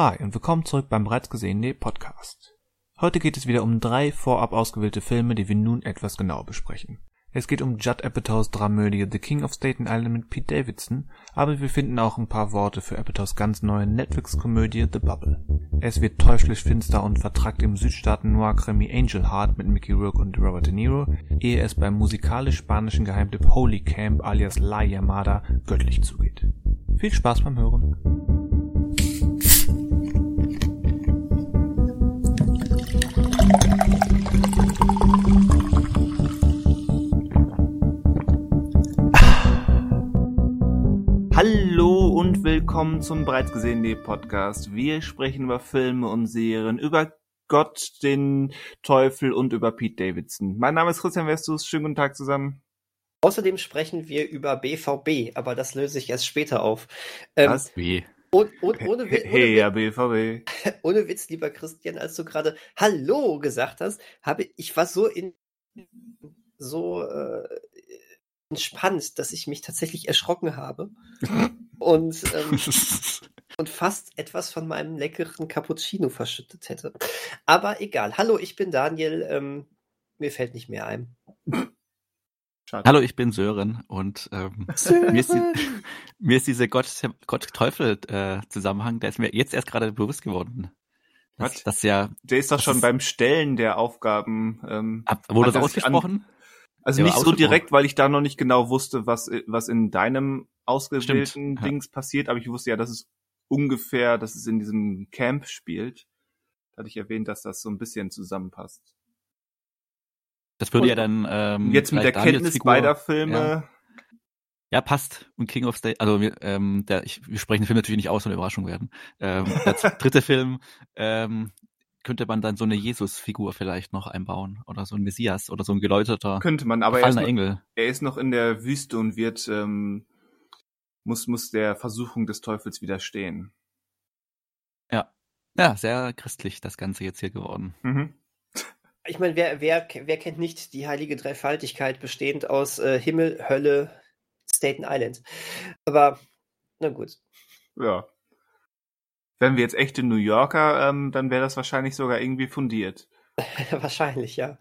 Hi und willkommen zurück beim bereits gesehenen Podcast. Heute geht es wieder um drei vorab ausgewählte Filme, die wir nun etwas genauer besprechen. Es geht um Judd Apatows Dramödie The King of Staten Island mit Pete Davidson, aber wir finden auch ein paar Worte für Apatows ganz neue Netflix-Komödie The Bubble. Es wird teuflisch finster und vertrackt im Südstaaten Noir-Krimi Angel Heart mit Mickey Rourke und Robert De Niro, ehe es beim musikalisch-spanischen Geheimtipp Holy Camp alias La Yamada göttlich zugeht. Viel Spaß beim Hören! Willkommen zum bereits gesehenen Podcast. Wir sprechen über Filme und Serien, über Gott, den Teufel und über Pete Davidson. Mein Name ist Christian Westus. Schönen guten Tag zusammen. Außerdem sprechen wir über BVB, aber das löse ich erst später auf. Ähm, Was? Wie? Und, und, ohne, Wi- ohne, Hey, ja, BVB. ohne Witz, lieber Christian, als du gerade Hallo gesagt hast, habe ich war so in so äh, entspannt, dass ich mich tatsächlich erschrocken habe und ähm, und fast etwas von meinem leckeren Cappuccino verschüttet hätte. Aber egal. Hallo, ich bin Daniel. Ähm, mir fällt nicht mehr ein. Schade. Hallo, ich bin Sören und ähm, mir, ist die, mir ist diese Gott-Teufel-Zusammenhang, der ist mir jetzt erst gerade bewusst geworden. Das, Was? das ja, Der ist doch Das schon ist- beim Stellen der Aufgaben. Ähm, ab, wurde das sich an- ausgesprochen? Also nicht so direkt, weil ich da noch nicht genau wusste, was, was in deinem ausgewählten Stimmt, ja. Dings passiert, aber ich wusste ja, dass es ungefähr, dass es in diesem Camp spielt. Da hatte ich erwähnt, dass das so ein bisschen zusammenpasst. Das würde Und- ja dann ähm, jetzt mit der Daniels Kenntnis Figur- beider Filme, Ja, passt. Und King of State, also wir, ähm, der, ich, wir sprechen den Film natürlich nicht aus, soll eine Überraschung werden. Ähm, der dritte Film ähm, könnte man dann so eine Jesus-Figur vielleicht noch einbauen oder so ein Messias oder so ein geläuterter, könnte man, aber er ist, noch, Engel. er ist noch in der Wüste und wird, ähm, muss, muss der Versuchung des Teufels widerstehen. Ja. Ja, sehr christlich das Ganze jetzt hier geworden. Mhm. Ich meine, wer, wer, wer kennt nicht die heilige Dreifaltigkeit bestehend aus äh, Himmel, Hölle, Staten Island? Aber, na gut. Ja. Wären wir jetzt echte New Yorker, ähm, dann wäre das wahrscheinlich sogar irgendwie fundiert. Wahrscheinlich, ja.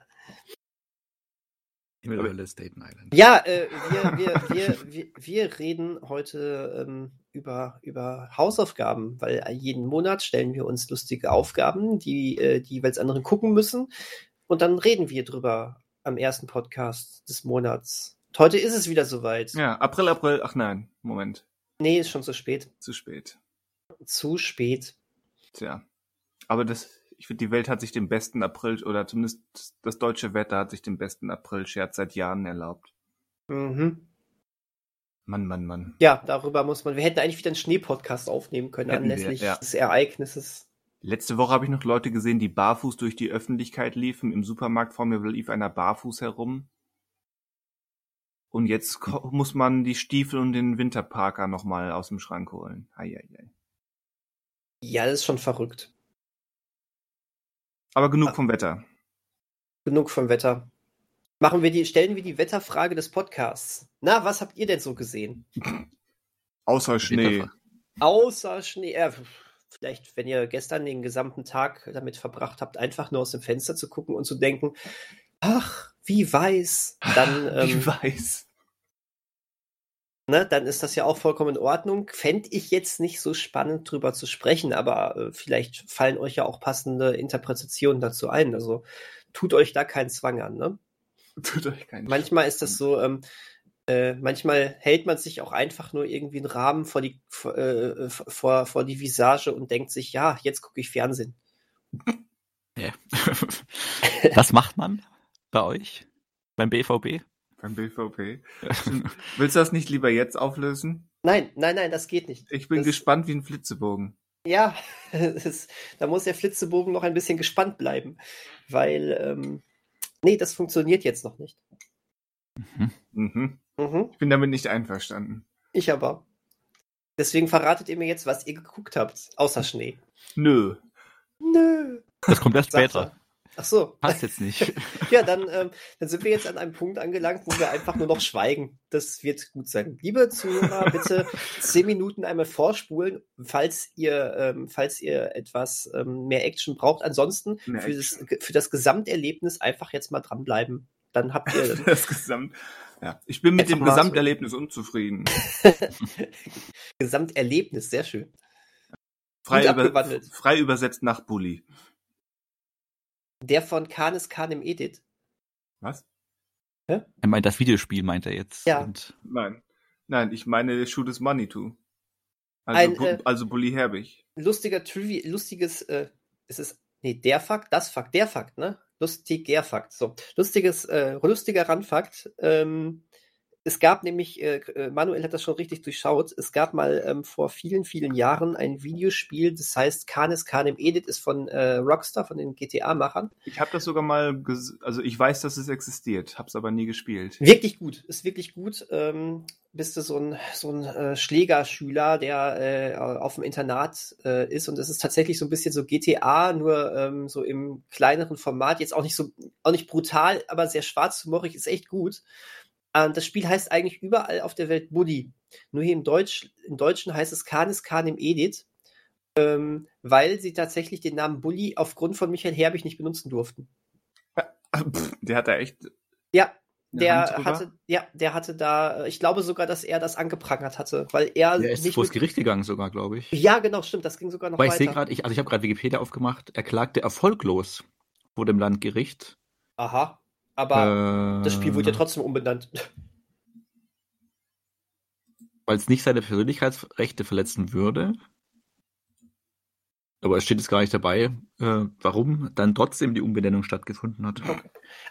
Himmelhölle, Staten Island. Ja, äh, wir, wir, wir, wir, wir reden heute ähm, über, über Hausaufgaben, weil jeden Monat stellen wir uns lustige Aufgaben, die äh, die jeweils anderen gucken müssen. Und dann reden wir drüber am ersten Podcast des Monats. Und Heute ist es wieder soweit. Ja, April, April, ach nein, Moment, Nee, ist schon zu spät. zu spät. Zu spät. Tja. Aber das, ich finde, die Welt hat sich den besten April, oder zumindest das deutsche Wetter hat sich den besten April-Scherz seit Jahren erlaubt. Mhm. Mann, Mann, Mann. Ja, darüber muss man. Wir hätten eigentlich wieder einen Schnee-Podcast aufnehmen können Hätten wir, anlässlich ja. des Ereignisses. Letzte Woche habe ich noch Leute gesehen, die barfuß durch die Öffentlichkeit liefen. Im Supermarkt vor mir lief einer barfuß herum. Und jetzt muss man die Stiefel und den Winterparker nochmal aus dem Schrank holen. Eieiei. Ja, das ist schon verrückt. Aber Ah. genug vom Wetter. Genug vom Wetter. Machen wir die, stellen wir die Wetterfrage des Podcasts. Na, was habt ihr denn so gesehen? Außer Schnee. Außer Schnee. Äh, vielleicht, wenn ihr gestern den gesamten Tag damit verbracht habt, einfach nur aus dem Fenster zu gucken und zu denken, ach, wie weiß, dann, ähm, Ich weiß. Ne, dann ist das ja auch vollkommen in Ordnung. Fände ich jetzt nicht so spannend drüber zu sprechen, aber äh, vielleicht fallen euch ja auch passende Interpretationen dazu ein. Also tut euch da keinen Zwang an, ne? Tut euch keinen Manchmal ist das so, ähm, äh, manchmal hält man sich auch einfach nur irgendwie einen Rahmen vor die, vor, äh, vor, vor die Visage und denkt sich, ja, jetzt gucke ich Fernsehen. Ja. Was macht man bei euch? Beim BVB? Beim BVP. Willst du das nicht lieber jetzt auflösen? Nein, nein, nein, das geht nicht. Ich bin Das- gespannt wie ein Flitzebogen. Ja, es, da muss der Flitzebogen noch ein bisschen gespannt bleiben, weil, ähm, nee, das funktioniert jetzt noch nicht. Mhm. Mhm. Mhm, Ich bin damit nicht einverstanden. ich aber. Deswegen verratet ihr mir jetzt, was ihr geguckt habt, außer Schnee. Nö. Nö. Das kommt erst später. Ach so. Passt jetzt nicht. Ja, dann, ähm, dann sind wir jetzt an einem Punkt angelangt, wo wir einfach nur noch schweigen. Das wird gut sein. Liebe Zuhörer, bitte zehn Minuten einmal vorspulen, falls ihr, ähm, falls ihr etwas ähm, mehr Action braucht. Ansonsten Mehr für das, für das Gesamterlebnis einfach jetzt mal dranbleiben. Dann habt ihr Das Gesamt. Ja, ich bin mit dem mal so. Gesamterlebnis unzufrieden. Gesamterlebnis, sehr schön. Frei, über, frei übersetzt nach Bully. Der von Kanes Khan im Edit. Was? Er meint das Videospiel, meint er jetzt. Ja. Und Nein. Nein, ich meine Shoot is Money to. Also, Ein, Bu äh, also Bully Herbig. Lustiger Trivia, lustiges, äh, ist es, nee, der Fakt, das Fakt, der Fakt, ne? Lustiger Fakt, so. Lustiges, äh, lustiger Randfakt, ähm, es gab nämlich, äh, äh, Manuel hat das schon richtig durchschaut, es gab mal ähm, vor vielen, vielen Jahren ein Videospiel, das heißt Kanes Khan im Edit, ist von äh, Rockstar, von den GTA-Machern. Ich habe das sogar mal, also ich weiß, dass es existiert, hab's aber nie gespielt. Wirklich gut, ist wirklich gut. Ähm, bist du so ein, so ein äh, Schlägerschüler, der äh, auf dem Internat äh, ist und es ist tatsächlich so ein bisschen so GTA, nur ähm, so im kleineren Format. Jetzt auch nicht so, auch nicht brutal, aber sehr schwarzhumorig, ist echt gut. Ähm, das Spiel heißt eigentlich überall auf der Welt Buddy. Nur hier im, Deutsch, im Deutschen heißt es Kanis Khan im Edit, ähm, weil sie tatsächlich den Namen Bully aufgrund von Michael Herbig nicht benutzen durften. Pff, Der hat da echt. Ja, der hatte, ja, der hatte da, äh, ich glaube sogar, dass er das angeprangert hatte, weil er er ist nicht vor das Gericht gegangen sogar, glaube ich. Ja, genau, stimmt, das ging sogar noch Weil ich sehe weiter. gerade, ich, also ich habe gerade Wikipedia aufgemacht, er klagte erfolglos vor dem Landgericht. Aha, aber äh, das Spiel wurde ja trotzdem umbenannt. Weil es nicht seine Persönlichkeitsrechte verletzen würde. Aber es steht jetzt gar nicht dabei, äh, warum dann trotzdem die Umbenennung stattgefunden hat.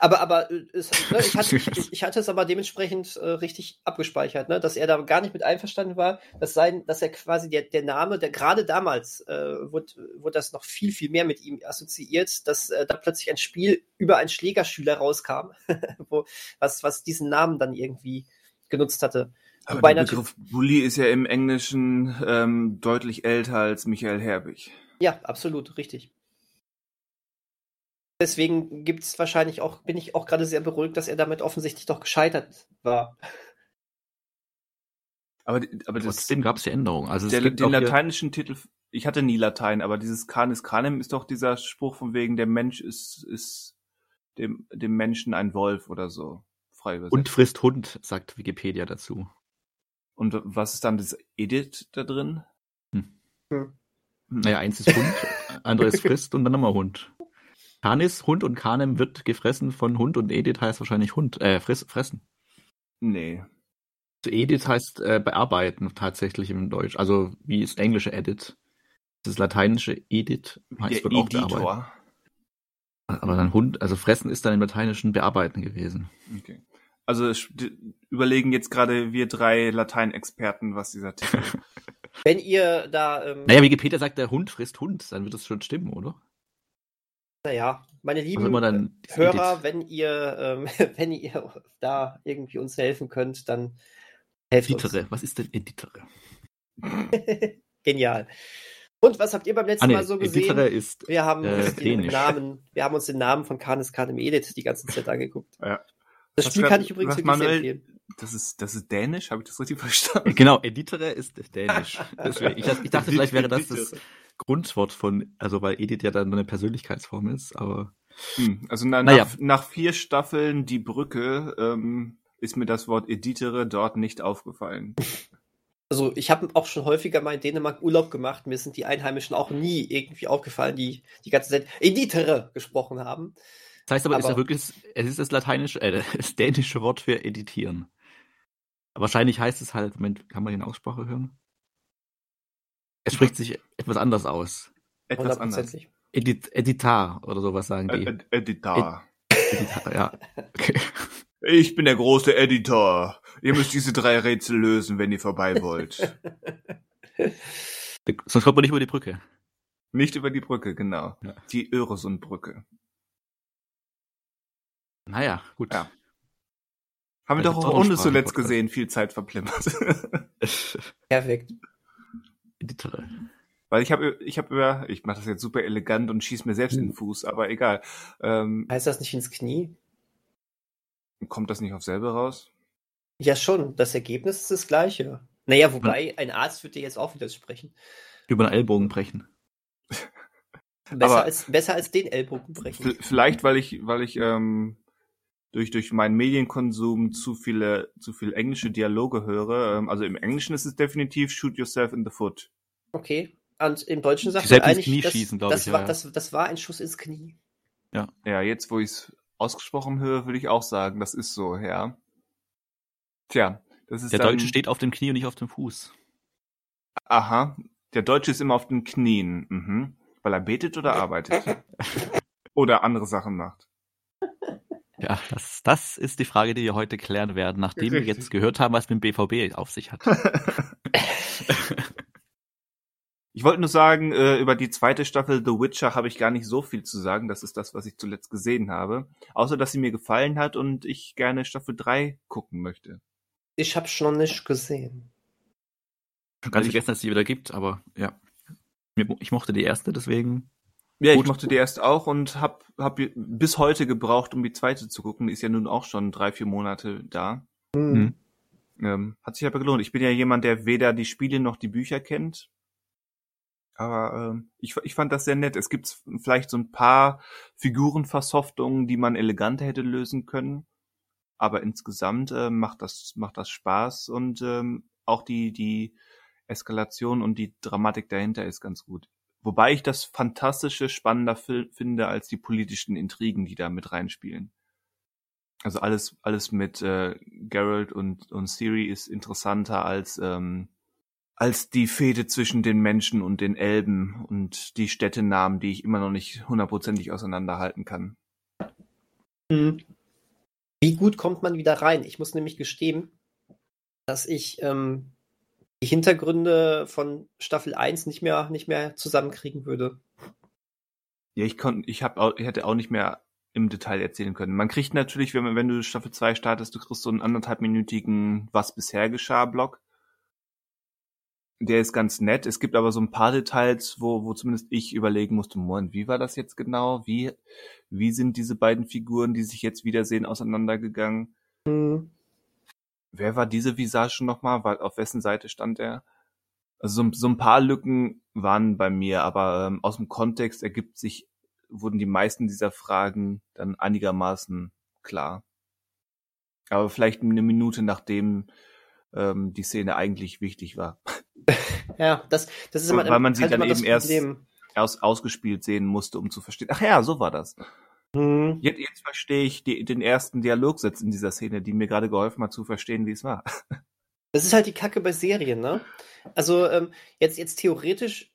Aber, aber äh, es, ne, ich, hatte, ich, ich hatte es aber dementsprechend äh, richtig abgespeichert, ne, dass er da gar nicht mit einverstanden war, dass, sein, dass er quasi der, der Name, der gerade damals äh, wurde, wurde das noch viel, viel mehr mit ihm assoziiert, dass äh, da plötzlich ein Spiel über einen Schlägerschüler rauskam, wo, was, was diesen Namen dann irgendwie genutzt hatte. Aber Wobei der Begriff Bully ist ja im Englischen ähm, deutlich älter als Michael Herbig. Ja, absolut, richtig. Deswegen gibt es wahrscheinlich auch, bin ich auch gerade sehr beruhigt, dass er damit offensichtlich doch gescheitert war. Aber, aber das, Trotzdem gab es die Änderung. Also es der, gibt den lateinischen Titel, ich hatte nie Latein, aber dieses Canis Canem ist doch dieser Spruch von wegen, der Mensch ist, ist dem, dem Menschen ein Wolf oder so. Frei übersetzt. und frisst Hund, sagt Wikipedia dazu. Und was ist dann das Edit da drin? Hm. Hm. Naja, eins ist Hund, anderes frisst und dann nochmal Hund. Canis, Hund und Canem wird gefressen von Hund und Edith heißt wahrscheinlich Hund, äh, friss, fressen. Nee. Also Edith heißt äh, bearbeiten tatsächlich im Deutsch, also wie das englische Edit. Das lateinische Edit heißt wird auch bearbeiten. Editor. Aber dann Hund, also fressen ist dann im lateinischen bearbeiten gewesen. Okay. Also überlegen jetzt gerade wir drei Lateinexperten, was dieser Titel. Wenn ihr da, ähm, Naja, Wikipedia sagt, der Hund frisst Hund, dann wird das schon stimmen, oder? naja, meine lieben dann Hörer, Edit. wenn ihr, ähm, wenn ihr da irgendwie uns helfen könnt, dann helft Editere. Was ist denn Editere? uns. Genial. Und was habt ihr beim letzten Ah, nee, Mal so gesehen? Editere ist Wir haben, äh, uns den. Namen, wir haben uns den Namen von Kanis Kanem Edith die ganze Zeit angeguckt. Ja. Das Was Spiel kann ich übrigens wirklich sehr Manuel- empfehlen. Das ist, das ist Dänisch, habe ich das richtig verstanden? Genau, Editere ist Dänisch. Deswegen, ich, ich dachte, vielleicht wäre das das. Grundwort von, also weil Edith ja dann eine Persönlichkeitsform ist, aber Hm, also na, Naja. nach, nach vier Staffeln Die Brücke ähm, ist mir das Wort Editere dort nicht aufgefallen. Also ich habe auch schon häufiger mal in Dänemark Urlaub gemacht. Mir sind die Einheimischen auch nie irgendwie aufgefallen, die die ganze Zeit Editere gesprochen haben. das heißt aber, es ist Aber- ja wirklich, es ist das lateinische, äh, das dänische Wort für editieren. Wahrscheinlich heißt es halt, Moment, kann man die Aussprache hören? Es spricht sich etwas anders aus. Etwas anders. Edit, Editar oder sowas sagen die. Ed Ed Editor. Editar, ja. Okay. Ich bin der große Editor. Ihr müsst diese drei Rätsel lösen, wenn ihr vorbei wollt. Sonst kommt man nicht über die Brücke. Nicht über die Brücke, genau. Ja. Die Öresundbrücke. Naja, gut. Ja. Haben wir doch auch ohne zuletzt gesehen, viel Zeit verplempert. Perfekt. Weil ich habe, ich habe über, ich mache das jetzt super elegant und schieß mir selbst in den Fuß, aber egal. Ähm, Heißt das nicht ins Knie? kommt das nicht auf selber raus? Ja, schon. Das Ergebnis ist das gleiche. Naja, wobei, ein Arzt wird dir jetzt auch widersprechen. Über den Ellbogen brechen. Besser, Aber- als, besser als den Ellbogen brechen. Vielleicht, weil ich, weil ich ähm, durch durch meinen Medienkonsum zu viele zu viel englische Dialoge höre. Ähm, also im Englischen ist es definitiv Shoot yourself in the foot. Okay. Und im Deutschen sagt Selbst ins eigentlich, Knie das, schießen, das, ich, ja, war, ja. Das, das war ein Schuss ins Knie. Ja, jetzt wo ich es ausgesprochen höre, würde ich auch sagen, das ist so, ja. Tja, das ist Der dann, Deutsche steht auf dem Knie und nicht auf dem Fuß. Aha, der Deutsche ist immer auf den Knien, mhm. weil er betet oder arbeitet oder andere Sachen macht. Ja, das, das ist die Frage, die wir heute klären werden, nachdem wir Richtig. jetzt gehört haben, was mit dem BVB auf sich hat. Ich wollte nur sagen, äh, über die zweite Staffel The Witcher habe ich gar nicht so viel zu sagen. Das ist das, was ich zuletzt gesehen habe. Außer, dass sie mir gefallen hat und ich gerne Staffel 3 gucken möchte. Ich hab's noch nicht gesehen. Schon ganz vergessen, dass es die wieder gibt, aber ja. Ich mochte die erste, deswegen. Ja, ich Gut. mochte die erst auch und hab, hab bis heute gebraucht, um die zweite zu gucken. Die ist ja nun auch schon drei, vier Monate da. Hm. Ähm, hat sich aber gelohnt. Ich bin ja jemand, der weder die Spiele noch die Bücher kennt. Aber ähm, ich, ich fand das sehr nett. Es gibt vielleicht so ein paar Figurenversoftungen, die man eleganter hätte lösen können. Aber insgesamt äh, macht das macht das Spaß und ähm, auch die die Eskalation und die Dramatik dahinter ist ganz gut. Wobei ich das fantastische spannender fi- finde als die politischen Intrigen, die da mit reinspielen. Also alles alles mit äh, Geralt und und Ciri ist interessanter als ähm, als die Fehde zwischen den Menschen und den Elben und die Städtenamen, die ich immer noch nicht hundertprozentig auseinanderhalten kann. Hm. Wie gut kommt man wieder rein? Ich muss nämlich gestehen, dass ich ähm, die Hintergründe von Staffel 1 nicht mehr, nicht mehr zusammenkriegen würde. Ja, ich konnte, ich habe, ich hätte auch nicht mehr im Detail erzählen können. Man kriegt natürlich, wenn, man- wenn du Staffel 2 startest, du kriegst so einen anderthalbminütigen Was bisher geschah Block. Der ist ganz nett. Es gibt aber so ein paar Details, wo, wo zumindest ich überlegen musste, Moment, wie war das jetzt genau? Wie, wie sind diese beiden Figuren, die sich jetzt wiedersehen, auseinandergegangen? Hm. Wer war diese Visage nochmal? War- Auf wessen Seite stand er? Also so, so ein paar Lücken waren bei mir, aber ähm, aus dem Kontext ergibt sich, wurden die meisten dieser Fragen dann einigermaßen klar. Aber vielleicht eine Minute nachdem ähm, die Szene eigentlich wichtig war. Ja, das, das ist immer, Weil man sie halt dann eben erst-. Aus, ausgespielt sehen musste, um zu verstehen. Ach ja, so war das. Hm. Jetzt, jetzt verstehe ich die, den ersten Dialogsatz in dieser Szene, die mir gerade geholfen hat zu verstehen, wie es war. Das ist halt die Kacke bei Serien, ne? Also ähm, jetzt, jetzt theoretisch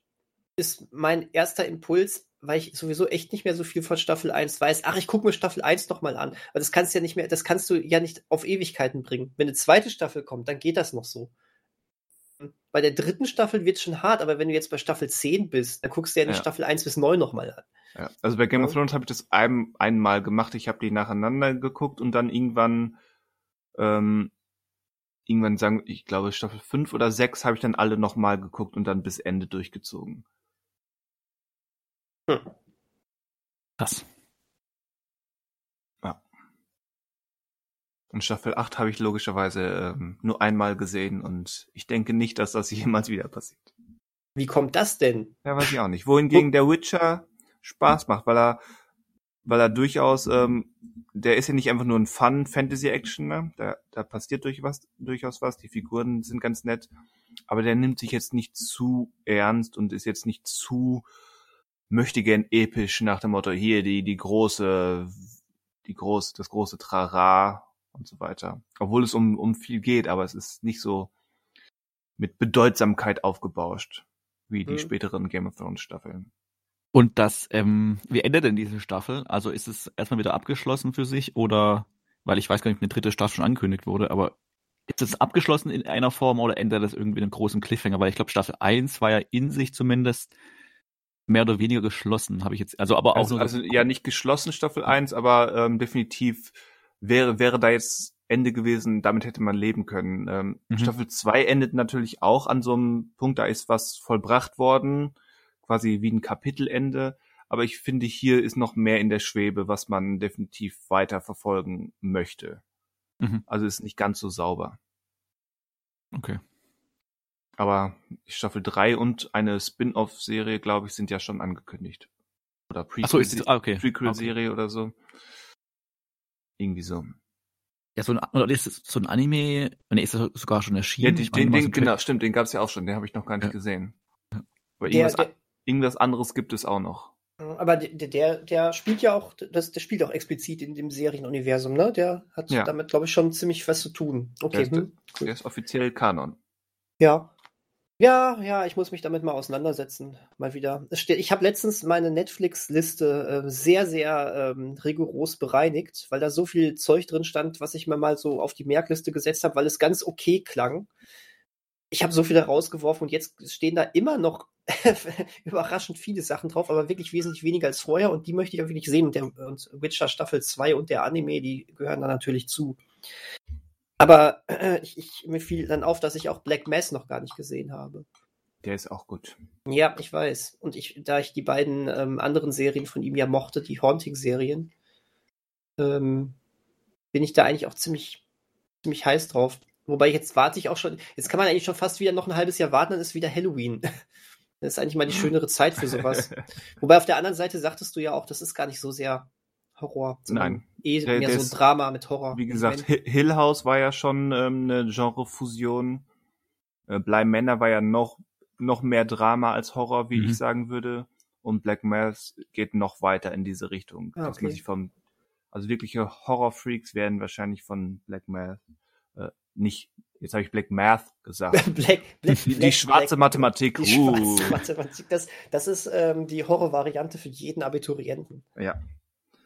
ist mein erster Impuls, weil ich sowieso echt nicht mehr so viel von Staffel 1 weiß, ach, ich gucke mir Staffel 1 noch mal an. Aber das kannst du ja nicht mehr, das kannst du ja nicht auf Ewigkeiten bringen. Wenn eine zweite Staffel kommt, dann geht das noch so. Bei der dritten Staffel wird es schon hart, aber wenn du jetzt bei Staffel 10 bist, dann guckst du ja nicht Ja. Staffel 1 bis 9 noch mal an. Ja, also bei Game of Ja. Thrones habe ich das ein, einmal gemacht. Ich habe die nacheinander geguckt und dann irgendwann, ähm, irgendwann sagen, ich glaube Staffel 5 oder 6 habe ich dann alle nochmal geguckt und dann bis Ende durchgezogen. Krass. Und Staffel 8 habe ich logischerweise ähm, nur einmal gesehen und ich denke nicht, dass das jemals wieder passiert. Wie kommt das denn? Ja, weiß ich auch nicht. Wohingegen der Witcher Spaß macht, weil er, weil er durchaus, ähm, der ist ja nicht einfach nur ein Fun-Fantasy-Action, ne? Da, da passiert durch was, durchaus was, die Figuren sind ganz nett, aber der nimmt sich jetzt nicht zu ernst und ist jetzt nicht zu möchte gern episch nach dem Motto, hier die, die große, die große, das große Trara und so weiter. Obwohl es um, um viel geht, aber es ist nicht so mit Bedeutsamkeit aufgebauscht, wie die Mhm. späteren Game of Thrones Staffeln. Und das, ähm, wie endet denn diese Staffel? Also ist es erstmal wieder abgeschlossen für sich oder, weil ich weiß gar nicht, ob eine dritte Staffel schon angekündigt wurde, aber ist es abgeschlossen in einer Form oder endet das irgendwie in einem großen Cliffhanger? Weil ich glaube, Staffel 1 war ja in sich zumindest mehr oder weniger geschlossen, habe ich jetzt, also aber auch Also, also ja, nicht geschlossen Staffel 1, aber ähm, definitiv wäre, wäre da jetzt Ende gewesen, damit hätte man leben können. Ähm, Mhm. Staffel 2 endet natürlich auch an so einem Punkt, da ist was vollbracht worden. Quasi wie ein Kapitelende. Aber ich finde, hier ist noch mehr in der Schwebe, was man definitiv weiter verfolgen möchte. Mhm. Also ist nicht ganz so sauber. Okay. Aber Staffel 3 und eine Spin-off-Serie, glaube ich, sind ja schon angekündigt. Oder Ach so, ist ah, okay. Prequel-Serie oder so. Irgendwie so. Ja, so ein, oder ist es so ein Anime, nee, ist das sogar schon Ja, erschienen? den, Ich meine, den, den, genau, stimmt, den gab's ja auch schon, den habe ich noch gar nicht Ja. gesehen. Ja. Aber Der, irgendwas, der, irgendwas anderes gibt es auch noch. aber der, der, der spielt ja auch, das, der spielt auch explizit in dem Serienuniversum, ne? Der hat Ja. damit, glaube ich, schon ziemlich was zu tun. Okay, Der, hm. der ist offiziell Kanon. Ja. Ja, ja, ich muss mich damit mal auseinandersetzen. Mal wieder. Ich habe letztens meine Netflix-Liste äh, sehr, sehr ähm, rigoros bereinigt, weil da so viel Zeug drin stand, was ich mir mal so auf die Merkliste gesetzt habe, weil es ganz okay klang. Ich habe so viele rausgeworfen und jetzt stehen da immer noch überraschend viele Sachen drauf, aber wirklich wesentlich weniger als vorher und die möchte ich auch wirklich sehen. Und, der, und Witcher Staffel 2 und der Anime, die gehören da natürlich zu. Aber äh, ich, ich, mir fiel dann auf, dass ich auch Black Mass noch gar nicht gesehen habe. Der ist auch gut. Ja, ich weiß. Und ich, da ich die beiden ähm, anderen Serien von ihm ja mochte, die Haunting-Serien, ähm, bin ich da eigentlich auch ziemlich, ziemlich heiß drauf. Wobei jetzt warte ich auch schon, jetzt kann man eigentlich schon fast wieder noch ein halbes Jahr warten, dann ist wieder Halloween. Das ist eigentlich mal die schönere Zeit für sowas. Wobei auf der anderen Seite sagtest du ja auch, das ist gar nicht so sehr Horror. Nein. Eh Der- mehr der so ist- Drama mit Horror. Wie gesagt, Hi- Hill House war ja schon ähm, eine Genrefusion. Äh, Bly Manor war ja noch, noch mehr Drama als Horror, wie Mhm. ich sagen würde. Und Black Mass geht noch weiter in diese Richtung. Ah, Dass man okay. sich vom, also wirkliche Horrorfreaks werden wahrscheinlich von Black Math äh, nicht, jetzt habe ich Black Math gesagt. Black, Black, Die, die Black, schwarze Black, Mathematik. Die uh. schwarze Mathematik, das, das ist ähm, die Horrorvariante für jeden Abiturienten. Ja.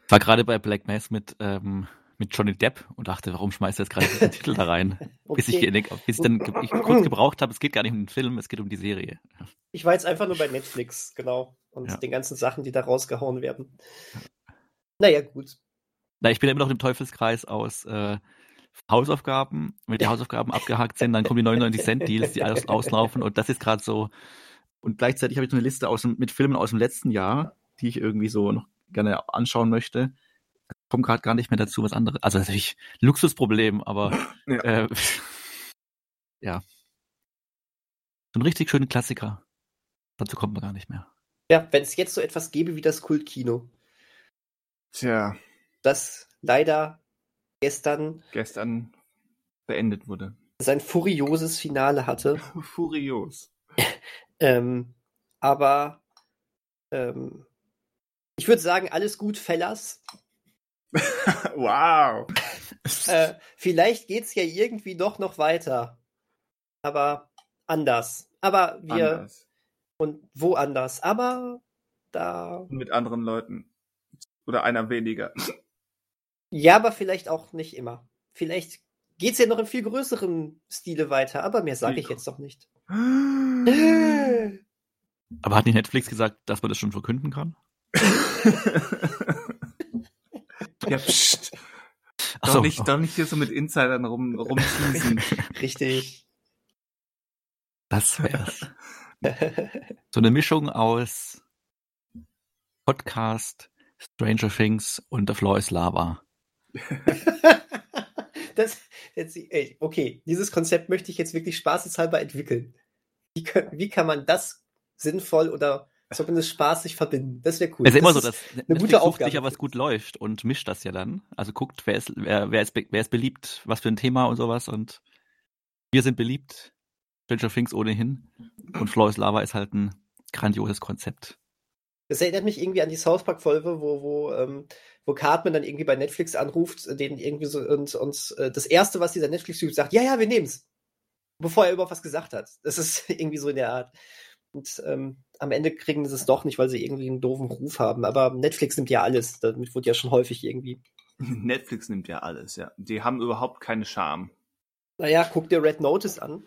war gerade bei Black Mass mit, ähm, mit Johnny Depp und dachte, warum schmeißt er jetzt gerade diesen Titel da rein? Bis ich, Okay. bis ich dann ich kurz gebraucht habe, es geht gar nicht um den Film, es geht um die Serie. Ich war jetzt einfach nur bei Netflix, genau. Und Ja. den ganzen Sachen, die da rausgehauen werden. Naja, gut. Na, ich bin ja immer noch im Teufelskreis aus äh, Hausaufgaben. Wenn die Hausaufgaben abgehakt sind, dann kommen die 99 Cent Deals, die alles auslaufen und das ist gerade so. Und gleichzeitig habe ich so eine Liste aus mit Filmen aus dem letzten Jahr, die ich irgendwie so noch gerne anschauen möchte. Ich komme gerade gar nicht mehr dazu, was anderes. Also natürlich Luxusproblem, aber Ja. äh, ja. So ein richtig schönen Klassiker. Dazu kommt man gar nicht mehr. Ja, wenn es jetzt so etwas gäbe wie das Kultkino, Tja, das leider gestern gestern beendet wurde. sein furioses Finale hatte. Furios. Ähm, aber ähm, ich würde sagen, alles gut, Fellas. wow. Äh, vielleicht geht's ja irgendwie doch noch weiter. Aber anders. Aber wir Anders. und woanders. Aber da. Mit anderen Leuten. Oder einer weniger. Ja, aber vielleicht auch nicht immer. Vielleicht geht's ja noch in viel größerem Stile weiter, aber mehr sage ich jetzt noch nicht. Aber hat nicht Netflix gesagt, dass man das schon verkünden kann? ja, pst. Doch, so. nicht, doch nicht hier so mit Insidern rum, rumteasen. Richtig. Das wär's. So eine Mischung aus Podcast, Stranger Things und The Floor is Lava. das, jetzt, ey, okay, dieses Konzept möchte ich jetzt wirklich spaßeshalber entwickeln. Wie, wie kann man das sinnvoll oder zumindest spaßig verbinden? Das wäre cool. Es ist immer so, Das dass gute Netflix sucht Aufgabe sich ja, was gut läuft und mischt das ja dann. Also guckt, wer ist, wer, wer, ist, wer ist beliebt, was für ein Thema und sowas und wir sind beliebt. Stranger Things ohnehin. Und Floor is Lava ist halt ein grandioses Konzept. Das erinnert mich irgendwie an die South Park-Folge, wo, wo, ähm, wo Cartman dann irgendwie bei Netflix anruft, den irgendwie so und, und äh, das erste, was dieser Netflix-Typ sagt, ja, ja, wir nehmen's. Bevor er überhaupt was gesagt hat. Das ist irgendwie so in der Art. Und ähm, am Ende kriegen sie es doch nicht, weil sie irgendwie einen doofen Ruf haben. Aber Netflix nimmt ja alles. Damit wurde ja schon häufig irgendwie. Netflix nimmt ja alles, ja. Die haben überhaupt keine Scham. Naja, guck dir Red Notice an.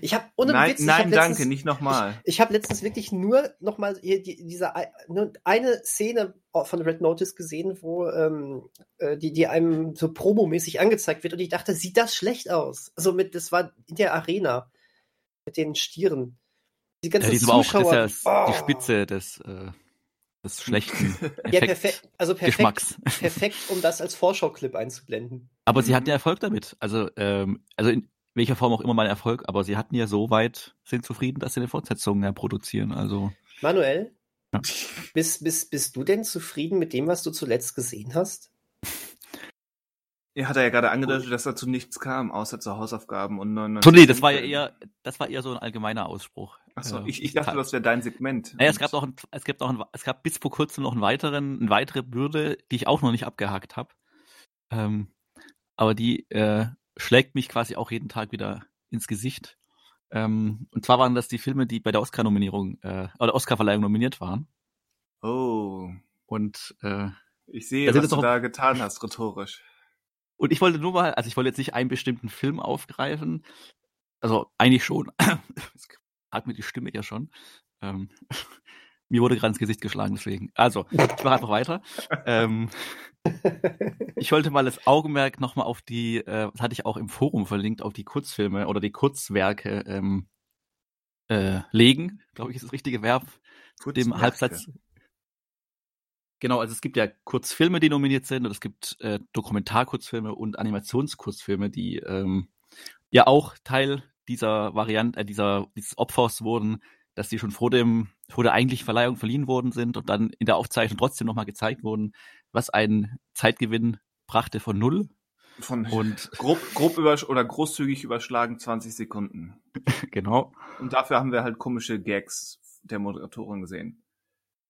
Ich habe ohne Nein, Witz, ich nein hab danke, letztens- nicht nochmal. Ich habe letztens wirklich nur noch mal hier die, diese eine Szene von Red Notice gesehen, wo ähm, äh, die, die einem so promomäßig angezeigt wird und ich dachte, sieht das schlecht aus. Also mit, das war in der Arena mit den Stieren. Die ganzen Ja, die auch Zuschauer. das ist ja oh. die Spitze des, äh, des schlechten Ja, perfekt. Also perfekt, Geschmacks. perfekt, um das als Vorschauclip einzublenden. Aber sie hatten Erfolg damit. Also, ähm, also in welcher Form auch immer mal Erfolg, aber sie hatten ja so weit, sind zufrieden, dass sie eine Fortsetzung ja, produzieren. Also, Manuel, Ja. bist, bist, bist du denn zufrieden mit dem, was du zuletzt gesehen hast? Er hat ja gerade angedeutet, dass dazu nichts kam, außer zu Hausaufgaben und 99 so, nee, das war ja eher, das war eher so ein allgemeiner Ausspruch. Achso, Äh, ich, ich dachte, das wäre dein Segment. Naja, es gab auch, ein, es gab auch, ein, es gab bis vor kurzem noch einen weiteren, eine weitere Bürde, die ich auch noch nicht abgehakt habe. Ähm, aber die äh, schlägt mich quasi auch jeden Tag wieder ins Gesicht. Ähm, und zwar waren das die Filme, die bei der Oscar-Nominierung äh, oder Oscar-Verleihung nominiert waren. Oh, Und äh, ich sehe, was jetzt du noch- da getan hast, rhetorisch. und ich wollte nur mal, also ich wollte jetzt nicht einen bestimmten Film aufgreifen. Also eigentlich schon. Es hat mir die Stimme ja schon. Ähm, mir wurde gerade ins Gesicht geschlagen, deswegen. Also, ich mache einfach weiter. Ähm, ich wollte mal das Augenmerk nochmal auf die, äh, das hatte ich auch im Forum verlinkt, auf die Kurzfilme oder die Kurzwerke ähm, äh, legen, glaube ich, ist das richtige Verb, dem Kurzwerke. Halbsatz. Genau, also es gibt ja Kurzfilme, die nominiert sind, und es gibt äh, Dokumentarkurzfilme und Animationskurzfilme, die ähm, ja auch Teil dieser Variante, äh, dieser dieses Opfers wurden, dass die schon vor dem vor der eigentlichen Verleihung verliehen worden sind und dann in der Aufzeichnung trotzdem nochmal gezeigt wurden, was ein Zeitgewinn brachte von null. Von Und grob, grob über, oder großzügig überschlagen 20 Sekunden. genau. Und dafür haben wir halt komische Gags der Moderatorin gesehen.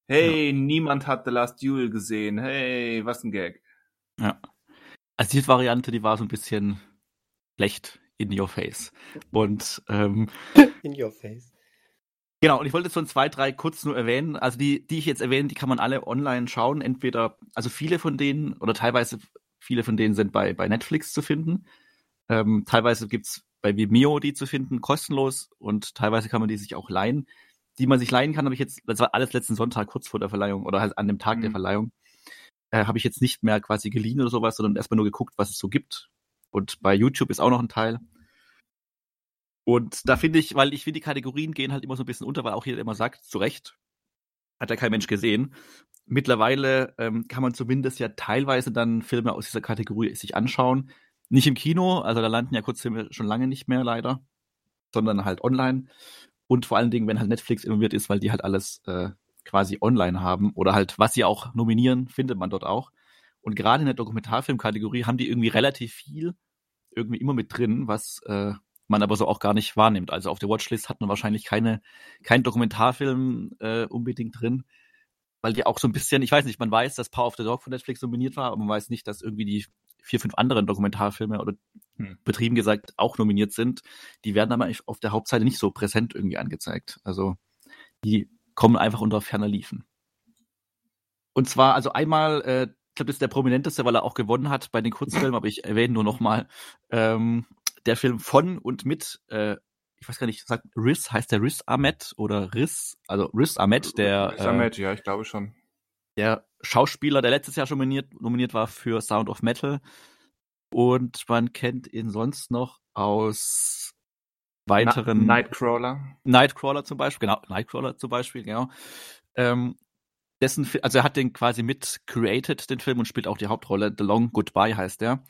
Hey, niemand hat The Last Duel gesehen. Hey, was ein Gag. Ja. Also die Variante, die war so ein bisschen schlecht in your face. Und ähm, In your face. Genau, und ich wollte jetzt ein zwei, drei kurz nur erwähnen. Also die, die ich jetzt erwähne, die kann man alle online schauen. Entweder, also viele von denen oder teilweise viele von denen sind bei, bei Netflix zu finden. Ähm, teilweise gibt's bei Vimeo die zu finden, kostenlos. Und teilweise kann man die sich auch leihen. Die man sich leihen kann, habe ich jetzt, das war alles letzten Sonntag kurz vor der Verleihung oder halt an dem Tag der Mhm. Verleihung, äh, habe ich jetzt nicht mehr quasi geliehen oder sowas, sondern erstmal nur geguckt, was es so gibt. Und bei YouTube ist auch noch ein Teil. Und da finde ich, weil ich finde, die Kategorien gehen halt immer so ein bisschen unter, weil auch jeder immer sagt, zu Recht, hat ja kein Mensch gesehen. Mittlerweile ähm, kann man zumindest ja teilweise dann Filme aus dieser Kategorie sich anschauen. Nicht im Kino, also da landen ja Kurzfilme schon lange nicht mehr leider, sondern halt online. Und vor allen Dingen, wenn halt Netflix involviert ist, weil die halt alles äh, quasi online haben oder halt, was sie auch nominieren, findet man dort auch. Und gerade in der Dokumentarfilmkategorie haben die irgendwie relativ viel irgendwie immer mit drin, was äh, man aber so auch gar nicht wahrnimmt. Also auf der Watchlist hat man wahrscheinlich keine, keinen Dokumentarfilm äh, unbedingt drin, weil die auch so ein bisschen, ich weiß nicht, man weiß, dass Power of the Dog von Netflix nominiert war, aber man weiß nicht, dass irgendwie die vier, fünf anderen Dokumentarfilme oder Hm. betrieben gesagt auch nominiert sind. Die werden aber auf der Hauptseite nicht so präsent irgendwie angezeigt. Also die kommen einfach unter ferner Liefen. Und zwar, also einmal, äh, ich glaube, das ist der prominenteste, weil er auch gewonnen hat bei den Kurzfilmen, aber ich erwähne nur nochmal, ähm, der Film von und mit, äh, ich weiß gar nicht, sagt Riz, heißt der Riz Ahmed oder Riz, also Riz Ahmed, der, Riz äh, Ahmed, ja, ich glaube schon. der Schauspieler, der letztes Jahr schon nominiert, nominiert war für Sound of Metal. Und man kennt ihn sonst noch aus weiteren Na Nightcrawler. Nightcrawler zum Beispiel, genau, Nightcrawler zum Beispiel, genau. Ähm, dessen, also er hat den quasi mit created, den Film, und spielt auch die Hauptrolle. The Long Goodbye heißt der.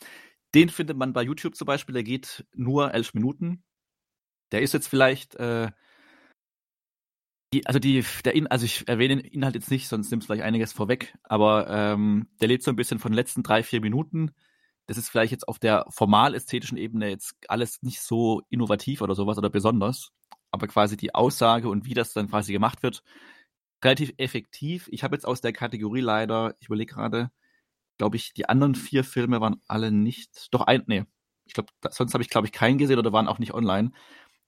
Den findet man bei YouTube zum Beispiel, der geht nur elf Minuten. Der ist jetzt vielleicht, äh, die, also die, der In, also ich erwähne den Inhalt jetzt nicht, sonst nimmt es vielleicht einiges vorweg, aber ähm, der lebt so ein bisschen von den letzten drei, vier Minuten. Das ist vielleicht jetzt auf der formal-ästhetischen Ebene jetzt alles nicht so innovativ oder sowas oder besonders, aber quasi die Aussage und wie das dann quasi gemacht wird, relativ effektiv. Ich habe jetzt aus der Kategorie leider, ich überlege gerade, glaube ich, die anderen vier Filme waren alle nicht, doch ein, nee, ich glaube, sonst habe ich, glaube ich, keinen gesehen oder waren auch nicht online.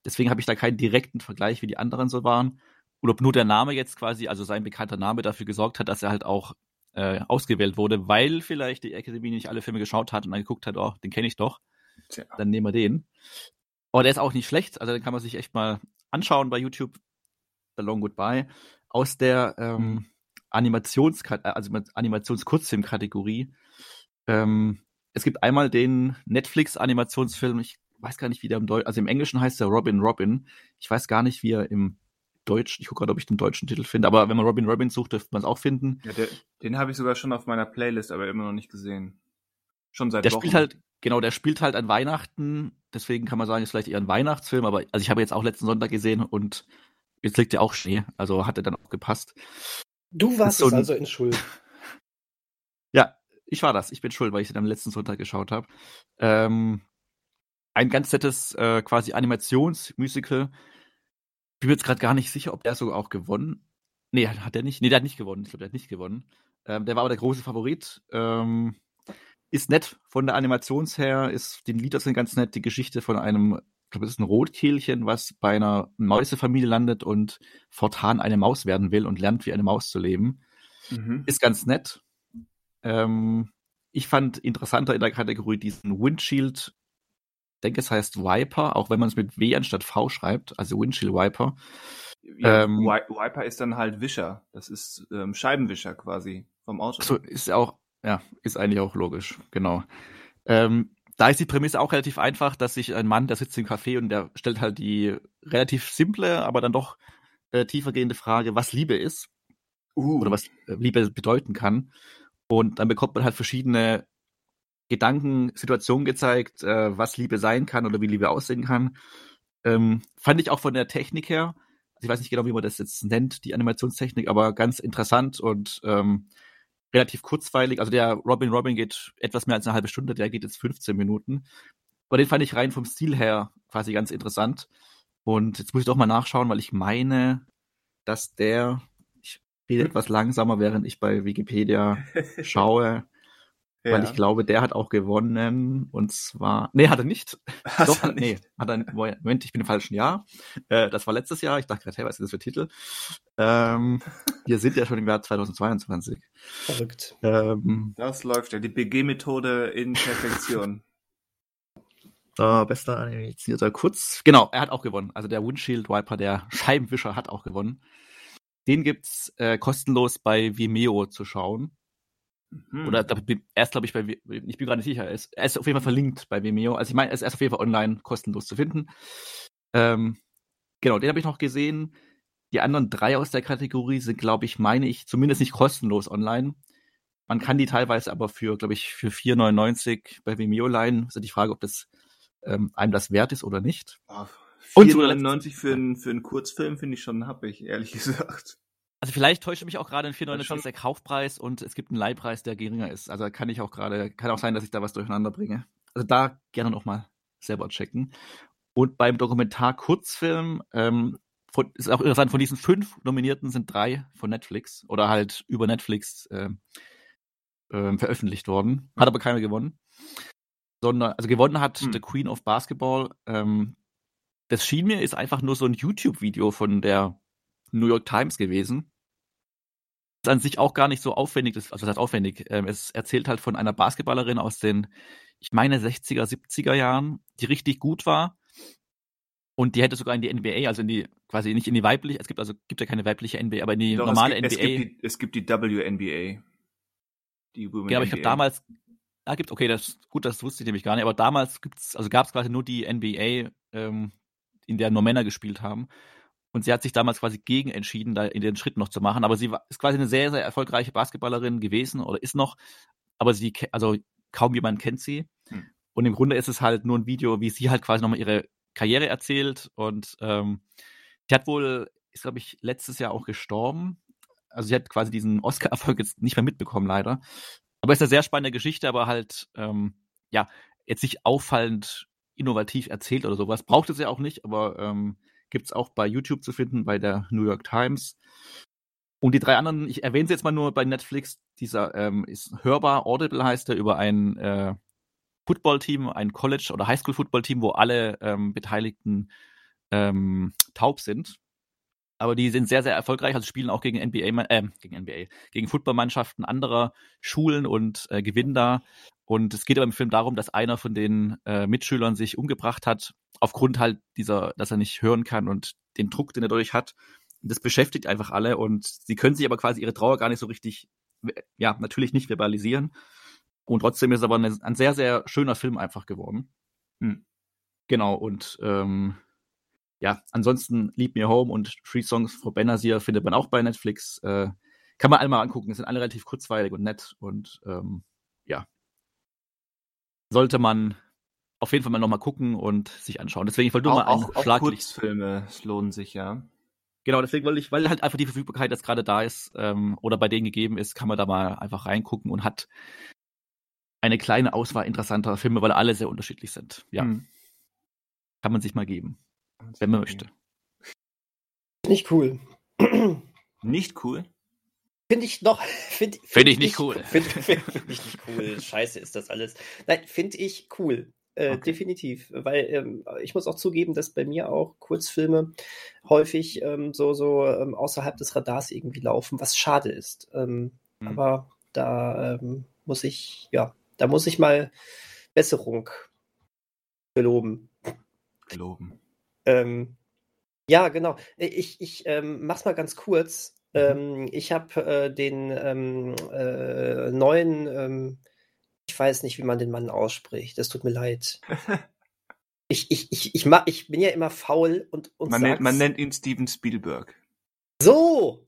Deswegen habe ich da keinen direkten Vergleich, wie die anderen so waren. Und ob nur der Name jetzt quasi, also sein bekannter Name dafür gesorgt hat, dass er halt auch äh, ausgewählt wurde, weil vielleicht die Akademie nicht alle Filme geschaut hat und dann geguckt hat, oh, den kenne ich doch, Tja. dann nehmen wir den. Aber der ist auch nicht schlecht, also den kann man sich echt mal anschauen bei YouTube. The Long Goodbye. Aus der ähm, Animations also mit Animationskurzfilm-Kategorie. Ähm, es gibt einmal den Netflix-Animationsfilm, ich weiß gar nicht, wie der im Deutschen, also im Englischen heißt der Robin Robin. Ich weiß gar nicht, wie er im Deutsch. Ich gucke gerade, ob ich den deutschen Titel finde. Aber wenn man Robin Robin sucht, dürfte man es auch finden. Ja, der, den habe ich sogar schon auf meiner Playlist, aber immer noch nicht gesehen. Schon seit Der Wochen. spielt halt, genau, der spielt halt an Weihnachten. Deswegen kann man sagen, ist vielleicht eher ein Weihnachtsfilm. Aber also ich habe jetzt auch letzten Sonntag gesehen und jetzt liegt ja auch Schnee. Also hat er dann auch gepasst. Du warst so es also in Schuld. Ja, ich war das. Ich bin schuld, weil ich den am letzten Sonntag geschaut habe. Ähm, ein ganz nettes äh, quasi Animationsmusical. Ich bin mir jetzt gerade gar nicht sicher, ob der sogar auch gewonnen. Nee, hat der nicht? Nee, der hat nicht gewonnen. Ich glaube, der hat nicht gewonnen. Ähm, der war aber der große Favorit. Ähm, ist nett von der Animations her, ist, die Lieder sind ganz nett, die Geschichte von einem, ich glaube, es ist ein Rotkehlchen, was bei einer Mäusefamilie landet und fortan eine Maus werden will und lernt, wie eine Maus zu leben Mhm. ist ganz nett. Ähm, ich fand interessanter in der Kategorie diesen Windshield, ich denke es heißt Viper, auch wenn man es mit W anstatt V schreibt, also Windshield Viper. Ja, ähm, Wi- Wiper ist dann halt Wischer. Das ist ähm, Scheibenwischer quasi vom Auto. So ist auch, ja, ist eigentlich auch logisch, genau. Ähm, da ist die Prämisse auch relativ einfach, dass sich ein Mann, der sitzt im Café und der stellt halt die relativ simple, aber dann doch äh, tiefergehende Frage, was Liebe ist. Uh, oder was äh, Liebe bedeuten kann. Und dann bekommt man halt verschiedene Gedanken, Situationen gezeigt, äh, was Liebe sein kann oder wie Liebe aussehen kann. Ähm, fand ich auch von der Technik her, also ich weiß nicht genau, wie man das jetzt nennt, die Animationstechnik, aber ganz interessant und ähm, relativ kurzweilig. Also der Robin Robin geht etwas mehr als eine halbe Stunde, der geht jetzt 15 Minuten. Aber den fand ich rein vom Stil her quasi ganz interessant. Und jetzt muss ich doch mal nachschauen, weil ich meine, dass der, ich rede etwas langsamer, während ich bei Wikipedia schaue, ja. weil ich glaube, der hat auch gewonnen. Und zwar, nee, hat er nicht. Hat Doch, er hat, nee, hat er, Moment, ich bin im falschen Jahr. Äh, das war letztes Jahr. Ich dachte gerade, hey, was ist das für Titel? Ähm, wir sind ja schon im Jahr 2022. Verrückt. Ähm, Das läuft ja. Die BG-Methode in Perfektion. da bester animierter Kurz. Genau, er hat auch gewonnen. Also der Windshield Wiper, der Scheibenwischer, hat auch gewonnen. Den gibt's äh, kostenlos bei Vimeo zu schauen. Mhm. Oder da bin- er ist, glaube ich, bei, ich bin gerade nicht sicher, er ist, er ist auf jeden Fall verlinkt bei Vimeo. Also ich meine, er ist erst auf jeden Fall online kostenlos zu finden. Ähm, genau, den habe ich noch gesehen. Die anderen drei aus der Kategorie sind, glaube ich, meine ich, zumindest nicht kostenlos online. Man kann die teilweise aber für, glaube ich, für 4,99 bei Vimeo leihen. Ist ja die Frage, ob das ähm, einem das wert ist oder nicht. Ah, Und zu 4,99 für einen für einen Kurzfilm finde ich schon happig, ehrlich gesagt. Also vielleicht täuscht mich auch gerade ein 4,99 schon- der Kaufpreis und es gibt einen Leihpreis, der geringer ist. Also kann ich auch gerade, kann auch sein, dass ich da was durcheinander bringe. Also da gerne noch mal selber checken. Und beim Dokumentar-Kurzfilm ähm, von, ist auch interessant, von diesen fünf Nominierten sind drei von Netflix oder halt über Netflix ähm, ähm, veröffentlicht worden. Hat aber keiner gewonnen. Sondern, also gewonnen hat Hm. The Queen of Basketball. Ähm, das schien mir, ist einfach nur so ein YouTube-Video von der New York Times gewesen. Ist an sich auch gar nicht so aufwendig, das, also das heißt aufwendig. Ähm, es erzählt halt von einer Basketballerin aus den, ich meine, 60er, 70er Jahren, die richtig gut war. Und die hätte sogar in die NBA, also in die, quasi nicht in die weibliche, es gibt also, gibt ja keine weibliche NBA, aber in die Doch, normale es, gibt, NBA. Es gibt, die, es gibt die WNBA. Die Women Ja, aber ich NBA. damals, da gibt okay, das gut, das wusste ich nämlich gar nicht, aber damals gibt's, also gab es quasi nur die NBA, ähm, in der nur Männer gespielt haben. Und sie hat sich damals quasi gegen entschieden, da in den Schritt noch zu machen. Aber sie war, ist quasi eine sehr, sehr erfolgreiche Basketballerin gewesen oder ist noch. Aber sie, also kaum jemand kennt sie. Hm. Und im Grunde ist es halt nur ein Video, wie sie halt quasi nochmal ihre Karriere erzählt. Und ähm, sie hat wohl, ist glaube ich letztes Jahr auch gestorben. Also sie hat quasi diesen Oscar-Erfolg jetzt nicht mehr mitbekommen, leider. Aber es ist eine sehr spannende Geschichte, aber halt, ähm, ja, jetzt nicht auffallend innovativ erzählt oder sowas. Braucht es ja auch nicht, aber ähm, gibt es auch bei YouTube zu finden, bei der New York Times. Und die drei anderen, ich erwähne sie jetzt mal nur bei Netflix, dieser ähm, ist hörbar, Audible heißt er, über ein äh, Footballteam, ein College- oder Highschool-Footballteam, wo alle ähm, Beteiligten ähm, taub sind. Aber die sind sehr, sehr erfolgreich, also spielen auch gegen NBA, äh, gegen NBA, gegen Footballmannschaften anderer Schulen und äh, gewinnen da. Und es geht aber im Film darum, dass einer von den äh, Mitschülern sich umgebracht hat, aufgrund halt dieser, dass er nicht hören kann und den Druck, den er dadurch hat. Das beschäftigt einfach alle und sie können sich aber quasi ihre Trauer gar nicht so richtig, ja, natürlich nicht verbalisieren. Und trotzdem ist es aber eine, ein sehr, sehr schöner Film einfach geworden. Hm. Genau, und ähm, ja, ansonsten Leave Me Home und Three Songs for Benazir findet man auch bei Netflix. Äh, kann man alle mal angucken. sind alle relativ kurzweilig und nett und ähm, ja. Sollte man auf jeden Fall mal nochmal gucken und sich anschauen. Deswegen, ich wollte nur auch, mal auch, auch Schlaglicht. Kurzfilme lohnen sich, ja. Genau, deswegen wollte ich, weil halt einfach die Verfügbarkeit jetzt gerade da ist ähm, oder bei denen gegeben ist, kann man da mal einfach reingucken und hat eine kleine Auswahl interessanter Filme, weil alle sehr unterschiedlich sind. Ja. Hm. Kann man sich mal geben, wenn man möchte. Nicht cool. Nicht cool? Finde ich noch. Finde Find ich nicht cool. Finde find, find ich nicht cool. Scheiße ist das alles. Nein, finde ich cool. Äh, Okay. Definitiv. Weil ähm, ich muss auch zugeben, dass bei mir auch Kurzfilme häufig ähm, so, so ähm, außerhalb des Radars irgendwie laufen, was schade ist. Ähm, Hm. Aber da ähm, muss ich, ja, da muss ich mal Besserung geloben. Geloben. Ähm, ja, genau. Ich, ich ähm, mach's mal ganz kurz. Ähm, ich habe äh, den ähm, äh, neuen, ähm, ich weiß nicht, wie man den Mann ausspricht. Das tut mir leid. Ich, ich, ich, ich, mach, ich bin ja immer faul und, und Man nennt, man nennt ihn Steven Spielberg. so.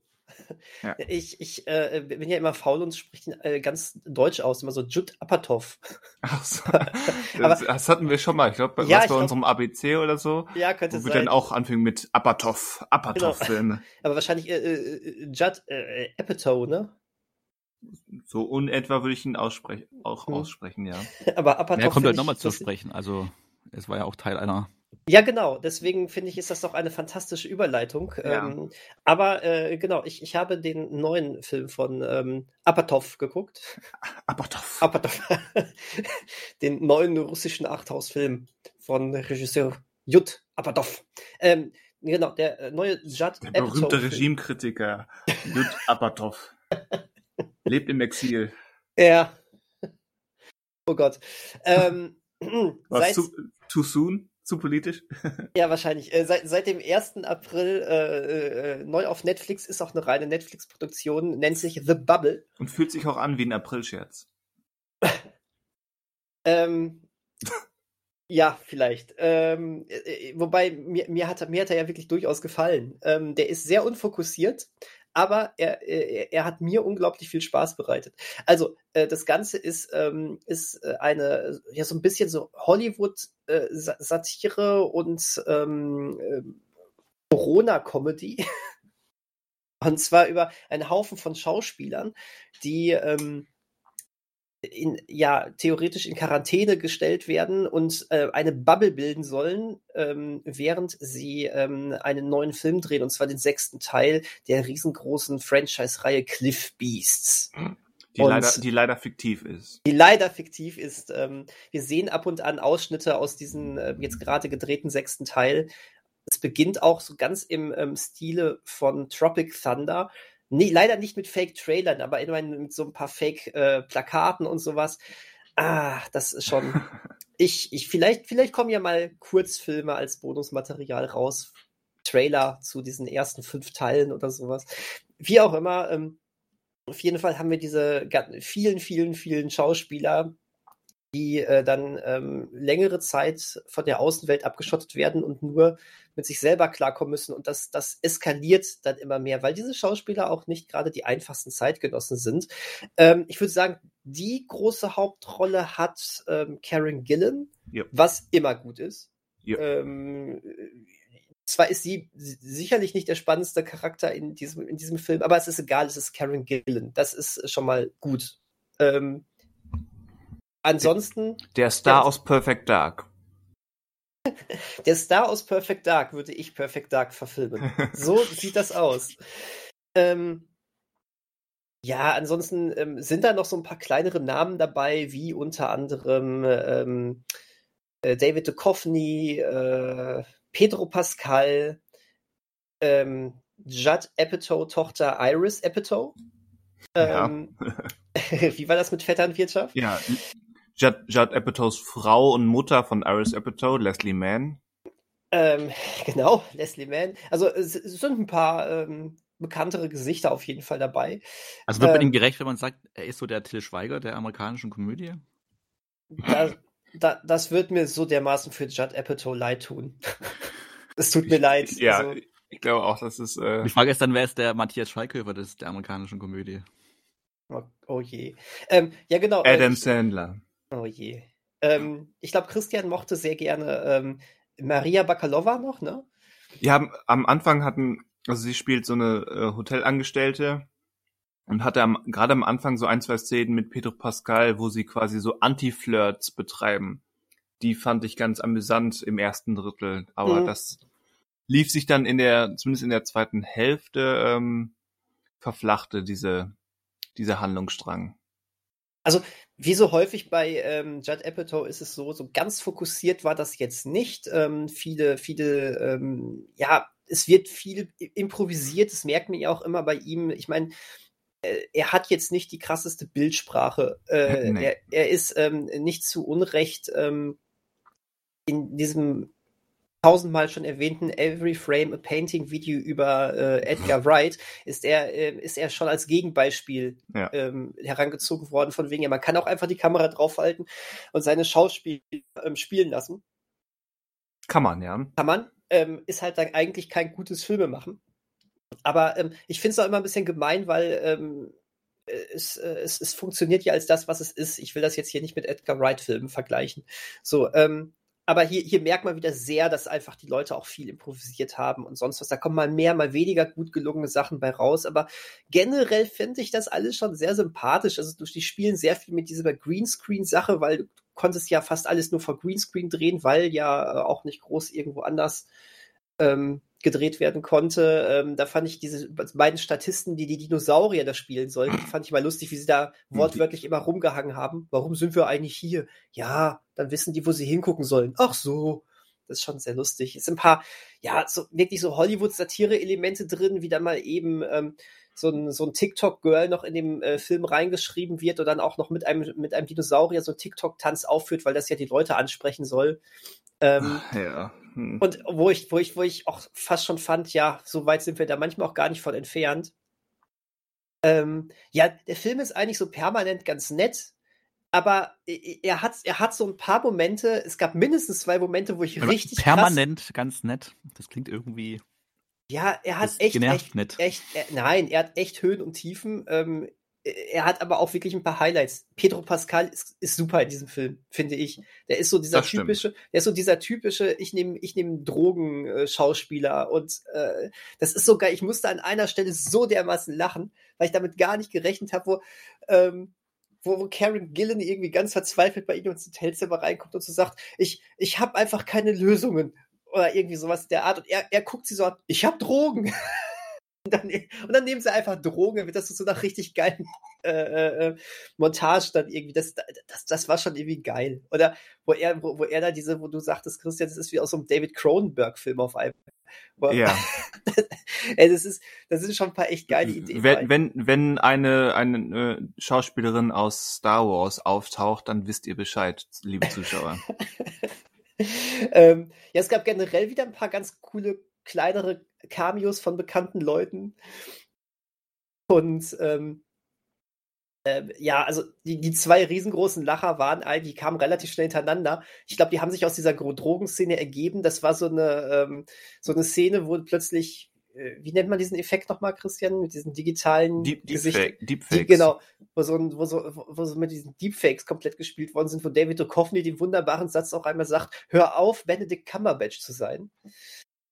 Ja. Ich, ich äh, bin ja immer faul und spreche ihn äh, ganz deutsch aus, immer so Jud Apatow. Ach so. Das, das hatten wir schon mal. Ich glaube, bei, Ja, bei glaub- unserem ABC oder so. Ja, könnte Wo wir sein. dann auch anfingen mit Apatow. Apatow-Filme. Aber wahrscheinlich äh, äh, Judd äh, Apatow, ne? So unetwa würde ich ihn aussprechen, auch Hm. aussprechen, ja. Aber Apatow. Er kommt halt nochmal zu sprechen. Also, es war ja auch Teil einer. Ja, genau. Deswegen finde ich, ist das doch eine fantastische Überleitung. Ja. Ähm, aber äh, genau, ich, ich habe den neuen Film von ähm, Apatow geguckt. Apatow. Apatow. den neuen russischen Arthouse-Film von Regisseur Jud Apatow. Ähm, genau, der äh, neue Judd Der berühmte Apatow-Film. Regimekritiker Jud Apatow. Lebt im Exil. Ja. Oh Gott. Ähm, Was seit, zu, too soon? Zu politisch? Ja, wahrscheinlich. Äh, seit, seit dem 1. April äh, äh, neu auf Netflix ist auch eine reine Netflix-Produktion, nennt sich The Bubble. Und fühlt sich auch an wie ein Aprilscherz. Ähm, ja, vielleicht. Ähm, äh, äh, wobei, mir, mir, hat, er- mir hat er ja wirklich durchaus gefallen. Ähm, der ist sehr unfokussiert, aber er, er, er hat mir unglaublich viel Spaß bereitet. Also, äh, das Ganze ist, ähm, ist äh, eine, ja, so ein bisschen so Hollywood-Satire und ähm, ähm, Corona-Comedy. Und zwar über einen Haufen von Schauspielern, die ähm, in, ja, theoretisch in Quarantäne gestellt werden und äh, eine Bubble bilden sollen, ähm, während sie ähm, einen neuen Film drehen, und zwar den sechsten Teil der riesengroßen Franchise-Reihe Cliff Beasts Die, Und- leider, die leider fiktiv ist. die leider fiktiv ist. Ähm, wir sehen ab und an Ausschnitte aus diesem äh, jetzt gerade gedrehten sechsten Teil. Es beginnt auch so ganz im ähm, Stile von Tropic Thunder. Nee, leider nicht mit Fake-Trailern, aber immerhin mit so ein paar Fake-Plakaten und sowas. Ah, das ist schon. Ich, ich, vielleicht, vielleicht kommen ja mal Kurzfilme als Bonusmaterial raus. Trailer zu diesen ersten fünf Teilen oder sowas. Wie auch immer, ähm, auf jeden Fall haben wir diese vielen, vielen, vielen Schauspieler, die äh, dann ähm, längere Zeit von der Außenwelt abgeschottet werden und nur mit sich selber klarkommen müssen. Und das, das eskaliert dann immer mehr, weil diese Schauspieler auch nicht gerade die einfachsten Zeitgenossen sind. Ähm, ich würde sagen, die große Hauptrolle hat ähm, Karen Gillan, Ja. was immer gut ist. Ja. Ähm, zwar ist sie si- sicherlich nicht der spannendste Charakter in diesem, in diesem Film, aber es ist egal, es ist Karen Gillan. Das ist schon mal gut. Ähm, ansonsten, Der Star Ja. aus Perfect Dark. der Star aus Perfect Dark würde ich Perfect Dark verfilmen. So sieht das aus. Ähm, ja, ansonsten ähm, sind da noch so ein paar kleinere Namen dabei, wie unter anderem ähm, äh, David Duchovny, äh, Pedro Pascal, ähm, Judd Apatow, Tochter Iris Apatow. Ja. Ähm, wie war das mit Vetternwirtschaft? Ja, Judd, Judd Apatows Frau und Mutter von Iris Apatow, Leslie Mann. Ähm, genau, Leslie Mann. Also es es sind ein paar ähm, bekanntere Gesichter auf jeden Fall dabei. Also wird man Ähm. ihm gerecht, wenn man sagt, er ist so der Till Schweiger der amerikanischen Komödie? Da, da, das wird mir so dermaßen für Judd Apatow leid tun. Es tut mir leid. Ja, Also, ich glaube auch, das ist. Äh, Die Frage ist dann, wer ist der Matthias Schweighöfer des, der amerikanischen Komödie? oh, oh je. Ähm, ja, genau. äh, Adam ich- Sandler. Oh je. Ähm, ich glaube, Christian mochte sehr gerne ähm, Maria Bakalova noch, ne? Ja, am- Anfang hatten, also sie spielt so eine äh, Hotelangestellte und hatte am, gerade am Anfang so ein, zwei Szenen mit Pedro Pascal, wo sie quasi so Anti-Flirts betreiben. Die fand ich ganz amüsant im ersten Drittel, aber Mhm. das lief sich dann in der, zumindest in der zweiten Hälfte, ähm, verflachte diese, dieser Handlungsstrang. Wie so häufig bei ähm, Judd Apatow ist es so, so ganz fokussiert war das jetzt nicht. Ähm, viele, viele, ähm, ja, es wird viel improvisiert, das merkt man ja auch immer bei ihm. Ich meine, äh, er hat jetzt nicht die krasseste Bildsprache. Äh, Nee. er, er ist ähm, nicht zu Unrecht ähm, in diesem tausendmal schon erwähnten Every Frame a Painting Video über äh, Edgar Wright ist er äh, ist er schon als Gegenbeispiel Ja. ähm, herangezogen worden von wegen ja man kann auch einfach die Kamera draufhalten und seine Schauspieler ähm, spielen lassen Kann man, ja. kann man ähm, ist halt dann eigentlich kein gutes Filme machen aber ähm, ich finde es auch immer ein bisschen gemein weil ähm, es, äh, es, es funktioniert ja als das, was es ist. Ich will das jetzt hier nicht mit Edgar Wright-Filmen vergleichen. So, ähm, aber hier, hier merkt man wieder sehr, dass einfach die Leute auch viel improvisiert haben und sonst was. Da kommen mal mehr, mal weniger gut gelungene Sachen bei raus. Aber generell finde ich das alles schon sehr sympathisch. Also die spielen sehr viel mit dieser Greenscreen-Sache, weil du konntest ja fast alles nur vor Greenscreen drehen, weil ja äh, auch nicht groß irgendwo anders ähm, gedreht werden konnte. Ähm, da fand ich diese beiden Statisten, die die Dinosaurier da spielen sollten, die fand ich mal lustig, wie sie da wortwörtlich immer rumgehangen haben. Warum sind wir eigentlich hier? Ja, dann wissen die, wo sie hingucken sollen. Ach so. Das ist schon sehr lustig. Es sind ein paar, ja, so wirklich so Hollywood-Satire-Elemente drin, wie dann mal eben ähm, so ein, so ein TikTok-Girl noch in dem äh, Film reingeschrieben wird und dann auch noch mit einem, mit einem Dinosaurier so einen TikTok-Tanz aufführt, weil das ja die Leute ansprechen soll. Ähm, Ja. Hm. und wo ich, wo ich, wo ich auch fast schon fand, ja, so weit sind wir da manchmal auch gar nicht von entfernt. Ähm, ja, der Film ist eigentlich so permanent ganz nett, aber er hat, er hat so ein paar Momente, es gab mindestens zwei Momente, wo ich Aber richtig Permanent, ganz nett. Das klingt irgendwie Krass, ja, er hat echt, genervt echt, echt, äh, nein, er hat echt Höhen und Tiefen. Ähm, er hat aber auch wirklich ein paar Highlights. Pedro Pascal ist, ist super in diesem Film, finde ich. Der ist so dieser typische, der ist so dieser typische, ich nehme ich nehm Drogen-Schauspieler und äh, das ist so geil. Ich musste an einer Stelle so dermaßen lachen, weil ich damit gar nicht gerechnet habe, wo, ähm, wo, wo Karen Gillen irgendwie ganz verzweifelt bei ihm ins Hotelzimmer reinkommt und so sagt, ich, ich habe einfach keine Lösungen oder irgendwie sowas der Art und er, er guckt sie so an, ich habe Drogen. Und dann, und dann nehmen sie einfach Drogen, dann wird das so nach richtig geilen äh, äh, Montage dann irgendwie. Das, das, das war schon irgendwie geil. Oder wo er, wo, wo er da diese, wo du sagtest, Christian, das ist wie aus so einem David Cronenberg-Film auf einmal. Ja. ey, das ist, das sind schon ein paar echt geile Ideen. Wenn, wenn, wenn eine, eine äh, Schauspielerin aus Star Wars auftaucht, dann wisst ihr Bescheid, liebe Zuschauer. ähm, ja, es gab generell wieder ein paar ganz coole kleinere Cameos von bekannten Leuten. Und ähm, äh, ja, also die, die zwei riesengroßen Lacher waren eigentlich, die kamen relativ schnell hintereinander. Ich glaube, die haben sich aus dieser Drogenszene ergeben. Das war so eine, ähm, so eine Szene, wo plötzlich, wie nennt man diesen Effekt nochmal, Christian? Mit diesen digitalen Deep. Deepfake, Deepfakes. Die, genau, wo so, wo, so, wo- so mit diesen Deepfakes komplett gespielt worden sind, wo David Duchovny den wunderbaren Satz auch einmal sagt, hör auf, Benedict Cumberbatch zu sein.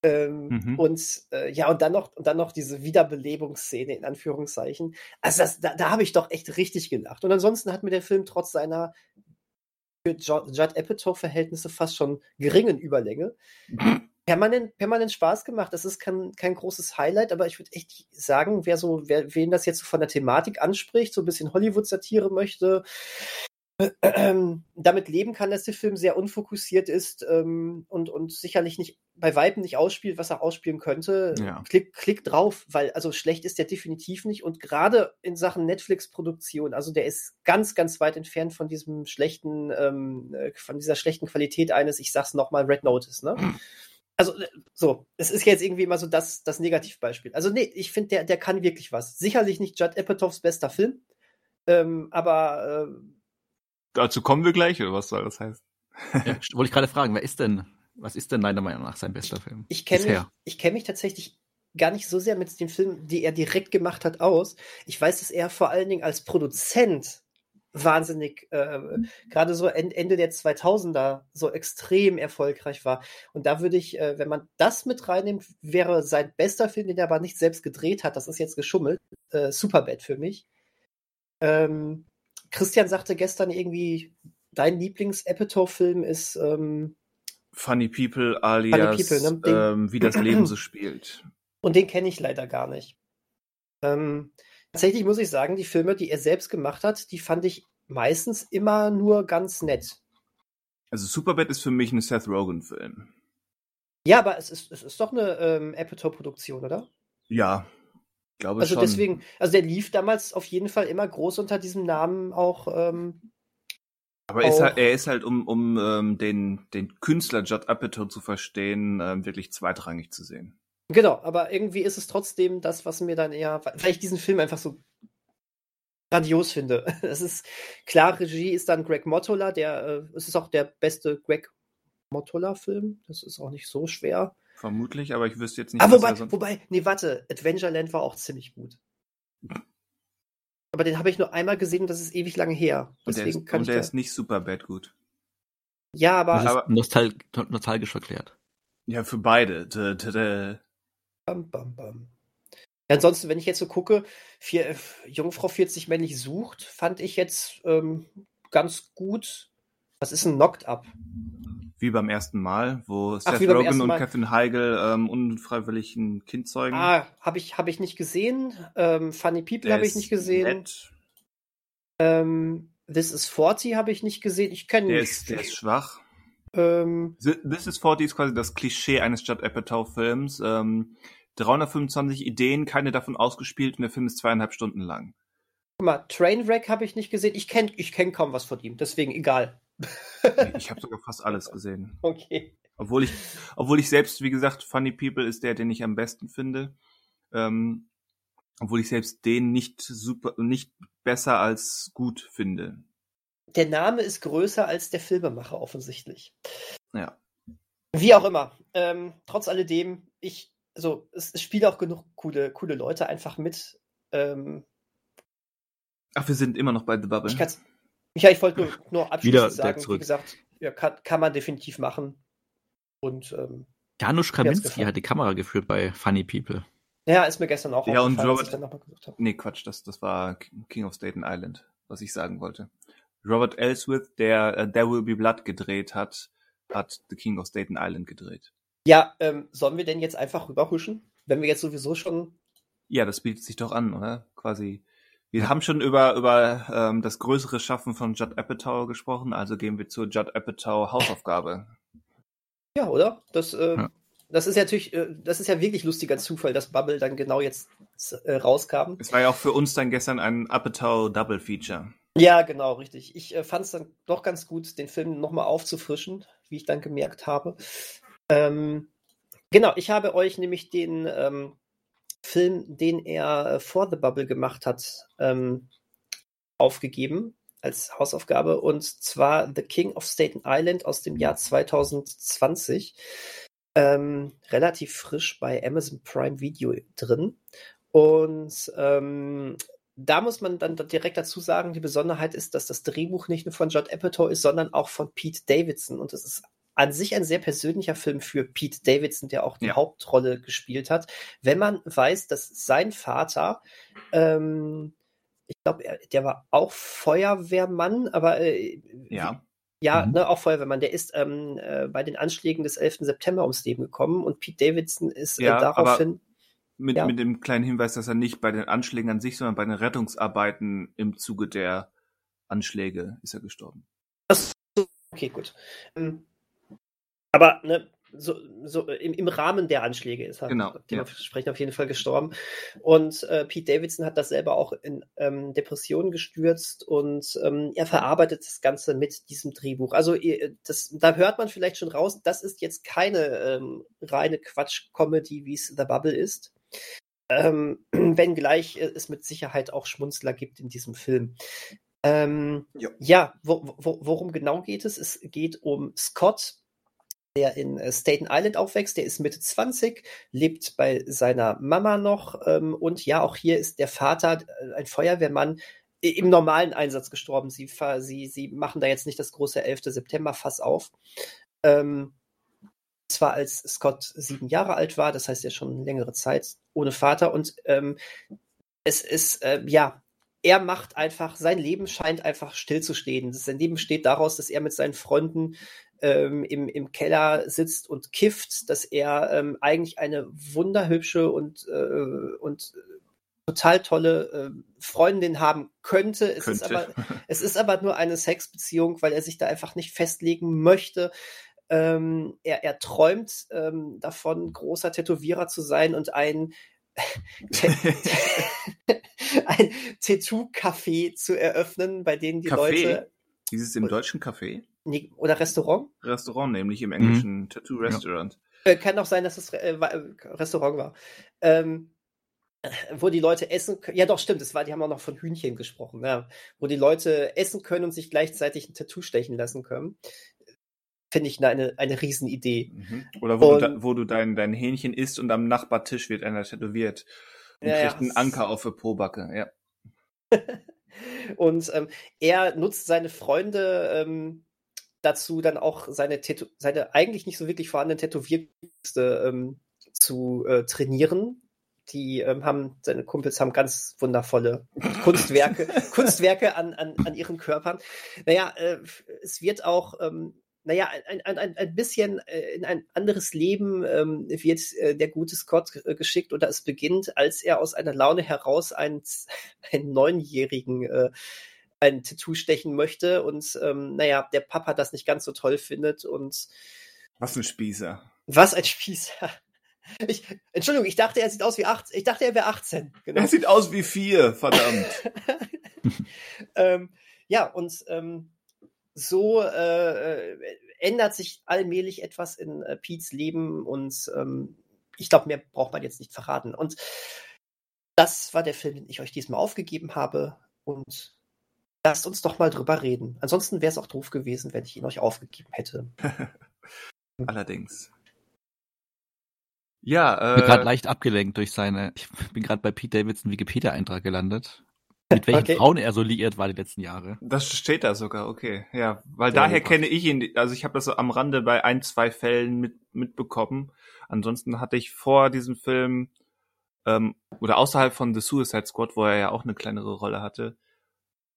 Ähm, Mhm. Und äh, ja, und dann noch, und dann noch diese Wiederbelebungsszene in Anführungszeichen. Also das, da, da habe ich doch echt richtig gelacht. Und ansonsten hat mir der Film trotz seiner für Judd Apatow-Verhältnisse fast schon geringen Überlänge permanent, permanent Spaß gemacht. Das ist kein, kein großes Highlight, aber ich würde echt sagen, wer so, wer, wen das jetzt so von der Thematik anspricht, so ein bisschen Hollywood-Satire möchte, ähm, damit leben kann, dass der Film sehr unfokussiert ist ähm, und, und sicherlich nicht bei Weitem nicht ausspielt, was er ausspielen könnte. Ja. Klick, klick drauf, weil also schlecht ist der definitiv nicht und gerade in Sachen Netflix-Produktion, also der ist ganz, ganz weit entfernt von diesem schlechten, ähm, äh, von dieser schlechten Qualität eines, ich sag's nochmal, Red Notice, ne? Also, äh, so, es ist jetzt irgendwie immer so das, das Negativbeispiel. Also, nee, ich finde, der, der kann wirklich was. Sicherlich nicht Judd Apatows bester Film, ähm, aber äh, Dazu kommen wir gleich, oder was soll das heißen? Ja, wollte ich gerade fragen, wer ist denn Was ist denn deiner Meinung nach sein bester Film? Ich kenne mich, Bisher. ich kenn mich tatsächlich gar nicht so sehr mit den Filmen, die er direkt gemacht hat, aus. Ich weiß, dass er vor allen Dingen als Produzent wahnsinnig, äh, gerade so en- Ende der 2000er, so extrem erfolgreich war. Und da würde ich, äh, wenn man das mit reinnimmt, wäre sein bester Film, den er aber nicht selbst gedreht hat, das ist jetzt geschummelt, äh, Superbad für mich. Ähm, Christian sagte gestern irgendwie, dein Lieblings-Apatow-Film ist ähm, Funny People alias People, ne? Den- ähm, wie das Leben so spielt. Und den kenne ich leider gar nicht. Ähm, tatsächlich muss ich sagen, die Filme, die er selbst gemacht hat, die fand ich meistens immer nur ganz nett. Also Superbad ist für mich ein Seth Rogen-Film. Ja, aber es ist, es ist doch eine ähm, Apatow-Produktion, oder? Ja, glaube Also schon. deswegen, also der lief damals auf jeden Fall immer groß unter diesem Namen auch. Ähm, Aber ist auch- halt, er ist halt, um, um ähm, den, den Künstler Judd Apatow zu verstehen, ähm, wirklich zweitrangig zu sehen. Genau, aber irgendwie ist es trotzdem das, was mir dann eher, weil ich diesen Film einfach so grandios finde. Es ist klar, Regie ist dann Greg Mottola, der, äh, es ist auch der beste Greg Mottola-Film. Das ist auch nicht so schwer. Vermutlich, aber ich wüsste jetzt nicht, Ah, was wobei, sonst- wobei, nee, warte, Adventureland war auch ziemlich gut. Aber den habe ich nur einmal gesehen und das ist ewig lange her. Und der, Deswegen ist, kann und der da, ist nicht Superbad gut. Ja, aber Das ist aber- nostal nostalgisch erklärt. Ja, für beide. Bam, bam, bam. Ansonsten, wenn ich jetzt so gucke, vier, äh, Jungfrau 40 männlich sucht, fand ich jetzt ähm, ganz gut. Was ist ein Knocked Up? Wie beim ersten Mal, wo Seth Rogen und. Kevin Heigl ähm, unfreiwillig ein Kind zeugen. Ah, habe ich, hab ich nicht gesehen. Ähm, Funny People habe ich nicht gesehen. Ähm, This is 40 habe ich nicht gesehen. Ich kenne nicht. ist, der ist schwach. ähm, This is 40 ist quasi das Klischee eines Judd Apatow-Films. Ähm, 325 Ideen, keine davon ausgespielt und der Film ist zweieinhalb Stunden lang. guck mal, Trainwreck habe ich nicht gesehen. Ich kenne ich kenn kaum was von ihm, deswegen egal. Ich habe sogar fast alles gesehen. Okay. Obwohl ich, obwohl ich selbst, wie gesagt, Funny People ist der, den ich am besten finde. Ähm, obwohl ich selbst den nicht super, nicht besser als gut finde. Der Name ist größer als der Filmemacher offensichtlich. Ja. Wie auch immer. Ähm, trotz alledem, ich, also es, es spielen auch genug coole, coole Leute einfach mit. Ähm, Ach, wir sind immer noch bei The Bubble. ich ja, ich wollte nur, nur Wieder abschließend sagen, wie zurück. gesagt, ja, kann, kann man definitiv machen. Und ähm, Janusz gefallen. hat die Kamera geführt bei Funny People. ja, ist mir gestern auch Ja, und Robert- ich dann nochmal gesucht habe. Nee, Quatsch, das, das war King of Staten Island, was ich sagen wollte. Robert Ellsworth, der äh, There Will Be Blood gedreht hat, hat The King of Staten Island gedreht. Ja, ähm, sollen wir denn jetzt einfach rüberhuschen? Wenn wir jetzt sowieso schon. Ja, das bietet sich doch an, oder? Quasi. Wir haben schon über, über ähm, das größere Schaffen von Judd Apatow gesprochen, also gehen wir zur Judd Apatow Hausaufgabe. Ja, oder? Das, äh, Ja. das ist ja natürlich, äh, das ist ja wirklich lustiger Zufall, dass Bubble dann genau jetzt äh, rauskam. Es war ja auch für uns dann gestern ein Apatow Double Feature. Ja, genau, richtig. Ich äh, fand es dann doch ganz gut, den Film nochmal aufzufrischen, wie ich dann gemerkt habe. Ähm, genau, ich habe euch nämlich den ähm, Film, den er äh, vor The Bubble gemacht hat, ähm, aufgegeben als Hausaufgabe und zwar The King of Staten Island aus dem Jahr 2020. Ähm, relativ frisch bei Amazon Prime Video drin. Und ähm, da muss man dann direkt dazu sagen, die Besonderheit ist, dass das Drehbuch nicht nur von Judd Apatow ist, sondern auch von Pete Davidson. Und es ist an sich ein sehr persönlicher Film für Pete Davidson, der auch die Ja. Hauptrolle gespielt hat. Wenn man weiß, dass sein Vater, ähm, ich glaube, der war auch Feuerwehrmann, aber äh, Ja. ja, Mhm. ne, auch Feuerwehrmann. Der ist ähm, äh, bei den Anschlägen des 11. September ums Leben gekommen und Pete Davidson ist Ja, äh, daraufhin. Mit, Ja. mit dem kleinen Hinweis, dass er nicht bei den Anschlägen an sich, sondern bei den Rettungsarbeiten im Zuge der Anschläge ist er gestorben. Okay, gut. Ähm, aber ne, so, so im, im Rahmen der Anschläge ist er Genau, dementsprechend auf jeden Fall gestorben. Und äh, Pete Davidson hat das selber auch in ähm, Depressionen gestürzt und ähm, er verarbeitet das Ganze mit diesem Drehbuch. Also ihr- das, da hört man vielleicht schon raus, das ist jetzt keine ähm, reine Quatsch-Comedy, wie es The Bubble ist. Ähm, wenngleich äh, es mit Sicherheit auch Schmunzler gibt in diesem Film. Ähm, Ja. ja, wo, wo, worum genau geht es? Es geht um Scott, der in äh, Staten Island aufwächst. Der ist Mitte 20, lebt bei seiner Mama noch. Ähm, und ja, auch hier ist der Vater äh, ein Feuerwehrmann im normalen Einsatz gestorben. Sie, sie, sie machen da jetzt nicht das große 11. September-Fass auf. Ähm, zwar als Scott sieben Jahre alt war, das heißt ja schon längere Zeit ohne Vater. Und ähm, es ist, äh, ja, er macht einfach, sein Leben scheint einfach stillzustehen. Sein Leben steht daraus, dass er mit seinen Freunden ähm, im, im Keller sitzt und kifft, dass er ähm, eigentlich eine wunderhübsche und, äh, und total tolle äh, Freundin haben könnte. Es, könnte. Ist aber, es ist aber nur eine Sexbeziehung, weil er sich da einfach nicht festlegen möchte. Ähm, er, er träumt ähm, davon, großer Tätowierer zu sein und ein ein Tattoo-Café zu eröffnen, bei denen die Café? Leute. Dieses im deutschen Café? Oder Restaurant? Restaurant, nämlich im englischen mhm. Tattoo-Restaurant. Ja. Äh, kann auch sein, dass es äh, Restaurant war. Ähm, wo die Leute essen können. Ja, doch, stimmt, es war, die haben auch noch von Hühnchen gesprochen, ja. Wo die Leute essen können und sich gleichzeitig ein Tattoo stechen lassen können. Finde ich eine, eine Riesenidee. Mhm. Oder wo, und, du, wo du dein, dein Hähnchen isst und am Nachbartisch wird einer tätowiert. Und ja, kriegt einen Anker auf der Pobacke, ja. und ähm, er nutzt seine Freunde ähm, dazu, dann auch seine, Tätow seine eigentlich nicht so wirklich vorhandenen Tätowierkünste ähm, zu äh, trainieren die ähm, haben, seine Kumpels haben ganz wundervolle Kunstwerke, Kunstwerke an, an, an ihren Körpern. Naja, äh, es wird auch, ähm, naja, ein, ein, ein, ein bisschen äh, in ein anderes Leben ähm, wird äh, der gute Scott äh, geschickt oder es beginnt, als er aus einer Laune heraus einen, einen Neunjährigen äh, ein Tattoo stechen möchte und ähm, naja, der Papa das nicht ganz so toll findet und was ein Spießer. Was ein Spießer. Ich, Entschuldigung, ich dachte, er sieht aus wie 18. Ich dachte, er wäre 18. Genau. Er sieht aus wie vier, verdammt. ähm, ja, und ähm, so äh, ändert sich allmählich etwas in äh, Pete's Leben und ähm, ich glaube, mehr braucht man jetzt nicht verraten. Und das war der Film, den ich euch diesmal aufgegeben habe. Und lasst uns doch mal drüber reden. Ansonsten wäre es auch doof gewesen, wenn ich ihn euch aufgegeben hätte. Allerdings. Ja, äh. Ich bin gerade leicht abgelenkt durch seine. Ich bin gerade bei Pete Davidson Wikipedia-Eintrag gelandet. Mit welchen okay. Frauen er so liiert war die letzten Jahre. Das steht da sogar, okay. Ja, weil Sehr daher kenne ich ihn, also ich habe das so am Rande bei ein, zwei Fällen mit, mitbekommen. Ansonsten hatte ich vor diesem Film ähm, oder außerhalb von The Suicide Squad, wo er ja auch eine kleinere Rolle hatte,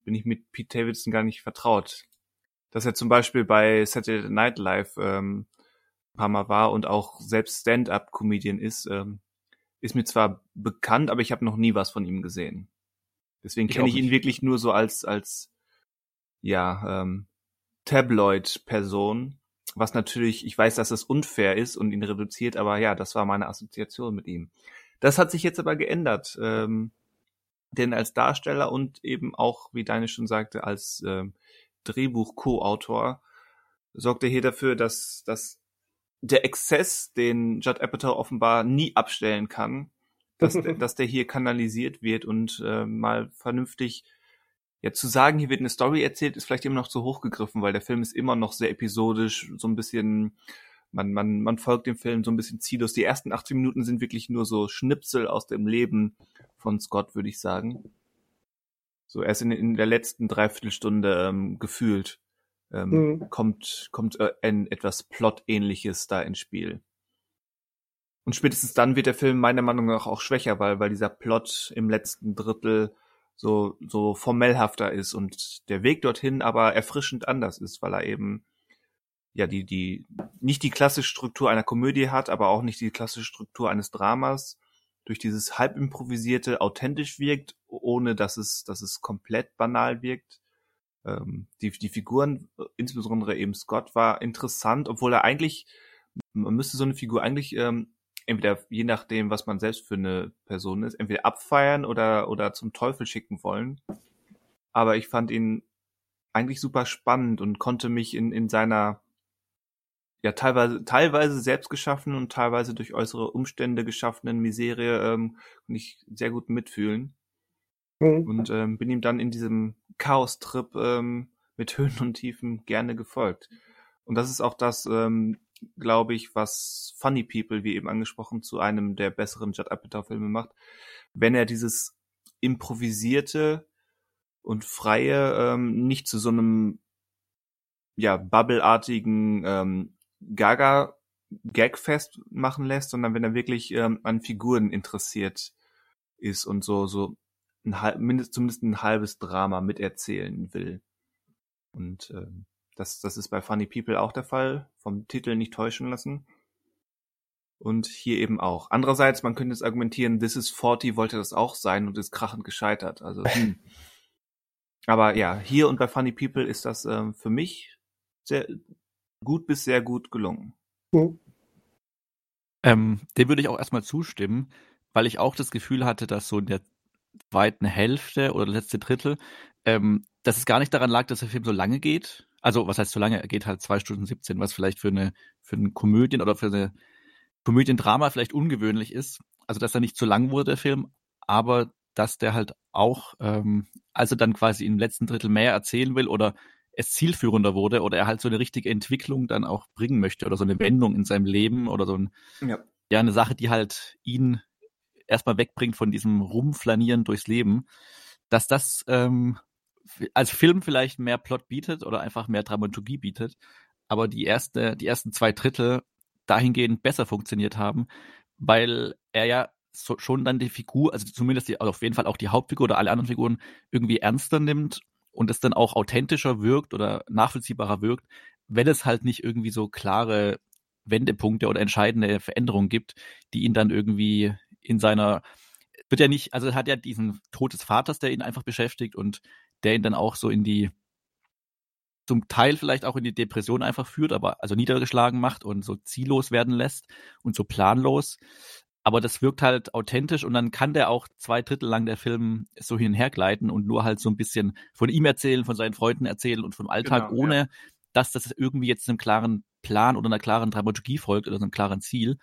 bin ich mit Pete Davidson gar nicht vertraut. Dass er zum Beispiel bei Saturday Night Live ähm, paar Mal war und auch selbst Stand-up-Comedian ist, ähm, ist mir zwar bekannt, aber ich habe noch nie was von ihm gesehen. Deswegen kenne ich ihn wirklich nur so als als ja ähm, Tabloid-Person, was natürlich, ich weiß, dass es unfair ist und ihn reduziert, aber ja, das war meine Assoziation mit ihm. Das hat sich jetzt aber geändert, ähm, denn als Darsteller und eben auch, wie Deine schon sagte, als ähm, Drehbuch-Co-Autor sorgt er hier dafür, dass, dass der Exzess, den Judd Apatow offenbar nie abstellen kann, dass, dass der hier kanalisiert wird und äh, mal vernünftig ja zu sagen, hier wird eine Story erzählt, ist vielleicht immer noch zu hoch gegriffen, weil der Film ist immer noch sehr episodisch, so ein bisschen man man man folgt dem Film so ein bisschen ziellos. Die ersten 18 Minuten sind wirklich nur so Schnipsel aus dem Leben von Scott, würde ich sagen. So erst in, in der letzten Dreiviertelstunde ähm, gefühlt ähm, mhm. kommt, kommt äh, ein etwas Plot-ähnliches da ins Spiel. Und spätestens dann wird der Film meiner Meinung nach auch schwächer, weil, weil dieser Plot im letzten Drittel so, so formellhafter ist und der Weg dorthin aber erfrischend anders ist, weil er eben ja die, die, nicht die klassische Struktur einer Komödie hat, aber auch nicht die klassische Struktur eines Dramas, durch dieses halb improvisierte authentisch wirkt, ohne dass es, dass es komplett banal wirkt ähm, die, die Figuren, äh, insbesondere eben Scott, war interessant, obwohl er eigentlich, man müsste so eine Figur eigentlich ähm, entweder je nachdem, was man selbst für eine Person ist, entweder abfeiern oder, oder zum Teufel schicken wollen. Aber ich fand ihn eigentlich super spannend und konnte mich in, in seiner ja teilweise teilweise selbst geschaffenen und teilweise durch äußere Umstände geschaffenen Miserie ähm, nicht sehr gut mitfühlen. Mhm. Und ähm, bin ihm dann in diesem Chaos-Trip ähm, mit Höhen und Tiefen gerne gefolgt. Und das ist auch das, ähm, glaube ich, was Funny People, wie eben angesprochen, zu einem der besseren Judd Apatow-Filme macht, wenn er dieses improvisierte und freie ähm, nicht zu so einem ja bubbleartigen ähm, Gaga Gagfest machen lässt, sondern wenn er wirklich ähm, an Figuren interessiert ist und so so ein halb, mindest, zumindest ein halbes Drama miterzählen will. Und ähm, das, das ist bei Funny People auch der Fall. Vom Titel nicht täuschen lassen. Und hier eben auch. Andererseits, man könnte jetzt argumentieren, This is 40 wollte das auch sein und ist krachend gescheitert. Also, hm. Aber ja, hier und bei Funny People ist das ähm, für mich sehr gut bis sehr gut gelungen. Mhm. Ähm, dem würde ich auch erstmal zustimmen, weil ich auch das Gefühl hatte, dass so in der zweiten Hälfte oder letzte Drittel, ähm, dass es gar nicht daran lag, dass der Film so lange geht. Also, was heißt so lange? Er geht halt zwei Stunden 17, was vielleicht für eine, für eine Komödien oder für eine Komödiendrama vielleicht ungewöhnlich ist. Also, dass er nicht zu lang wurde, der Film, aber dass der halt auch, ähm, also dann quasi im letzten Drittel mehr erzählen will oder es zielführender wurde oder er halt so eine richtige Entwicklung dann auch bringen möchte oder so eine Wendung in seinem Leben oder so ein, ja, ja eine Sache, die halt ihn erstmal wegbringt von diesem Rumflanieren durchs Leben, dass das ähm, als Film vielleicht mehr Plot bietet oder einfach mehr Dramaturgie bietet, aber die erste, die ersten zwei Drittel dahingehend besser funktioniert haben, weil er ja so, schon dann die Figur, also zumindest die, also auf jeden Fall auch die Hauptfigur oder alle anderen Figuren irgendwie ernster nimmt und es dann auch authentischer wirkt oder nachvollziehbarer wirkt, wenn es halt nicht irgendwie so klare Wendepunkte oder entscheidende Veränderungen gibt, die ihn dann irgendwie in seiner wird ja nicht, also hat ja diesen Tod des Vaters, der ihn einfach beschäftigt und der ihn dann auch so in die zum Teil vielleicht auch in die Depression einfach führt, aber also niedergeschlagen macht und so ziellos werden lässt und so planlos. Aber das wirkt halt authentisch und dann kann der auch zwei Drittel lang der Film so hin und her gleiten und nur halt so ein bisschen von ihm erzählen, von seinen Freunden erzählen und vom Alltag, genau, ohne ja. dass das irgendwie jetzt einem klaren Plan oder einer klaren Dramaturgie folgt oder einem klaren Ziel,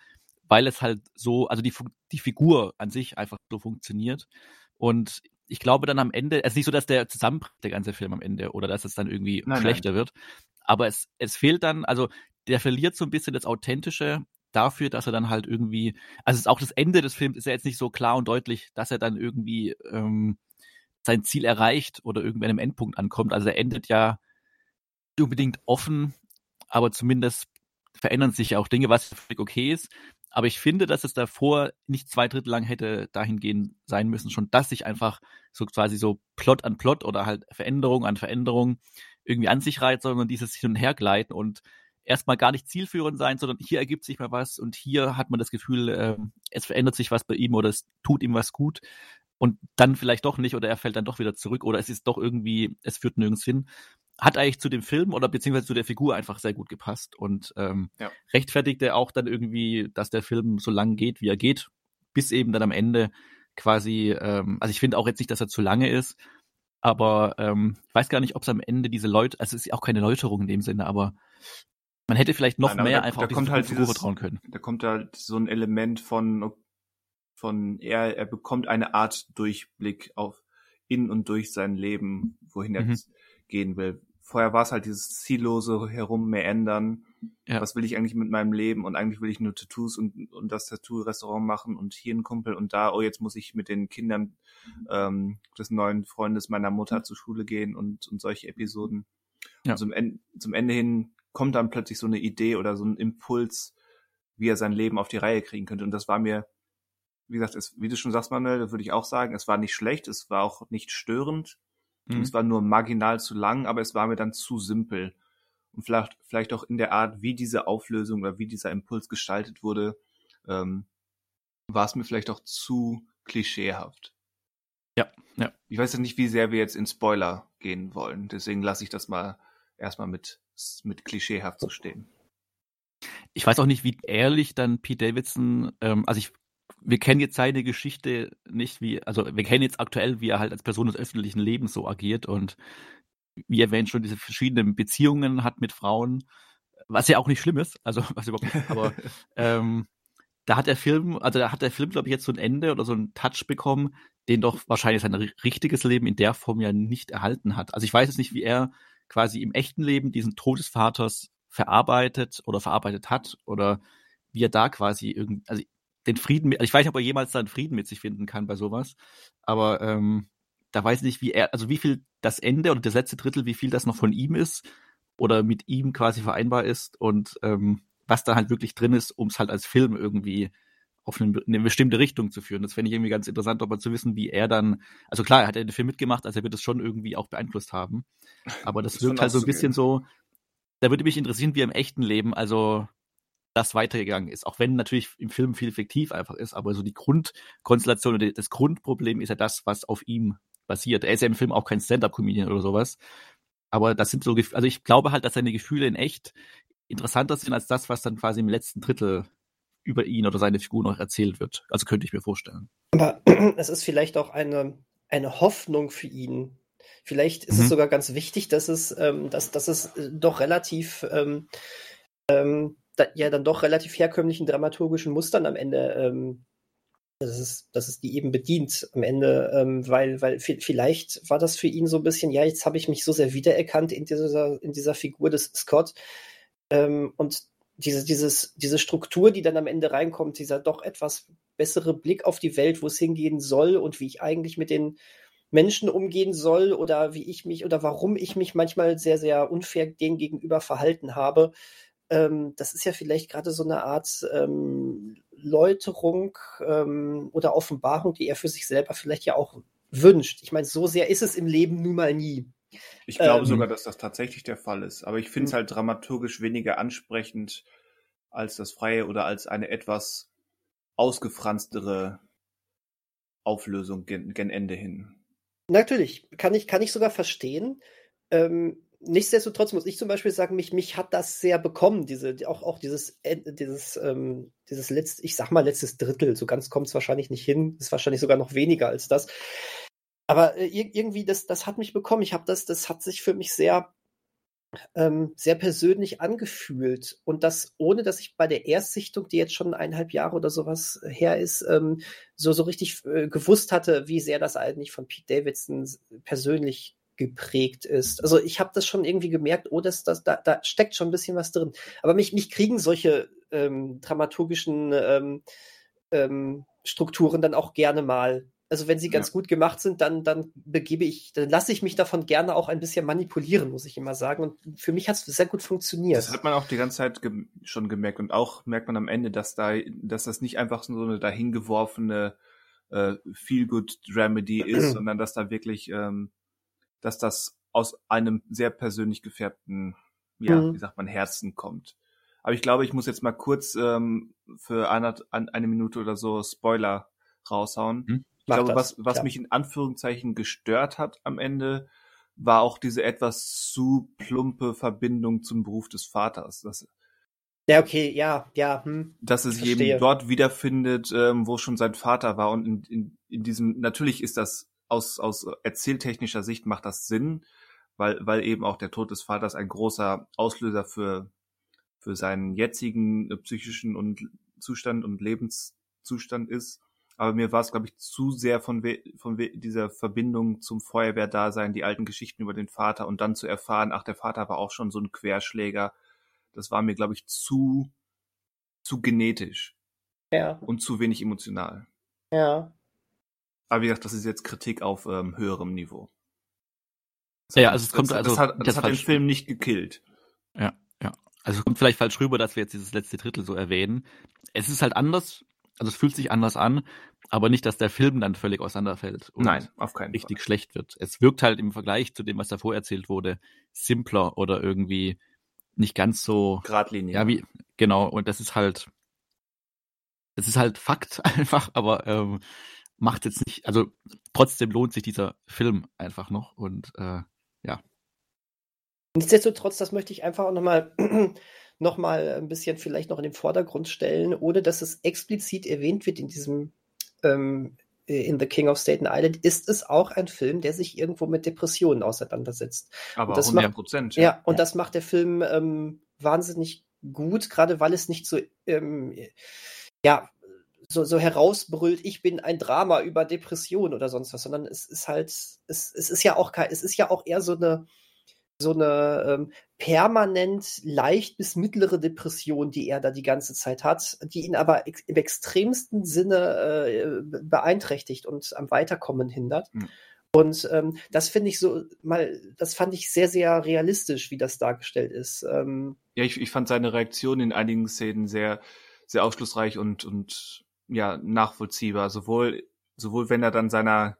weil es halt so, also die, die Figur an sich einfach so funktioniert. Und ich glaube dann am Ende, es ist nicht so, dass der zusammenbricht, der ganze Film am Ende, oder dass es dann irgendwie nein, schlechter nein. wird. Aber es, es fehlt dann, also der verliert so ein bisschen das Authentische dafür, dass er dann halt irgendwie, also auch das Ende des Films ist ja jetzt nicht so klar und deutlich, dass er dann irgendwie ähm, sein Ziel erreicht oder irgendwie an einem Endpunkt ankommt. Also er endet ja unbedingt offen, aber zumindest verändern sich ja auch Dinge, was völlig okay ist. Aber ich finde, dass es davor nicht zwei Drittel lang hätte dahingehend sein müssen, schon dass sich einfach so quasi so Plot an Plot oder halt Veränderung an Veränderung irgendwie an sich reiht, sondern dieses Hin- und Hergleiten und erstmal gar nicht zielführend sein, sondern hier ergibt sich mal was und hier hat man das Gefühl, äh, es verändert sich was bei ihm oder es tut ihm was gut und dann vielleicht doch nicht oder er fällt dann doch wieder zurück oder es ist doch irgendwie, es führt nirgends hin hat eigentlich zu dem Film oder beziehungsweise zu der Figur einfach sehr gut gepasst und ähm, ja. rechtfertigte auch dann irgendwie, dass der Film so lang geht, wie er geht, bis eben dann am Ende quasi, ähm, also ich finde auch jetzt nicht, dass er zu lange ist, aber ähm, ich weiß gar nicht, ob es am Ende diese Leute, also es ist auch keine Läuterung in dem Sinne, aber man hätte vielleicht noch Nein, mehr da, einfach da auf diese halt Figur vertrauen können. Da kommt halt so ein Element von, von er, er bekommt eine Art Durchblick auf in und durch sein Leben, wohin er mhm. gehen will vorher war es halt dieses ziellose Herummeändern. Ja. Was will ich eigentlich mit meinem Leben? Und eigentlich will ich nur Tattoos und, und das Tattoo-Restaurant machen und hier ein Kumpel und da, oh, jetzt muss ich mit den Kindern ähm, des neuen Freundes meiner Mutter zur Schule gehen und, und solche Episoden. Ja. Und zum, en zum Ende hin kommt dann plötzlich so eine Idee oder so ein Impuls, wie er sein Leben auf die Reihe kriegen könnte. Und das war mir, wie gesagt, es, wie du schon sagst, Manuel, das würde ich auch sagen, es war nicht schlecht, es war auch nicht störend, Mhm. Es war nur marginal zu lang, aber es war mir dann zu simpel. Und vielleicht, vielleicht auch in der Art, wie diese Auflösung oder wie dieser Impuls gestaltet wurde, ähm, war es mir vielleicht auch zu klischeehaft. Ja, ja. Ich weiß ja nicht, wie sehr wir jetzt in Spoiler gehen wollen. Deswegen lasse ich das mal erstmal mit, mit klischeehaft zu stehen. Ich weiß auch nicht, wie ehrlich dann Pete Davidson, ähm, also ich wir kennen jetzt seine Geschichte nicht, wie, also wir kennen jetzt aktuell, wie er halt als Person des öffentlichen Lebens so agiert und wie erwähnt schon diese verschiedenen Beziehungen hat mit Frauen, was ja auch nicht schlimm ist, also was überhaupt nicht, aber ähm, da hat der Film, also da hat der Film, glaube ich, jetzt so ein Ende oder so einen Touch bekommen, den doch wahrscheinlich sein richtiges Leben in der Form ja nicht erhalten hat. Also ich weiß jetzt nicht, wie er quasi im echten Leben diesen Tod des Vaters verarbeitet oder verarbeitet hat oder wie er da quasi irgendwie, also den Frieden, mit, also ich weiß nicht, ob er jemals dann Frieden mit sich finden kann bei sowas, aber ähm, da weiß ich nicht, wie er, also wie viel das Ende oder das letzte Drittel, wie viel das noch von ihm ist oder mit ihm quasi vereinbar ist und ähm, was da halt wirklich drin ist, um es halt als Film irgendwie auf eine, eine, bestimmte Richtung zu führen. Das fände ich irgendwie ganz interessant, aber zu wissen, wie er dann, also klar, er hat ja den Film mitgemacht, also er wird es schon irgendwie auch beeinflusst haben. Aber das, das wirkt halt so ein bisschen so, da würde mich interessieren, wie er im echten Leben, also das weitergegangen ist. Auch wenn natürlich im Film viel fiktiv einfach ist, aber so die Grundkonstellation oder das Grundproblem ist ja das, was auf ihm basiert. Er ist ja im Film auch kein Stand-up-Comedian oder sowas. Aber das sind so, also ich glaube halt, dass seine Gefühle in echt interessanter sind als das, was dann quasi im letzten Drittel über ihn oder seine Figur noch erzählt wird. Also könnte ich mir vorstellen. Aber es ist vielleicht auch eine, eine Hoffnung für ihn. Vielleicht ist mhm. es sogar ganz wichtig, dass es, ähm, dass, dass es äh, doch relativ, ähm, ähm, da, ja, dann doch relativ herkömmlichen dramaturgischen Mustern am Ende, ähm, dass es, dass es die eben bedient am Ende, ähm, weil, weil vielleicht war das für ihn so ein bisschen, ja, jetzt habe ich mich so sehr wiedererkannt in dieser, in dieser Figur des Scott, ähm, und diese, dieses, diese Struktur, die dann am Ende reinkommt, dieser doch etwas bessere Blick auf die Welt, wo es hingehen soll und wie ich eigentlich mit den Menschen umgehen soll oder wie ich mich oder warum ich mich manchmal sehr, sehr unfair denen gegenüber verhalten habe. Ähm, das ist ja vielleicht gerade so eine Art ähm, Läuterung ähm, oder Offenbarung, die er für sich selber vielleicht ja auch wünscht. Ich meine, so sehr ist es im Leben nun mal nie. Ich glaube ähm, sogar, dass das tatsächlich der Fall ist. Aber ich finde es hm. halt dramaturgisch weniger ansprechend als das Freie oder als eine etwas ausgefranstere Auflösung gen, gen Ende hin. Natürlich, kann ich, kann ich sogar verstehen. Ähm, nichtsdestotrotz muss ich zum Beispiel sagen, mich, mich hat das sehr bekommen, diese, auch, auch dieses, dieses, ähm, dieses letzte, ich sag mal, letztes Drittel. So ganz kommt es wahrscheinlich nicht hin, ist wahrscheinlich sogar noch weniger als das. Aber äh, irgendwie, das, das hat mich bekommen. Ich habe das, das hat sich für mich sehr, ähm, sehr persönlich angefühlt. Und das, ohne dass ich bei der Erstsichtung, die jetzt schon eineinhalb Jahre oder sowas her ist, ähm, so, so richtig äh, gewusst hatte, wie sehr das eigentlich von Pete Davidson persönlich geprägt ist. Also ich habe das schon irgendwie gemerkt, oh, das, das, da, da steckt schon ein bisschen was drin. Aber mich, mich kriegen solche ähm, dramaturgischen ähm, ähm, Strukturen dann auch gerne mal also wenn sie ganz ja. gut gemacht sind, dann, dann begebe ich, dann lasse ich mich davon gerne auch ein bisschen manipulieren, muss ich immer sagen. Und für mich hat es sehr gut funktioniert. Das hat man auch die ganze Zeit ge schon gemerkt. Und auch merkt man am Ende, dass da, dass das nicht einfach so eine dahingeworfene äh, Feel-Good-Dramedy ist, sondern dass da wirklich, ähm, dass das aus einem sehr persönlich gefärbten, ja, mhm. wie sagt man, Herzen kommt. Aber ich glaube, ich muss jetzt mal kurz ähm, für eine, eine Minute oder so Spoiler raushauen. Mhm. Ich glaube, das, was, was mich in Anführungszeichen gestört hat am Ende, war auch diese etwas zu plumpe Verbindung zum Beruf des Vaters. Das, ja, okay, ja, ja. Hm, dass es sich eben dort wiederfindet, ähm, wo schon sein Vater war. Und in, in, in diesem, natürlich ist das aus, aus erzähltechnischer Sicht macht das Sinn, weil, weil eben auch der Tod des Vaters ein großer Auslöser für, für seinen jetzigen äh, psychischen und Zustand und Lebenszustand ist aber mir war es, glaube ich, zu sehr von, von dieser Verbindung zum Feuerwehrdasein, die alten Geschichten über den Vater und dann zu erfahren, ach, der Vater war auch schon so ein Querschläger. Das war mir, glaube ich, zu, zu genetisch. Ja. Und zu wenig emotional. Ja. Aber wie gesagt, das ist jetzt Kritik auf ähm, höherem Niveau. Das ja, also es kommt das, also das hat, das hat den Film nicht gekillt. Ja, ja. Also es kommt vielleicht falsch rüber, dass wir jetzt dieses letzte Drittel so erwähnen. Es ist halt anders, also es fühlt sich anders an, aber nicht, dass der Film dann völlig auseinanderfällt und Nein, auf keinen richtig Fall. schlecht wird. Es wirkt halt im Vergleich zu dem, was davor erzählt wurde, simpler oder irgendwie nicht ganz so geradlinig. Ja, wie genau. Und das ist halt, das ist halt Fakt einfach, aber ähm, macht jetzt nicht. Also trotzdem lohnt sich dieser Film einfach noch und äh, ja. Nichtsdestotrotz, das möchte ich einfach auch nochmal noch mal ein bisschen vielleicht noch in den Vordergrund stellen, ohne dass es explizit erwähnt wird in diesem ähm, in The King of Staten Island, ist es auch ein Film, der sich irgendwo mit Depressionen auseinandersetzt. Aber und das 100 Prozent. Ja. ja, und das macht der Film ähm, wahnsinnig gut, gerade weil es nicht so, ähm, ja, so, so herausbrüllt, ich bin ein Drama über Depression oder sonst was, sondern es ist halt, es, es ist ja auch es ist ja auch eher so eine, so eine ähm, permanent leicht bis mittlere Depression, die er da die ganze Zeit hat, die ihn aber ex im extremsten Sinne äh, beeinträchtigt und am Weiterkommen hindert. Mhm. Und ähm, das finde ich so mal, das fand ich sehr, sehr realistisch, wie das dargestellt ist. Ähm, ja, ich, ich fand seine Reaktion in einigen Szenen sehr, sehr aufschlussreich und, und ja, nachvollziehbar. Sowohl, sowohl wenn er dann seiner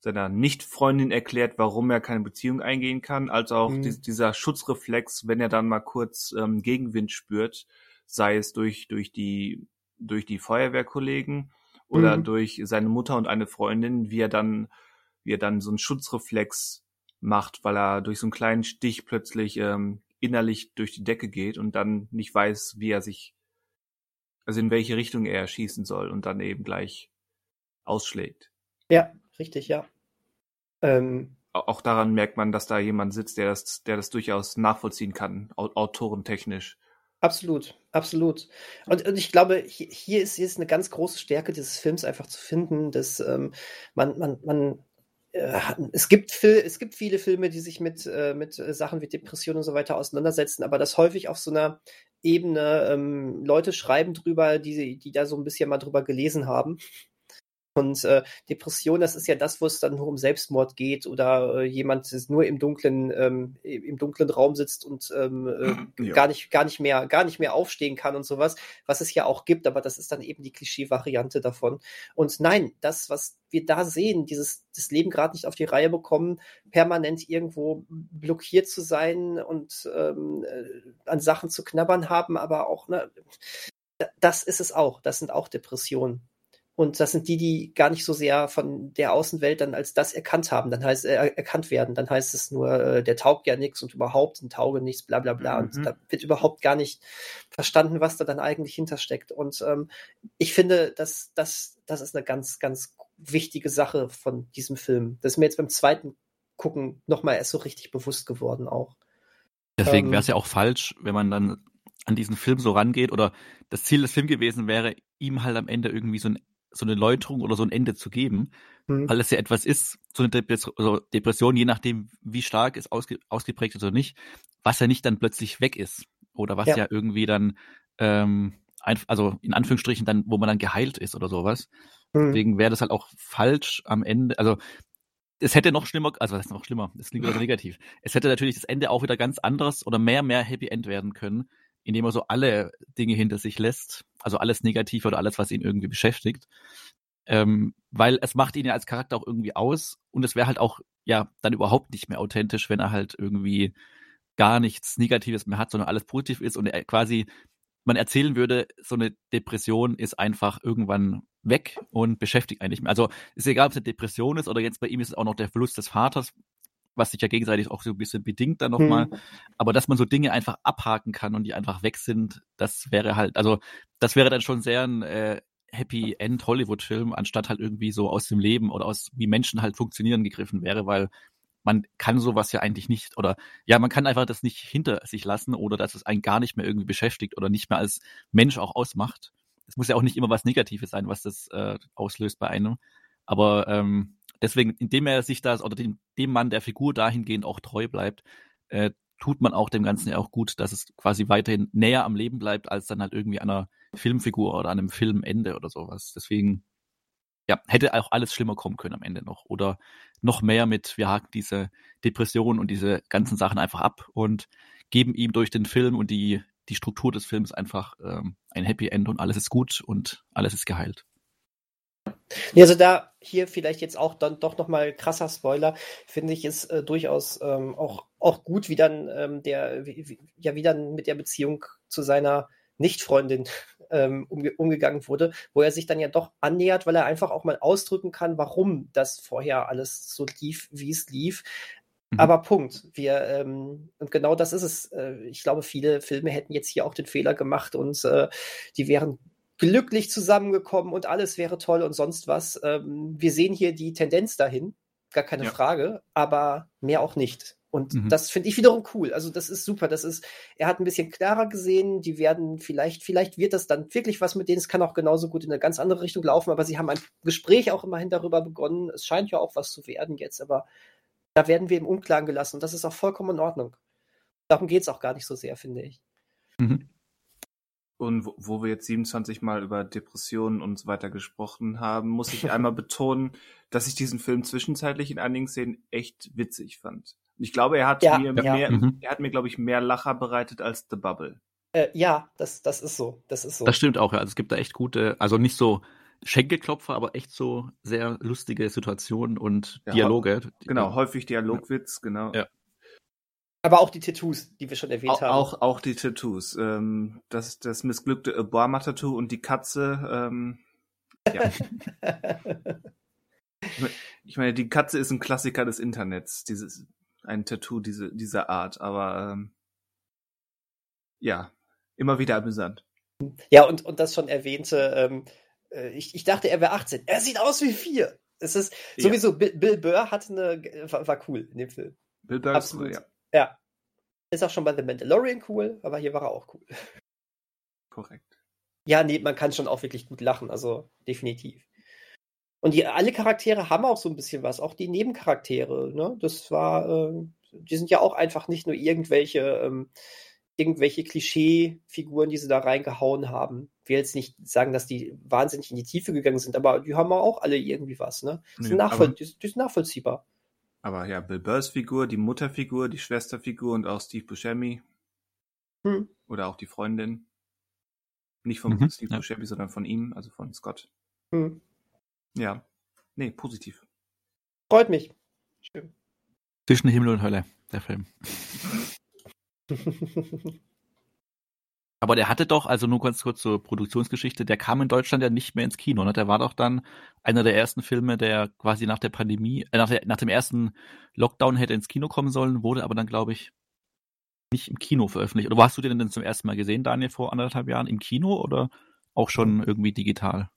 seiner Nicht-Freundin erklärt, warum er keine Beziehung eingehen kann, als auch mhm. die, dieser Schutzreflex, wenn er dann mal kurz ähm, Gegenwind spürt, sei es durch, durch die, durch die Feuerwehrkollegen oder mhm. durch seine Mutter und eine Freundin, wie er dann, wie er dann so einen Schutzreflex macht, weil er durch so einen kleinen Stich plötzlich ähm, innerlich durch die Decke geht und dann nicht weiß, wie er sich, also in welche Richtung er schießen soll und dann eben gleich ausschlägt. Ja, richtig, ja. Ähm, auch daran merkt man, dass da jemand sitzt, der das, der das durchaus nachvollziehen kann, autorentechnisch. Absolut, absolut. Und, und ich glaube, hier, hier, ist, hier ist eine ganz große Stärke dieses Films einfach zu finden, dass ähm, man, man, man äh, es gibt, Fil es gibt viele Filme, die sich mit, äh, mit Sachen wie Depression und so weiter auseinandersetzen, aber das häufig auf so einer Ebene, ähm, Leute schreiben drüber, die, die da so ein bisschen mal drüber gelesen haben und äh, Depression, das ist ja das, wo es dann nur um Selbstmord geht oder äh, jemand nur im dunklen, ähm, im dunklen Raum sitzt und ähm, äh, ja. gar nicht, gar nicht mehr, gar nicht mehr aufstehen kann und sowas, was es ja auch gibt, aber das ist dann eben die Klischee-Variante davon. Und nein, das, was wir da sehen, dieses das Leben gerade nicht auf die Reihe bekommen, permanent irgendwo blockiert zu sein und ähm, äh, an Sachen zu knabbern haben, aber auch, ne, das ist es auch. Das sind auch Depressionen. Und das sind die, die gar nicht so sehr von der Außenwelt dann als das erkannt haben, dann heißt äh, erkannt werden. Dann heißt es nur, äh, der taugt ja nichts und überhaupt ein Tauge nichts, bla bla bla. Mhm. Und da wird überhaupt gar nicht verstanden, was da dann eigentlich hintersteckt. Und ähm, ich finde, dass das, das ist eine ganz, ganz wichtige Sache von diesem Film. Das ist mir jetzt beim zweiten Gucken nochmal erst so richtig bewusst geworden auch. Deswegen ähm, wäre es ja auch falsch, wenn man dann an diesen Film so rangeht oder das Ziel des Films gewesen wäre, ihm halt am Ende irgendwie so ein so eine Läuterung oder so ein Ende zu geben, mhm. weil es ja etwas ist, so eine Depression, also Depression, je nachdem, wie stark es ausge, ausgeprägt ist oder nicht, was ja nicht dann plötzlich weg ist oder was ja, ja irgendwie dann, ähm, ein, also in Anführungsstrichen dann, wo man dann geheilt ist oder sowas. Mhm. Deswegen wäre das halt auch falsch am Ende, also es hätte noch schlimmer, also was ist noch schlimmer, das klingt wieder negativ. Es hätte natürlich das Ende auch wieder ganz anderes oder mehr, mehr Happy End werden können, indem er so alle Dinge hinter sich lässt, also alles Negative oder alles, was ihn irgendwie beschäftigt. Ähm, weil es macht ihn ja als Charakter auch irgendwie aus und es wäre halt auch ja dann überhaupt nicht mehr authentisch, wenn er halt irgendwie gar nichts Negatives mehr hat, sondern alles positiv ist und er quasi man erzählen würde, so eine Depression ist einfach irgendwann weg und beschäftigt einen nicht mehr. Also ist egal, ob es eine Depression ist oder jetzt bei ihm ist es auch noch der Verlust des Vaters, was sich ja gegenseitig auch so ein bisschen bedingt dann nochmal. Mhm. Aber dass man so Dinge einfach abhaken kann und die einfach weg sind, das wäre halt, also das wäre dann schon sehr ein äh, Happy End Hollywood-Film, anstatt halt irgendwie so aus dem Leben oder aus wie Menschen halt funktionieren gegriffen wäre, weil man kann sowas ja eigentlich nicht oder ja, man kann einfach das nicht hinter sich lassen oder dass es einen gar nicht mehr irgendwie beschäftigt oder nicht mehr als Mensch auch ausmacht. Es muss ja auch nicht immer was Negatives sein, was das äh, auslöst bei einem. Aber ähm, deswegen, indem er sich das oder dem, dem Mann der Figur dahingehend auch treu bleibt, äh, tut man auch dem Ganzen ja auch gut, dass es quasi weiterhin näher am Leben bleibt, als dann halt irgendwie einer Filmfigur oder einem Filmende oder sowas. Deswegen, ja, hätte auch alles schlimmer kommen können am Ende noch. Oder noch mehr mit, wir haken diese Depression und diese ganzen Sachen einfach ab und geben ihm durch den Film und die, die Struktur des Films einfach ähm, ein Happy End und alles ist gut und alles ist geheilt. Ja, also da hier vielleicht jetzt auch dann doch nochmal krasser Spoiler, finde ich es äh, durchaus ähm, auch, auch gut, wie dann ähm, der, wie, ja, wie dann mit der Beziehung zu seiner Nicht-Freundin ähm, umge umgegangen wurde, wo er sich dann ja doch annähert, weil er einfach auch mal ausdrücken kann, warum das vorher alles so lief, wie es lief. Mhm. Aber Punkt. Wir, ähm, und genau das ist es. Äh, ich glaube, viele Filme hätten jetzt hier auch den Fehler gemacht und äh, die wären glücklich zusammengekommen und alles wäre toll und sonst was. Ähm, wir sehen hier die Tendenz dahin, gar keine ja. Frage, aber mehr auch nicht. Und mhm. das finde ich wiederum cool. Also das ist super. Das ist, er hat ein bisschen klarer gesehen. Die werden vielleicht, vielleicht wird das dann wirklich was mit denen. Es kann auch genauso gut in eine ganz andere Richtung laufen. Aber sie haben ein Gespräch auch immerhin darüber begonnen. Es scheint ja auch was zu werden jetzt. Aber Da werden wir im Unklaren gelassen und das ist auch vollkommen in Ordnung. Darum geht es auch gar nicht so sehr, finde ich. Mhm. Und wo, wo wir jetzt 27 Mal über Depressionen und so weiter gesprochen haben, muss ich einmal betonen, dass ich diesen Film zwischenzeitlich in einigen Szenen echt witzig fand. Und ich glaube, er hat Ja, mir ja. mehr, Mhm. er hat mir, glaube ich, mehr Lacher bereitet als The Bubble. Äh, ja, das, das ist so. Das ist so. Das stimmt auch, ja. Also es gibt da echt gute, also nicht so Schenkelklopfer, aber echt so sehr lustige Situationen und Ja, Dialoge. Genau, häufig Dialogwitz, genau. Ja. Aber auch die Tattoos, die wir schon erwähnt Auch, haben. auch, auch die Tattoos. Ähm, das, das missglückte Obama-Tattoo und die Katze. Ähm, ja. Ich meine, die Katze ist ein Klassiker des Internets. Dieses, ein Tattoo diese, dieser Art. Aber ähm, ja, immer wieder amüsant. ja, und, und das schon erwähnte, ähm, äh, ich, ich dachte, er wäre 18. Er sieht aus wie vier. Es ist Ja. sowieso, Bill, Bill Burr hat eine, war, war cool in dem Film. Bill Burr ist Absolut. cool, ja, Ja. Ist auch schon bei The Mandalorian cool, aber hier war er auch cool. korrekt. Ja, nee, man kann schon auch wirklich gut lachen, also definitiv. Und die, alle Charaktere haben auch so ein bisschen was, auch die Nebencharaktere, ne? Das war, äh, die sind ja auch einfach nicht nur irgendwelche, ähm, irgendwelche Klischee-Figuren, die sie da reingehauen haben. Ich will jetzt nicht sagen, dass die wahnsinnig in die Tiefe gegangen sind, aber die haben auch alle irgendwie was, ne? Die sind, Ja, nachvoll die, sind- die sind nachvollziehbar. Aber ja, Bill Burrs Figur, die Mutterfigur, die Schwesterfigur und auch Steve Buscemi Hm. oder auch die Freundin. Nicht von Mhm, Steve ja. Buscemi, sondern von ihm, also von Scott. Hm. Ja. Nee, positiv. Freut mich. Schön. Zwischen Himmel und Hölle, der Film. Aber der hatte doch, also nur ganz kurz zur Produktionsgeschichte, der kam in Deutschland ja nicht mehr ins Kino. Ne? Der war doch dann einer der ersten Filme, der quasi nach der Pandemie, äh, nach, der, nach dem ersten Lockdown hätte ins Kino kommen sollen, wurde aber dann, glaube ich, nicht im Kino veröffentlicht. Oder wo hast du den denn zum ersten Mal gesehen, Daniel, vor anderthalb Jahren? Im Kino oder auch schon irgendwie digital?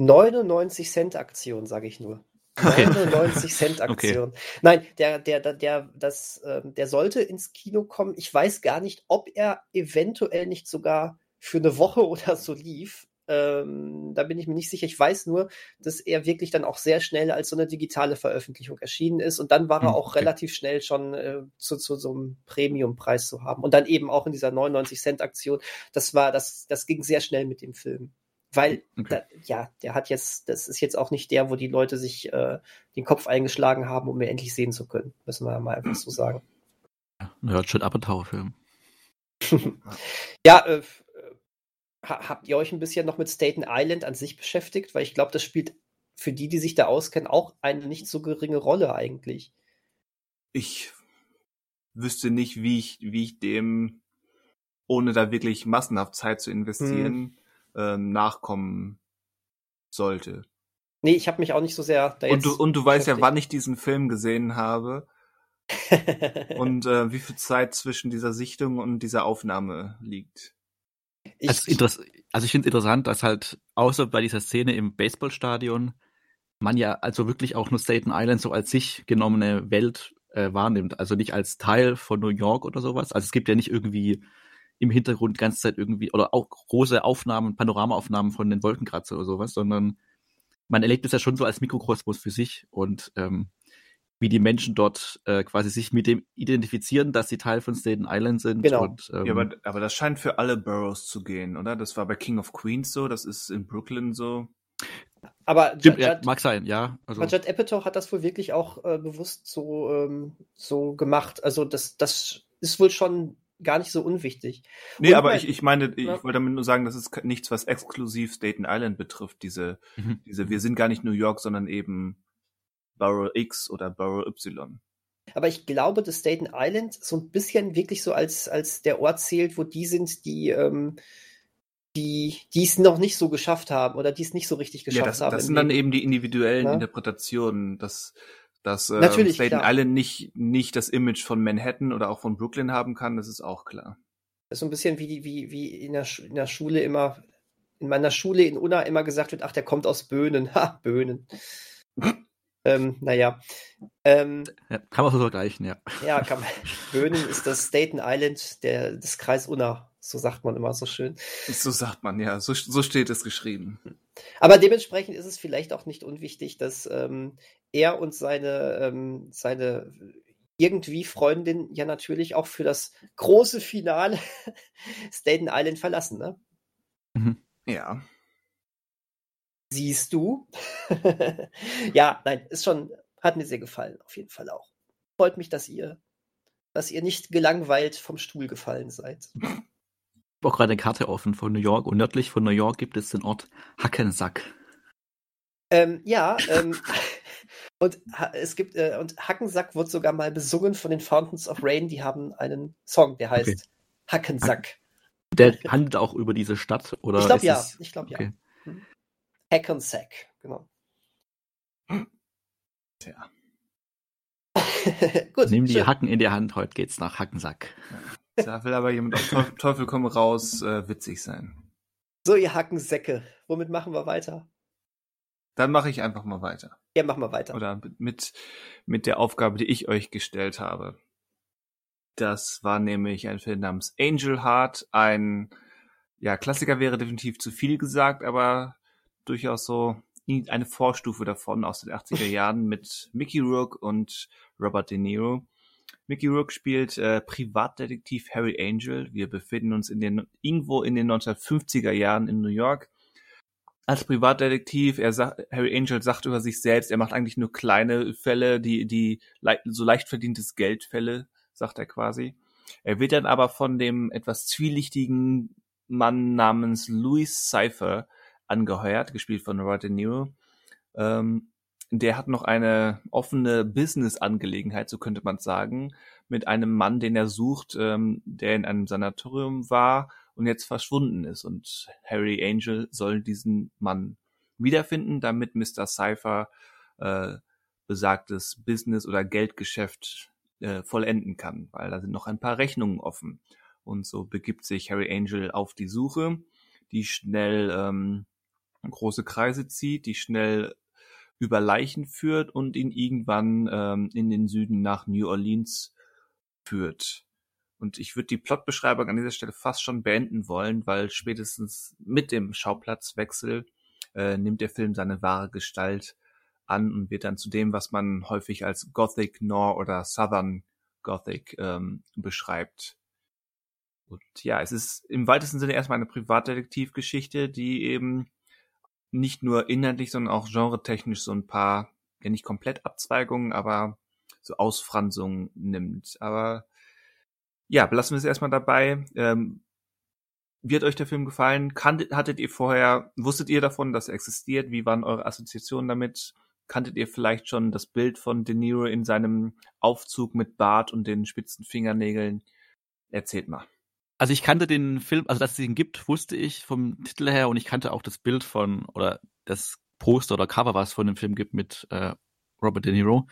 99 Cent Aktion, sage ich nur. Okay. 99 Cent Aktion. Nein, der, der, der, der, das, ähm, der sollte ins Kino kommen. Ich weiß gar nicht, ob er eventuell nicht sogar für eine Woche oder so lief. Ähm, da bin ich mir nicht sicher. Ich weiß nur, dass er wirklich dann auch sehr schnell als so eine digitale Veröffentlichung erschienen ist. Und dann war er Hm, auch okay. relativ schnell schon äh, zu, zu so einem Premium-Preis zu haben. Und dann eben auch in dieser 99 Cent Aktion. Das war, das, das ging sehr schnell mit dem Film. Weil, Okay. da, ja, der hat jetzt, das ist jetzt auch nicht der, wo die Leute sich äh, den Kopf eingeschlagen haben, um ihn endlich sehen zu können. Müssen wir mal einfach so sagen. Ein Hört Apatow-Film. Ja, äh, f- äh, ha- habt ihr euch ein bisschen noch mit Staten Island an sich beschäftigt? Weil ich glaube, das spielt für die, die sich da auskennen, auch eine nicht so geringe Rolle eigentlich. Ich wüsste nicht, wie ich, wie ich dem, ohne da wirklich massenhaft Zeit zu investieren, ähm, nachkommen sollte. Nee, ich habe mich auch nicht so sehr da Und jetzt du, und du weißt ja, wann ich diesen Film gesehen habe und äh, wie viel Zeit zwischen dieser Sichtung und dieser Aufnahme liegt. ich, Also, also ich finde es interessant, dass halt außer bei dieser Szene im Baseballstadion man ja also wirklich auch nur Staten Island so als sich genommene Welt äh, wahrnimmt. Also nicht als Teil von New York oder sowas. Also es gibt ja nicht irgendwie im Hintergrund die ganze Zeit irgendwie oder auch große Aufnahmen, Panoramaaufnahmen von den Wolkenkratzer oder sowas, sondern man erlebt es ja schon so als Mikrokosmos für sich und ähm, wie die Menschen dort äh, quasi sich mit dem identifizieren, dass sie Teil von Staten Island sind. Genau. Und, ähm, Ja, aber, aber das scheint für alle Boroughs zu gehen, oder? Das war bei King of Queens so, das ist in Brooklyn so. aber stimmt, Judd- ja, mag sein, ja. Also, Judd Apatow hat das wohl wirklich auch äh, bewusst so, ähm, so gemacht. Also das, das ist wohl schon gar nicht so unwichtig. Nee, Und aber mein- ich, ich meine, ich Ja. wollte damit nur sagen, das ist nichts, was exklusiv Staten Island betrifft. Diese, Mhm. diese, wir sind gar nicht New York, sondern eben Borough X oder Borough Y. Aber ich glaube, dass Staten Island so ein bisschen wirklich so als, als der Ort zählt, wo die sind, die, ähm, die, die es noch nicht so geschafft haben oder die es nicht so richtig geschafft Ja, das, haben. das sind dann eben die individuellen Ja. Interpretationen, dass, dass ähm, Natürlich, Staten klar. Island nicht, nicht das Image von Manhattan oder auch von Brooklyn haben kann, das ist auch klar. Das ist so ein bisschen wie, wie, wie in, der, Sch- in der Schule immer, in meiner Schule in Unna immer gesagt wird, ach, der kommt aus Böhnen. Ha, Böhnen. ähm, naja. Ähm, ja, kann man so vergleichen, ja. ja, kann man. Böhnen ist das Staten Island der, des Kreis Unna. So sagt man immer so schön. So sagt man, ja. So, so steht es geschrieben. Aber dementsprechend ist es vielleicht auch nicht unwichtig, dass ähm, er und seine, ähm, seine irgendwie Freundin ja natürlich auch für das große Finale Staten Island verlassen, ne? Mhm. Ja. Siehst du? ja, nein, ist schon, hat mir sehr gefallen, auf jeden Fall auch. Freut mich, dass ihr, dass ihr nicht gelangweilt vom Stuhl gefallen seid. Ich habe auch gerade eine Karte offen von New York und nördlich von New York gibt es den Ort Hackensack. Ähm, ja, ähm, und es gibt, äh, und Hackensack wird sogar mal besungen von den Fountains of Rain, die haben einen Song, der heißt okay. Hackensack. Der handelt auch über diese Stadt, oder? Ich glaube ja, ich glaube okay. ja. Hm. Hackensack, genau. Tja. Gut. Nimm die schön. Hacken in die Hand, heute geht's nach Hackensack. Ja. Da will aber jemand auf Teufel, Teufel komm raus äh, witzig sein. So, ihr Hackensäcke, womit machen wir weiter? Dann mache ich einfach mal weiter. Ja, mach mal weiter. Oder mit, mit der Aufgabe, die ich euch gestellt habe. Das war nämlich ein Film namens Angel Heart. Ein, ja, Klassiker wäre definitiv zu viel gesagt, aber durchaus so eine Vorstufe davon aus den 80er Jahren mit Mickey Rourke und Robert De Niro. Mickey Rourke spielt äh, Privatdetektiv Harry Angel. Wir befinden uns in den, irgendwo in den 1950er Jahren in New York als Privatdetektiv, er sagt, Harry Angel sagt über sich selbst, er macht eigentlich nur kleine Fälle, die, die so leicht verdientes Geldfälle, sagt er quasi. Er wird dann aber von dem etwas zwielichtigen Mann namens Louis Cypher angeheuert, gespielt von Robert De Niro. Ähm, der hat noch eine offene Business-Angelegenheit, so könnte man sagen, mit einem Mann, den er sucht, ähm, der in einem Sanatorium war und jetzt verschwunden ist. Und Harry Angel soll diesen Mann wiederfinden, damit Mr. Cypher äh, besagtes Business oder Geldgeschäft äh, vollenden kann, weil da sind noch ein paar Rechnungen offen. Und so begibt sich Harry Angel auf die Suche, die schnell ähm, große Kreise zieht, die schnell über Leichen führt und ihn irgendwann ähm, in den Süden nach New Orleans führt. Und ich würde die Plotbeschreibung an dieser Stelle fast schon beenden wollen, weil spätestens mit dem Schauplatzwechsel äh, nimmt der Film seine wahre Gestalt an und wird dann zu dem, was man häufig als Gothic Nor oder Southern Gothic ähm, beschreibt. Und ja, es ist im weitesten Sinne erstmal eine Privatdetektivgeschichte, die eben nicht nur inhaltlich, sondern auch genretechnisch so ein paar, ja nicht komplett Abzweigungen, aber so Ausfranzungen nimmt. Aber ja, belassen wir es erstmal dabei. Ähm, hat euch der Film gefallen? Kanntet, hattet ihr vorher, wusstet ihr davon, dass er existiert? Wie waren eure Assoziationen damit? Kanntet ihr vielleicht schon das Bild von De Niro in seinem Aufzug mit Bart und den spitzen Fingernägeln? Erzählt mal. Also ich kannte den Film, also dass es ihn gibt, wusste ich vom Titel her und ich kannte auch das Bild von oder das Poster oder Cover, was es von dem Film gibt mit äh, Robert De Niro.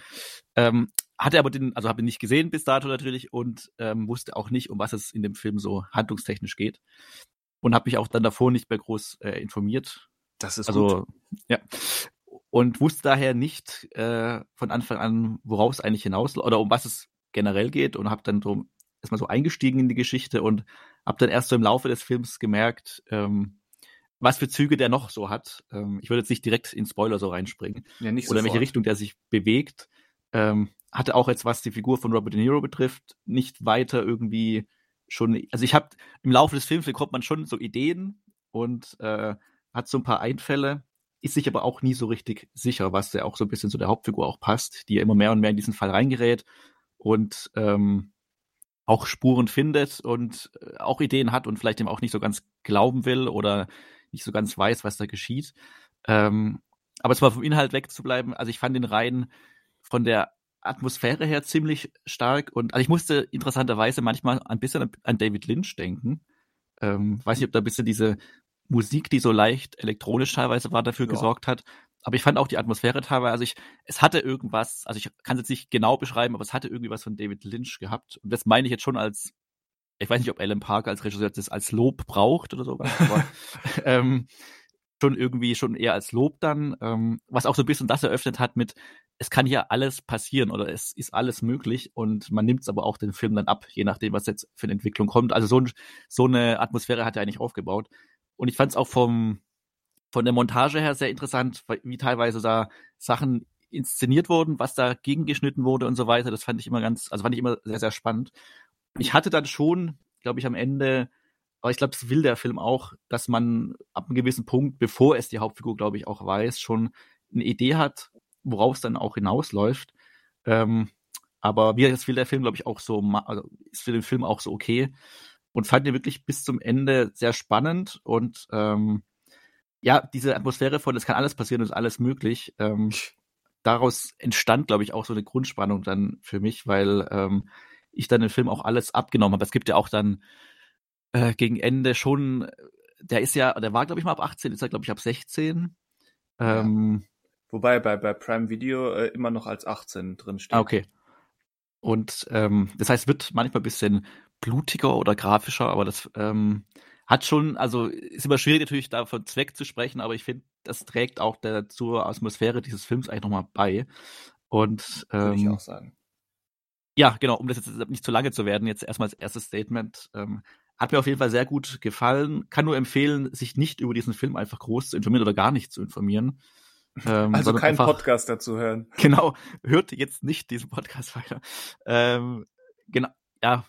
Ähm, hatte aber den, also habe ihn nicht gesehen bis dato natürlich und ähm, wusste auch nicht, um was es in dem Film so handlungstechnisch geht. Und habe mich auch dann davor nicht mehr groß äh, informiert. Das ist also, gut. ja. Und wusste daher nicht äh, von Anfang an, woraus es eigentlich hinaus oder um was es generell geht und habe dann so erstmal so eingestiegen in die Geschichte und habe dann erst so im Laufe des Films gemerkt, ähm, was für Züge der noch so hat. Ähm, ich würde jetzt nicht direkt in Spoiler so reinspringen. Ja, nicht Oder in welche Richtung der sich bewegt. Ähm, hatte auch jetzt, was die Figur von Robert De Niro betrifft, nicht weiter irgendwie schon. Also ich habe im Laufe des Films bekommt man schon so Ideen und äh, hat so ein paar Einfälle, ist sich aber auch nie so richtig sicher, was ja auch so ein bisschen zu der Hauptfigur auch passt, die ja immer mehr und mehr in diesen Fall reingerät und ähm, auch Spuren findet und äh, auch Ideen hat und vielleicht ihm auch nicht so ganz glauben will oder nicht so ganz weiß, was da geschieht. Ähm, aber zwar vom Inhalt wegzubleiben, also ich fand den rein von der Atmosphäre her ziemlich stark und also ich musste interessanterweise manchmal ein bisschen an David Lynch denken. Ähm, weiß nicht, ob da ein bisschen diese Musik, die so leicht elektronisch teilweise war, dafür ja. gesorgt hat. Aber ich fand auch die Atmosphäre teilweise, also ich, es hatte irgendwas, also ich kann es jetzt nicht genau beschreiben, aber es hatte irgendwie was von David Lynch gehabt. Und das meine ich jetzt schon als, ich weiß nicht, ob Alan Parker als Regisseur das als Lob braucht oder sowas, aber ähm, schon irgendwie schon eher als Lob dann, ähm, was auch so ein bisschen das eröffnet hat mit, es kann ja alles passieren oder es ist alles möglich und man nimmt es aber auch den Film dann ab, je nachdem, was jetzt für eine Entwicklung kommt. Also so, so eine Atmosphäre hat er eigentlich aufgebaut. Und ich fand es auch vom, von der Montage her sehr interessant, wie teilweise da Sachen inszeniert wurden, was da gegengeschnitten wurde und so weiter. Das fand ich immer ganz, also fand ich immer sehr, sehr spannend. Ich hatte dann schon, glaube ich, am Ende aber ich glaube, das will der Film auch, dass man ab einem gewissen Punkt, bevor es die Hauptfigur, glaube ich, auch weiß, schon eine Idee hat, worauf es dann auch hinausläuft. Ähm, aber wie das will der Film, glaube ich, auch so, also ist für den Film auch so okay. Und fand ihn wirklich bis zum Ende sehr spannend und ähm, ja, diese Atmosphäre von, es kann alles passieren, es ist alles möglich. Ähm, daraus entstand, glaube ich, auch so eine Grundspannung dann für mich, weil ähm, ich dann den Film auch alles abgenommen habe. Es gibt ja auch dann äh, gegen Ende schon, der ist ja, der war glaube ich mal ab 18, ist er glaube ich ab 16. Ähm, ja. Wobei bei, bei Prime Video äh, immer noch als 18 drin steht. Ah, okay. Und ähm, das heißt, wird manchmal ein bisschen blutiger oder grafischer, aber das ähm, hat schon, also ist immer schwierig natürlich da von Zweck zu sprechen, aber ich finde, das trägt auch der, zur Atmosphäre dieses Films eigentlich nochmal bei. Und ähm, würde ich auch sagen. Ja, genau, um das jetzt nicht zu lange zu werden, jetzt erstmal als erstes Statement. Ähm, hat mir auf jeden Fall sehr gut gefallen. Kann nur empfehlen, sich nicht über diesen Film einfach groß zu informieren oder gar nicht zu informieren. Ähm, also keinen einfach, Podcast dazu hören. Genau, hört jetzt nicht diesen Podcast weiter. Ähm, genau, ja,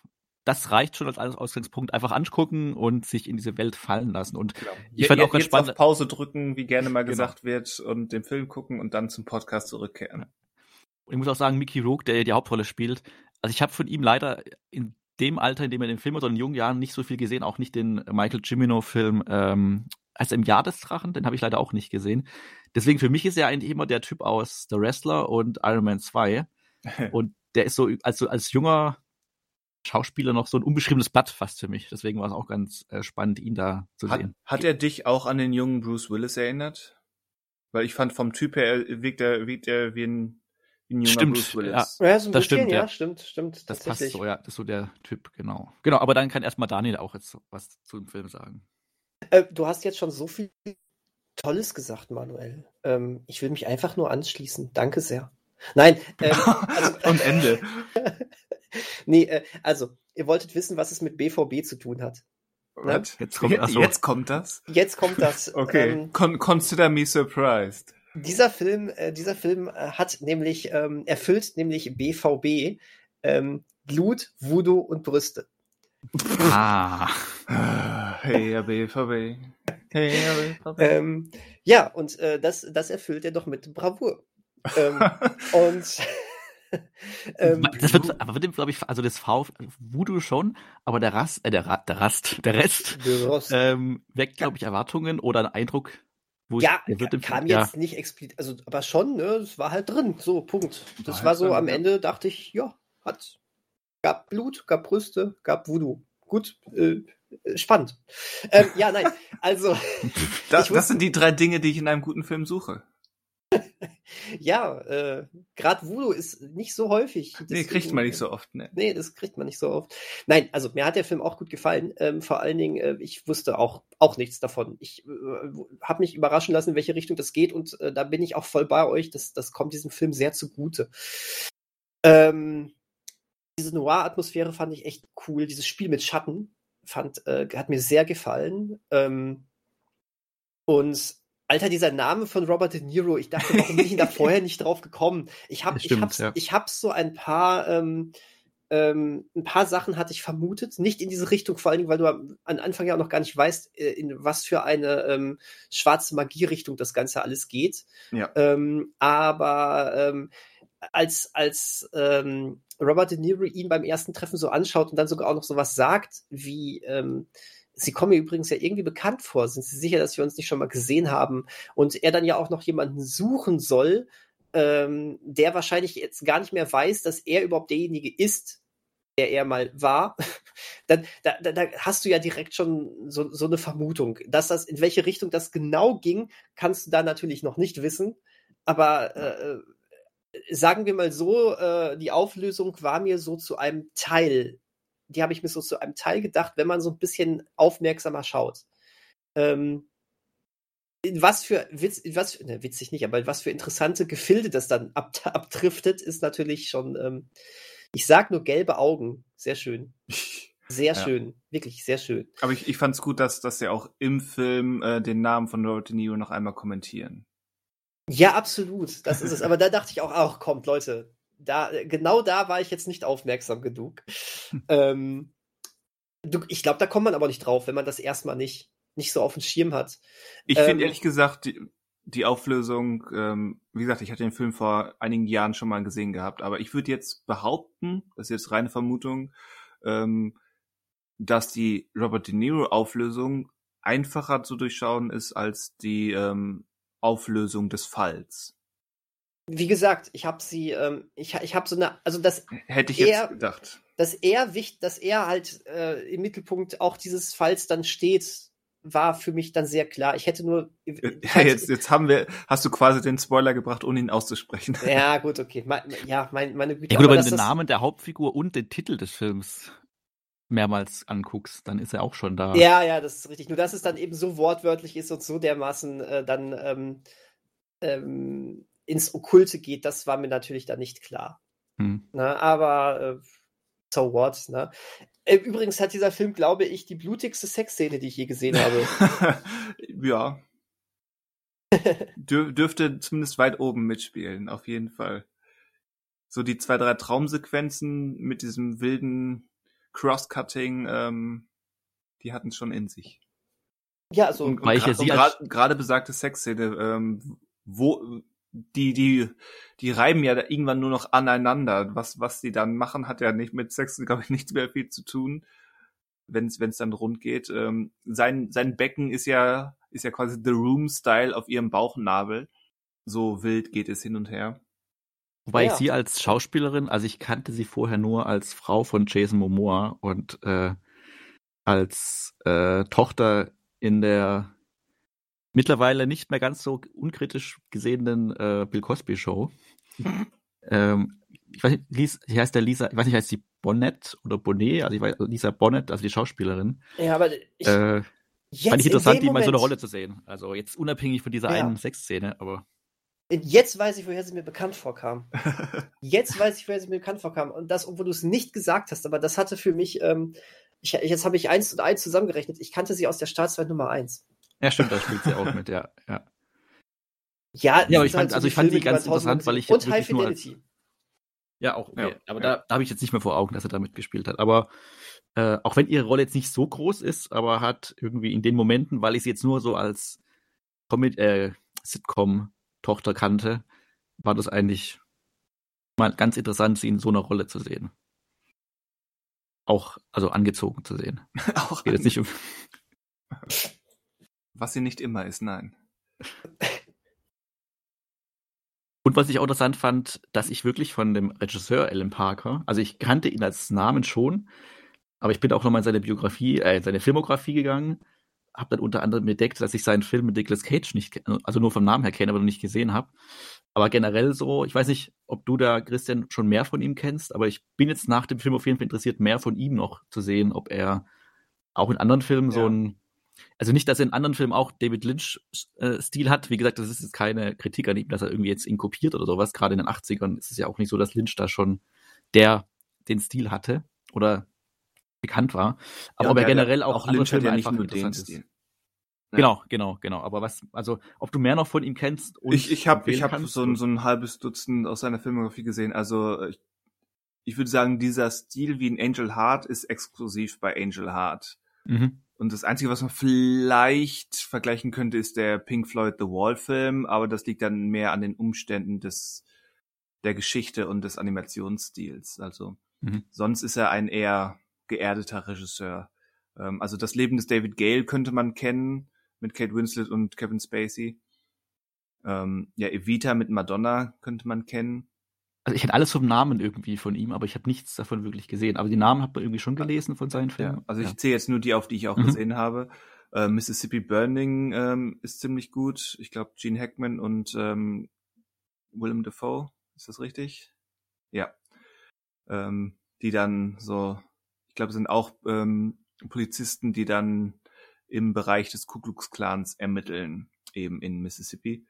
das reicht schon als Ausgangspunkt. Einfach angucken und sich in diese Welt fallen lassen. Und genau. ich fand auch ganz spannend. Auf Pause drücken, wie gerne mal genau. gesagt wird, und den Film gucken und dann zum Podcast zurückkehren. Und ich muss auch sagen, Mickey Rook, der die Hauptrolle spielt, also ich habe von ihm leider in dem Alter, in dem er den Film hat, oder in jungen Jahren nicht so viel gesehen, auch nicht den Michael Cimino-Film ähm, als im Jahr des Drachen, den habe ich leider auch nicht gesehen. Deswegen für mich ist er eigentlich immer der Typ aus The Wrestler und Iron Man 2. und der ist so als, als junger Schauspieler noch so ein unbeschriebenes Blatt fast für mich. Deswegen war es auch ganz äh, spannend, ihn da zu hat, sehen. Hat er dich auch an den jungen Bruce Willis erinnert? Weil ich fand, vom Typ her wirkt er, wirkt er wie ein ein junger stimmt, Bruce Willis. Ja, ja so ein das bisschen, stimmt, ja. ja. Stimmt, stimmt. Das passt so, ja. Das ist so der Typ, genau. Genau, aber dann kann erstmal Daniel auch jetzt was zu dem Film sagen. Äh, du hast jetzt schon so viel Tolles gesagt, Manuel. Ähm, ich will mich einfach nur anschließen. Danke sehr. Nein. Ähm, also, Und Ende. nee, äh, also, ihr wolltet wissen, was es mit BVB zu tun hat. Ne? Jetzt, kommt, jetzt, jetzt, kommt das? Jetzt kommt das. okay. Ähm, Con consider me surprised. Dieser Film, äh, dieser Film äh, hat nämlich, ähm, erfüllt nämlich BVB ähm, Blut, Voodoo und Brüste. Ah. hey, ja, BVB. Hey, ja, BVB. Ähm, ja, und äh, das, das erfüllt er doch mit Bravour. ähm, und ähm, das wird, aber wird ihm, glaube ich, also das V, Voodoo schon, aber der Rast, äh, der, der Rast, der Rest, der ähm, weckt, glaube ich, Erwartungen oder einen Eindruck, wo ja, ich, kam Film, jetzt ja. nicht explizit, also aber schon, ne, es war halt drin, so, Punkt. Das war, war so, am ja. Ende dachte ich, ja, hat, gab Blut, gab Brüste, gab Voodoo. Gut, äh, spannend. Ähm, ja, nein, also. das, das sind die drei Dinge, die ich in einem guten Film suche. ja, äh, gerade Voodoo ist nicht so häufig. Nee, kriegt man nicht so oft, ne? Nee, das kriegt man nicht so oft. Nein, also mir hat der Film auch gut gefallen. Ähm, vor allen Dingen, äh, ich wusste auch, auch nichts davon. Ich äh, habe mich überraschen lassen, in welche Richtung das geht und äh, da bin ich auch voll bei euch. Das, das kommt diesem Film sehr zugute. Ähm, diese Noir-Atmosphäre fand ich echt cool. Dieses Spiel mit Schatten fand, äh, hat mir sehr gefallen. Ähm, und Alter, dieser Name von Robert De Niro, ich dachte, warum bin ich da vorher nicht drauf gekommen? Ich habe ich hab's, ja. ich hab's so ein paar ähm, ähm, ein paar Sachen hatte ich vermutet, nicht in diese Richtung, vor allen Dingen, weil du am, Anfang ja auch noch gar nicht weißt, äh, in was für eine ähm, schwarze Magie-Richtung das Ganze alles geht. Ja. Ähm, aber ähm, als, als ähm, Robert De Niro ihn beim ersten Treffen so anschaut und dann sogar auch noch so was sagt, wie ähm, Sie kommen mir übrigens ja irgendwie bekannt vor. Sind Sie sicher, dass wir uns nicht schon mal gesehen haben? Und er dann ja auch noch jemanden suchen soll, ähm, der wahrscheinlich jetzt gar nicht mehr weiß, dass er überhaupt derjenige ist, der er mal war, dann da, da, da hast du ja direkt schon so, so eine Vermutung. Dass das, in welche Richtung das genau ging, kannst du da natürlich noch nicht wissen. Aber äh, sagen wir mal so, äh, die Auflösung war mir so zu einem Teil die habe ich mir so zu einem Teil gedacht, wenn man so ein bisschen aufmerksamer schaut. Ähm, in was für Witz, was, ne, witzig nicht, aber was für interessante Gefilde das dann ab, abdriftet, ist natürlich schon, ähm, ich sag nur gelbe Augen. Sehr schön. Sehr Ja. schön. Wirklich sehr schön. Aber ich, ich fand es gut, dass, dass sie auch im Film äh, den Namen von Robert De Niro noch einmal kommentieren. Ja, absolut. Das ist es. Aber da dachte ich auch, ach, kommt, Leute. Da, genau da war ich jetzt nicht aufmerksam genug. ähm, du, ich glaube, da kommt man aber nicht drauf, wenn man das erstmal nicht, nicht so auf dem Schirm hat. Ich Ähm, finde ehrlich gesagt, die, die Auflösung, ähm, wie gesagt, ich hatte den Film vor einigen Jahren schon mal gesehen gehabt, aber ich würde jetzt behaupten, das ist jetzt reine Vermutung, ähm, dass die Robert De Niro Auflösung einfacher zu durchschauen ist als die ähm, Auflösung des Falls. Wie gesagt, ich habe sie, ähm, ich, ich habe so eine, also das, Hätte ich Eher- jetzt gedacht. dass er wichtig, dass er halt äh, im Mittelpunkt auch dieses Falls dann steht, war für mich dann sehr klar. Ich hätte nur, Ja, jetzt, jetzt haben wir, hast du quasi den Spoiler gebracht, ohne ihn auszusprechen. ja gut, okay, Me- ja, mein, meine Güte. Ja gut, aber wenn du den Namen der Hauptfigur und den Titel des Films mehrmals anguckst, dann ist er auch schon da. Ja, ja, das ist richtig. Nur dass es dann eben so wortwörtlich ist und so dermaßen äh, dann ähm, ähm, ins Okkulte geht, das war mir natürlich dann nicht klar. Hm. Ne? Aber äh, so what, ne? Äh, Übrigens hat dieser Film, glaube ich, die blutigste Sexszene, die ich je gesehen habe. ja. Dür dürfte zumindest weit oben mitspielen, auf jeden Fall. So die zwei, drei Traumsequenzen mit diesem wilden Crosscutting, ähm, die hatten es schon in sich. ja, also und und gerade besagte Sexszene, ähm, wo die, die, die reiben ja da irgendwann nur noch aneinander. Was, was die dann machen, hat ja nicht mit Sex, glaube ich, nichts mehr viel zu tun, wenn es dann rund geht. Ähm, sein, sein Becken ist ja, ist ja quasi The Room-Style auf ihrem Bauchnabel. So wild geht es hin und her. Wobei Ja. ich sie als Schauspielerin, also ich kannte sie vorher nur als Frau von Jason Momoa und äh, als äh, Tochter in der mittlerweile nicht mehr ganz so unkritisch gesehenen äh, Bill Cosby Show. ähm, ich weiß nicht, Lisa, wie heißt der Lisa, ich weiß nicht, heißt sie Bonnet oder Bonnet, also ich weiß, Lisa Bonnet, also die Schauspielerin. ja, aber ich, äh, jetzt fand ich in interessant, die mal so eine Rolle zu sehen. Also jetzt unabhängig von dieser Ja. einen Sexszene, aber Jetzt weiß ich, woher sie mir bekannt vorkam. Jetzt weiß ich, woher sie mir bekannt vorkam. Und das, obwohl du es nicht gesagt hast, aber das hatte für mich, ähm, ich, jetzt habe ich eins und eins zusammengerechnet. Ich kannte sie aus der Staatsweit Nummer eins. Ja stimmt, da spielt sie auch mit, ja. ja. Ja, Ja, aber ich fand- so also ich fand Filme, die ganz interessant, weil ich Und High nur als- Fidelity. Ja, auch okay. Ja, aber ja. da, da habe ich jetzt nicht mehr vor Augen, dass er da mitgespielt hat. Aber äh, auch wenn ihre Rolle jetzt nicht so groß ist, aber hat irgendwie in den Momenten, weil ich sie jetzt nur so als äh, Sitcom-Tochter kannte, war das eigentlich mal ganz interessant, sie in so einer Rolle zu sehen. Auch, also angezogen zu sehen. Auch Geht jetzt nicht um. was sie nicht immer ist, nein. Und was ich auch interessant fand, dass ich wirklich von dem Regisseur Alan Parker, also ich kannte ihn als Namen schon, aber ich bin auch nochmal in seine Biografie, äh, in seine Filmografie gegangen, habe dann unter anderem entdeckt, dass ich seinen Film mit Nicolas Cage nicht, also nur vom Namen her kenne, aber noch nicht gesehen habe. Aber generell so, ich weiß nicht, ob du da, Christian, schon mehr von ihm kennst, aber ich bin jetzt nach dem Film auf jeden Fall interessiert, mehr von ihm noch zu sehen, ob er auch in anderen Filmen so Ja. ein, also nicht, dass er in anderen Filmen auch David Lynch-Stil hat. Wie gesagt, das ist jetzt keine Kritik an ihm, dass er irgendwie jetzt ihn kopiert oder sowas. Gerade in den 80ern ist es ja auch nicht so, dass Lynch da schon der den Stil hatte oder bekannt war. Aber Ja, er generell auch, andere Lynch hat ja nicht nur den. Stil. Ja. Genau, genau, genau. Aber was, also ob du mehr noch von ihm kennst und Ich, ich habe ich hab so, ein, so ein halbes Dutzend aus seiner Filmografie gesehen. Also ich, ich würde sagen, dieser Stil wie in Angel Heart ist exklusiv bei Angel Heart. Mhm. Und das Einzige, was man vielleicht vergleichen könnte, ist der Pink Floyd The Wall Film, aber das liegt dann mehr an den Umständen des der Geschichte und des Animationsstils. Also Mhm. sonst ist er ein eher geerdeter Regisseur. Ähm, also das Leben des David Gale könnte man kennen mit Kate Winslet und Kevin Spacey. Ähm, ja, Evita mit Madonna könnte man kennen. Also ich hätte alles vom Namen irgendwie von ihm, aber ich habe nichts davon wirklich gesehen. Aber die Namen hat man irgendwie schon gelesen von seinen Filmen. Ja, also ich zähle jetzt nur die auf, die ich auch Mhm. gesehen habe. Äh, Mississippi Burning ähm, ist ziemlich gut. Ich glaube, Gene Hackman und ähm, Willem Dafoe, ist das richtig? Ja. Ähm, die dann so, ich glaube, sind auch ähm, Polizisten, die dann im Bereich des Ku Klux Klans ermitteln. eben in Mississippi.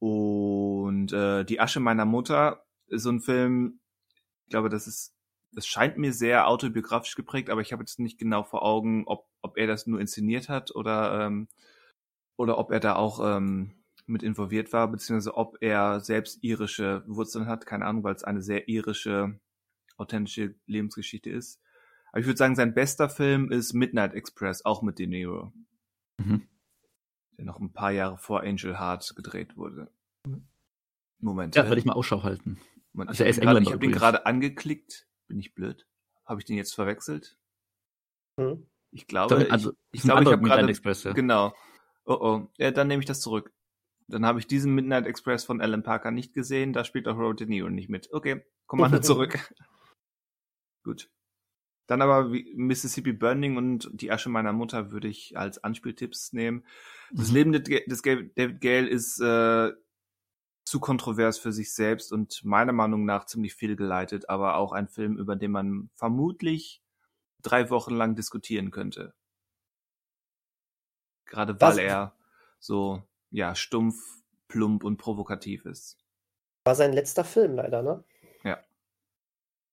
Und äh, Die Asche meiner Mutter so ein Film, ich glaube, das ist, das scheint mir sehr autobiografisch geprägt, aber ich habe jetzt nicht genau vor Augen, ob, ob er das nur inszeniert hat oder, ähm, oder ob er da auch ähm, mit involviert war, beziehungsweise ob er selbst irische Wurzeln hat, keine Ahnung, weil es eine sehr irische, authentische Lebensgeschichte ist. Aber ich würde sagen, sein bester Film ist Midnight Express, auch mit De Niro. Mhm. Der noch ein paar Jahre vor Angel Heart gedreht wurde. Moment. Ja, werde ich mal Ausschau halten. Moment, Also ich er ist habe Engländer ich hab den gerade angeklickt. Bin ich blöd? Habe ich den jetzt verwechselt? Hm. Ich glaube, also, ich, ich glaube, ich habe Midnight gerade Express, ja. Genau. Oh oh. Ja, dann nehme ich das zurück. Dann habe ich diesen Midnight Express von Alan Parker nicht gesehen. Da spielt auch Robert De Niro nicht mit. Okay, Kommando zurück. Gut. Dann aber wie Mississippi Burning und Die Asche meiner Mutter würde ich als Anspieltipps nehmen. Das Mhm. Leben des David Gale ist äh, zu kontrovers für sich selbst und meiner Meinung nach ziemlich fehlgeleitet, aber auch ein Film, über den man vermutlich drei Wochen lang diskutieren könnte. Gerade weil Was- er so, ja, stumpf, plump und provokativ ist. War sein letzter Film leider, ne? Ja.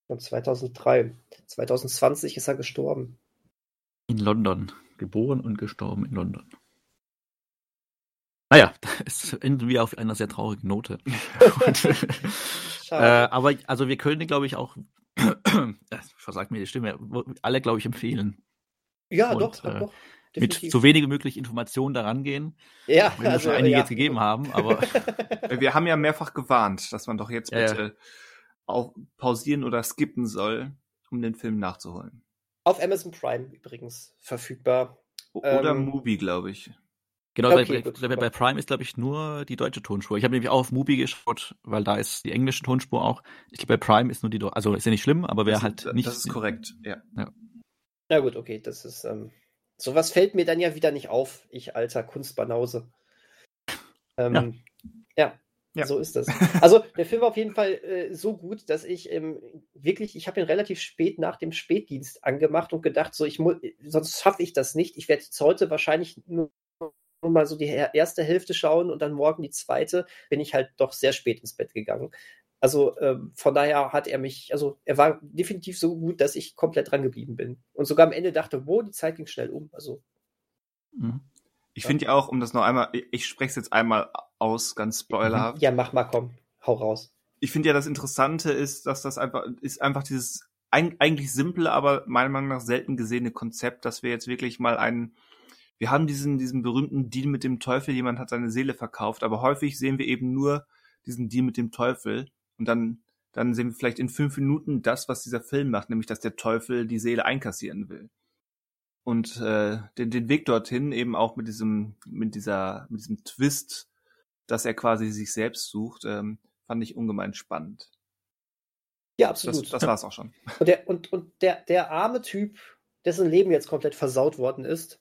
Von 2003. 2020 ist er gestorben. In London. Geboren und gestorben in London. Naja, es enden wir auf einer sehr traurigen Note. Und, äh, aber also wir können, glaube ich, auch, versagt mir die Stimme, alle, glaube ich, empfehlen. ja, und, doch, doch, äh, doch. Mit Definitiv. so wenig möglich Informationen daran gehen, ja, wenn wir also, schon einige ja. jetzt gegeben haben, aber Äh, Wir haben ja mehrfach gewarnt, dass man doch jetzt Ja, ja. bitte auch pausieren oder skippen soll, um den Film nachzuholen. Auf Amazon Prime übrigens verfügbar. O- Oder Ähm, Movie, glaube ich. Genau, Okay, bei, gut, bei, bei, Prime ist, glaube ich, nur die deutsche Tonspur. Ich habe nämlich auch auf Mubi geschaut, weil da ist die englische Tonspur auch. Ich glaube, bei Prime ist nur die, Deu- also ist ja nicht schlimm, aber wer das, halt das nicht. ist korrekt, ja. Na gut, okay, das ist. Ähm, sowas fällt mir dann ja wieder nicht auf, ich alter Kunstbanause. Ähm, Ja. ja. Ja. so ist das. Also der Film war auf jeden Fall äh, so gut, dass ich ähm, wirklich, ich habe ihn relativ spät nach dem Spätdienst angemacht und gedacht, so ich muss, sonst schaffe ich das nicht. Ich werde jetzt heute wahrscheinlich nur mal so die erste Hälfte schauen und dann morgen die zweite. Bin ich halt doch sehr spät ins Bett gegangen. Also ähm, von daher hat er mich, also er war definitiv so gut, dass ich komplett dran geblieben bin. Und sogar am Ende dachte, wo, die Zeit ging schnell um. Also, Mhm. Ich finde ja auch, um das noch einmal, ich, ich spreche es jetzt einmal aus, ganz spoilerhaft. ja, mach mal, komm, hau raus. Ich finde ja, das Interessante ist, dass das einfach, ist einfach dieses ein, eigentlich simple, aber meiner Meinung nach selten gesehene Konzept, dass wir jetzt wirklich mal einen, wir haben diesen, diesen berühmten Deal mit dem Teufel, jemand hat seine Seele verkauft, aber häufig sehen wir eben nur diesen Deal mit dem Teufel und dann, dann sehen wir vielleicht in fünf Minuten das, was dieser Film macht, nämlich dass der Teufel die Seele einkassieren will. Und äh, den, den Weg dorthin eben auch mit diesem, mit dieser, mit diesem Twist, dass er quasi sich selbst sucht, ähm, fand ich ungemein spannend. Ja, Das, absolut. das war's auch schon. Und, der, und, und der, der arme Typ, dessen Leben jetzt komplett versaut worden ist,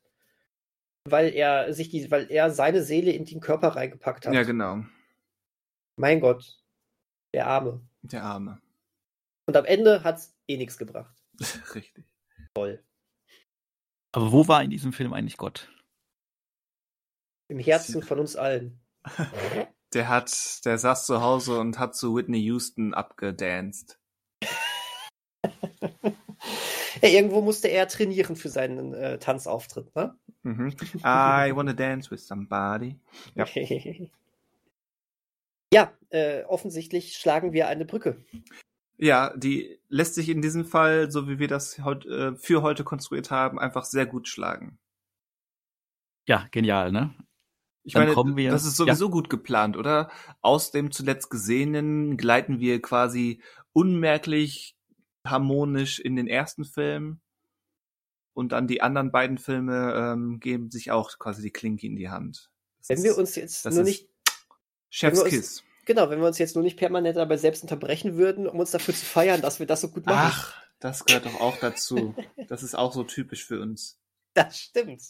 weil er sich die, weil er seine Seele in den Körper reingepackt hat. Ja, genau. Mein Gott, der Arme. Der Arme. Und am Ende hat's eh nichts gebracht. Richtig. Toll. Aber wo war in diesem Film eigentlich Gott? Im Herzen von uns allen. Der hat, der saß zu Hause und hat zu Whitney Houston abgedanced. Ja, irgendwo musste er trainieren für seinen äh, Tanzauftritt, ne? Mhm. I wanna dance with somebody. Ja. Ja, äh, offensichtlich schlagen wir eine Brücke. Ja, die lässt sich in diesem Fall, so wie wir das heut, äh, für heute konstruiert haben, einfach sehr gut schlagen. Ja, genial, ne? Ich Dann meine, kommen wir- das ist sowieso gut geplant, oder? Aus dem zuletzt Gesehenen gleiten wir quasi unmerklich harmonisch in den ersten Film und dann die anderen beiden Filme ähm, geben sich auch quasi die Klinke in die Hand. Das Wenn ist wir uns jetzt das nur ist- nicht, Chef's Kiss. genau, wenn wir uns jetzt nur nicht permanent dabei selbst unterbrechen würden, um uns dafür zu feiern, dass wir das so gut machen. Ach, das gehört doch auch dazu. Das ist auch so typisch für uns. Das stimmt.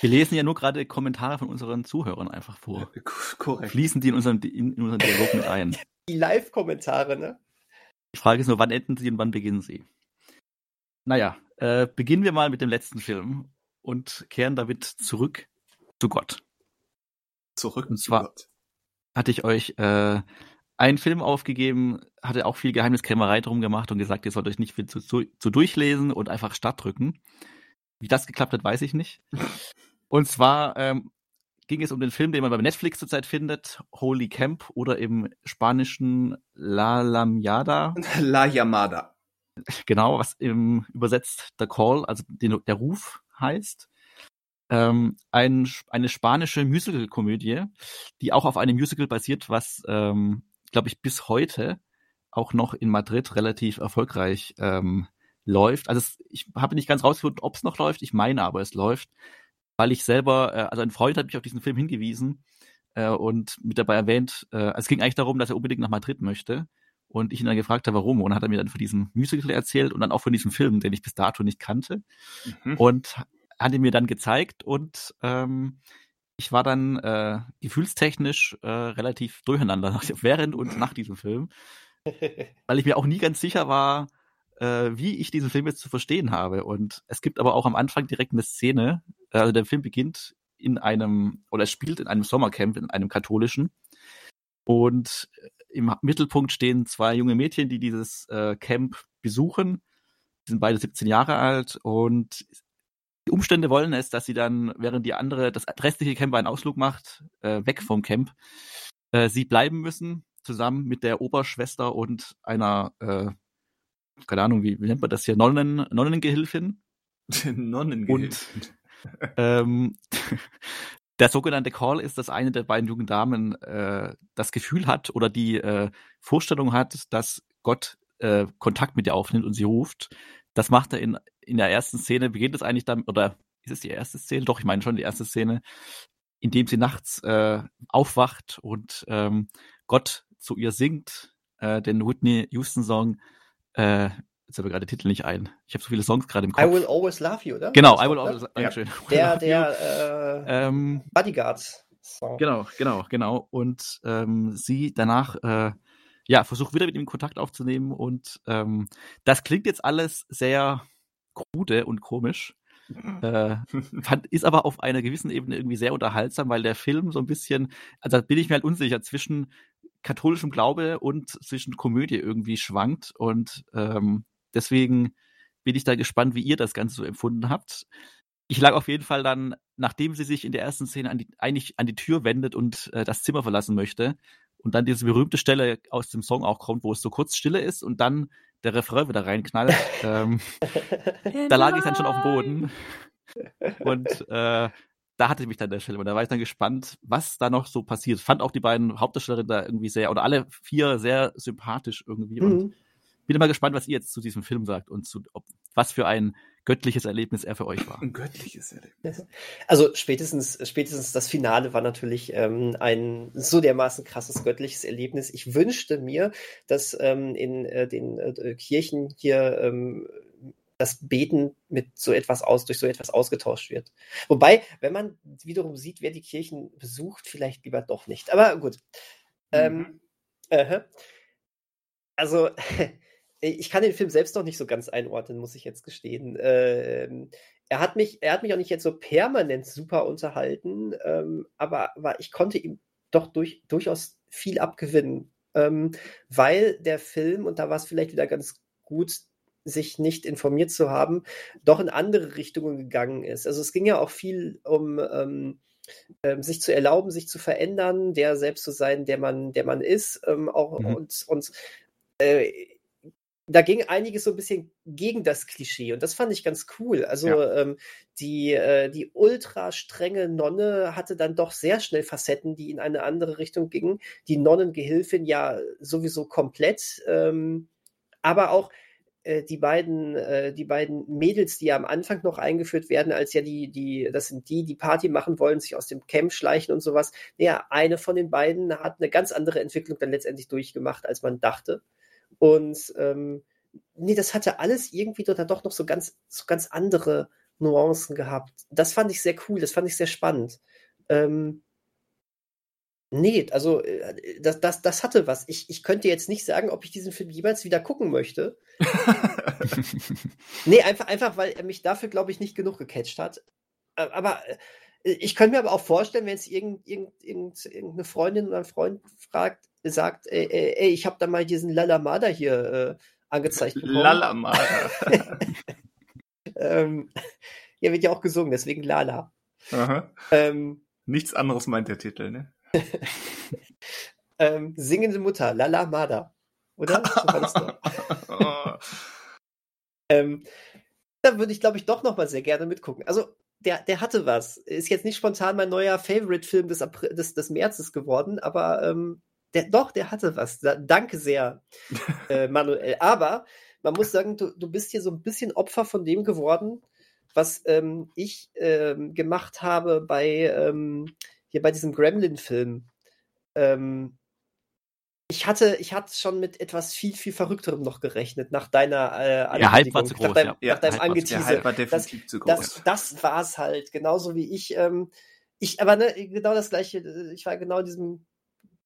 Wir lesen ja nur gerade Kommentare von unseren Zuhörern einfach vor. Korrekt. Fließen die in unseren, in unseren Dialog mit ein. Die Live-Kommentare, ne? Die Frage ist nur, wann enden sie und wann beginnen sie? Naja, äh, beginnen wir mal mit dem letzten Film und kehren damit zurück zu Gott. Zurück Und zu zwar- Gott. hatte ich euch äh, einen Film aufgegeben, hatte auch viel Geheimniskrämerei drum gemacht und gesagt, ihr sollt euch nicht viel zu, zu, zu durchlesen und einfach Start drücken. Wie das geklappt hat, weiß ich nicht. Und zwar ähm, ging es um den Film, den man bei Netflix zurzeit findet, Holy Camp oder im spanischen La Lamiada, La Yamada. genau, was im übersetzt The Call, also den, der Ruf heißt. Ähm, ein, eine spanische Musical-Komödie, die auch auf einem Musical basiert, was, ähm, glaube ich, bis heute auch noch in Madrid relativ erfolgreich ähm, läuft. Also es, ich habe nicht ganz rausgefunden, ob es noch läuft. Ich meine aber, es läuft, weil ich selber, äh, also ein Freund hat mich auf diesen Film hingewiesen äh, und mit dabei erwähnt, äh, also es ging eigentlich darum, dass er unbedingt nach Madrid möchte. Und ich ihn dann gefragt habe, warum. Und dann hat er mir dann von diesem Musical erzählt und dann auch von diesem Film, den ich bis dato nicht kannte. Mhm. Und hat ihn mir dann gezeigt und ähm, ich war dann äh, gefühlstechnisch äh, relativ durcheinander während und nach diesem Film, weil ich mir auch nie ganz sicher war, äh, wie ich diesen Film jetzt zu verstehen habe. Und es gibt aber auch am Anfang direkt eine Szene, äh, also der Film beginnt in einem, oder spielt in einem Sommercamp, in einem katholischen. Und im Mittelpunkt stehen zwei junge Mädchen, die dieses äh, Camp besuchen. Die sind beide 17 Jahre alt und die Umstände wollen es, dass sie dann, während die andere, das restliche Camp einen Ausflug macht, äh, weg vom Camp, äh, sie bleiben müssen, zusammen mit der Oberschwester und einer, äh, keine Ahnung, wie, wie nennt man das hier, Nonnen, Nonnengehilfin. Nonnengehilfen. Ähm, der sogenannte Call ist, dass eine der beiden jungen Damen äh, das Gefühl hat oder die äh, Vorstellung hat, dass Gott äh, Kontakt mit ihr aufnimmt und sie ruft. Das macht er in, in der ersten Szene, beginnt es eigentlich dann, oder ist es die erste Szene? Doch, ich meine schon die erste Szene, in dem sie nachts äh, aufwacht und ähm, Gott zu ihr singt, äh, den Whitney Houston Song, äh, jetzt habe ich gerade den Titel nicht ein. Ich habe so viele Songs gerade im Kopf. I will always love you, oder? Genau, I will war, always, ne? Dankeschön. Der, der äh, Ähm, Bodyguard-Song. genau, genau, genau. Und ähm, sie danach, äh, ja, versucht wieder mit ihm Kontakt aufzunehmen. Und ähm, das klingt jetzt alles sehr krude und komisch. Äh, fand, ist aber auf einer gewissen Ebene irgendwie sehr unterhaltsam, weil der Film so ein bisschen, also da bin ich mir halt unsicher, zwischen katholischem Glaube und zwischen Komödie irgendwie schwankt. Und ähm, deswegen bin ich da gespannt, wie ihr das Ganze so empfunden habt. Ich lag auf jeden Fall dann, nachdem sie sich in der ersten Szene an die, eigentlich an die Tür wendet und äh, das Zimmer verlassen möchte und dann diese berühmte Stelle aus dem Song auch kommt, wo es so kurz Stille ist und dann der Refrain wieder reinknallt, ähm, da lag ich dann schon auf dem Boden. Und äh, da hatte mich dann der Film und da war ich dann gespannt, was da noch so passiert. Fand auch die beiden Hauptdarstellerinnen da irgendwie sehr, oder alle vier sehr sympathisch irgendwie. Und Mhm. bin immer gespannt, was ihr jetzt zu diesem Film sagt und zu, ob, was für ein göttliches Erlebnis er für euch war. Ein göttliches Erlebnis. Also spätestens, spätestens das Finale war natürlich ähm, ein so dermaßen krasses göttliches Erlebnis. Ich wünschte mir, dass ähm, in äh, den äh, Kirchen hier ähm, das Beten mit so etwas aus, durch so etwas ausgetauscht wird. Wobei, wenn man wiederum sieht, wer die Kirchen besucht, vielleicht lieber doch nicht. Aber gut. Ähm, Mhm. aha. Also, ich kann den Film selbst noch nicht so ganz einordnen, muss ich jetzt gestehen. Ähm, er hat mich, er hat mich auch nicht jetzt so permanent super unterhalten, ähm, aber, aber ich konnte ihm doch durch, durchaus viel abgewinnen, ähm, weil der Film, und da war es vielleicht wieder ganz gut, sich nicht informiert zu haben, doch in andere Richtungen gegangen ist. Also es ging ja auch viel um ähm, ähm, sich zu erlauben, sich zu verändern, der selbst zu sein, der man, der man ist, ähm, auch Mhm. und, und äh, da ging einiges so ein bisschen gegen das Klischee und das fand ich ganz cool. Also ähm, die, äh, die ultra strenge Nonne hatte dann doch sehr schnell Facetten, die in eine andere Richtung gingen. Die Nonnengehilfin ja sowieso komplett, ähm, aber auch die beiden, äh, die beiden Mädels, die ja am Anfang noch eingeführt werden, als ja die, die, das sind die, die Party machen wollen, sich aus dem Camp schleichen und sowas. Ja, eine von den beiden hat eine ganz andere Entwicklung dann letztendlich durchgemacht, als man dachte. Und ähm, nee, das hatte alles irgendwie dann doch noch so ganz, so ganz andere Nuancen gehabt. Das fand ich sehr cool, das fand ich sehr spannend. Ähm, nee, also äh, das, das, das hatte was. Ich, ich könnte jetzt nicht sagen, ob ich diesen Film jemals wieder gucken möchte. Nee, einfach, einfach, weil er mich dafür, glaube ich, nicht genug gecatcht hat. Ä- Aber äh, Ich könnte mir aber auch vorstellen, wenn jetzt irgend, irgend, irgend, irgendeine Freundin oder ein Freund fragt, sagt, ey, ey, ey ich habe da mal diesen Lalamada hier äh, angezeigt bekommen. Lalamada. ähm, ja, wird ja auch gesungen, deswegen Lala. Ähm, Nichts anderes meint der Titel, ne? ähm, singende Mutter, Lala Mada. Oder? Ähm, da würde ich, glaube ich, doch noch mal sehr gerne mitgucken. Also, der, der hatte was. Ist jetzt nicht spontan mein neuer Favorite-Film des, April, des, des Märzes geworden, aber ähm, der, doch, der hatte was. Da, danke sehr, äh, Manuel. Aber man muss sagen, du, du bist hier so ein bisschen Opfer von dem geworden, was ähm, ich ähm, gemacht habe bei ähm, hier bei diesem Gremlin-Film. Ähm, ich hatte, ich hatte schon mit etwas viel, viel Verrückterem noch gerechnet, nach deiner äh, Ja, Hype war zu groß, nach deinem, ja. nach deinem war zu- Angeteaser. Der Hype war definitiv zu groß. Das, das war's halt, genauso wie ich. Ähm, ich, aber ne, genau das gleiche, äh, ich war genau in diesem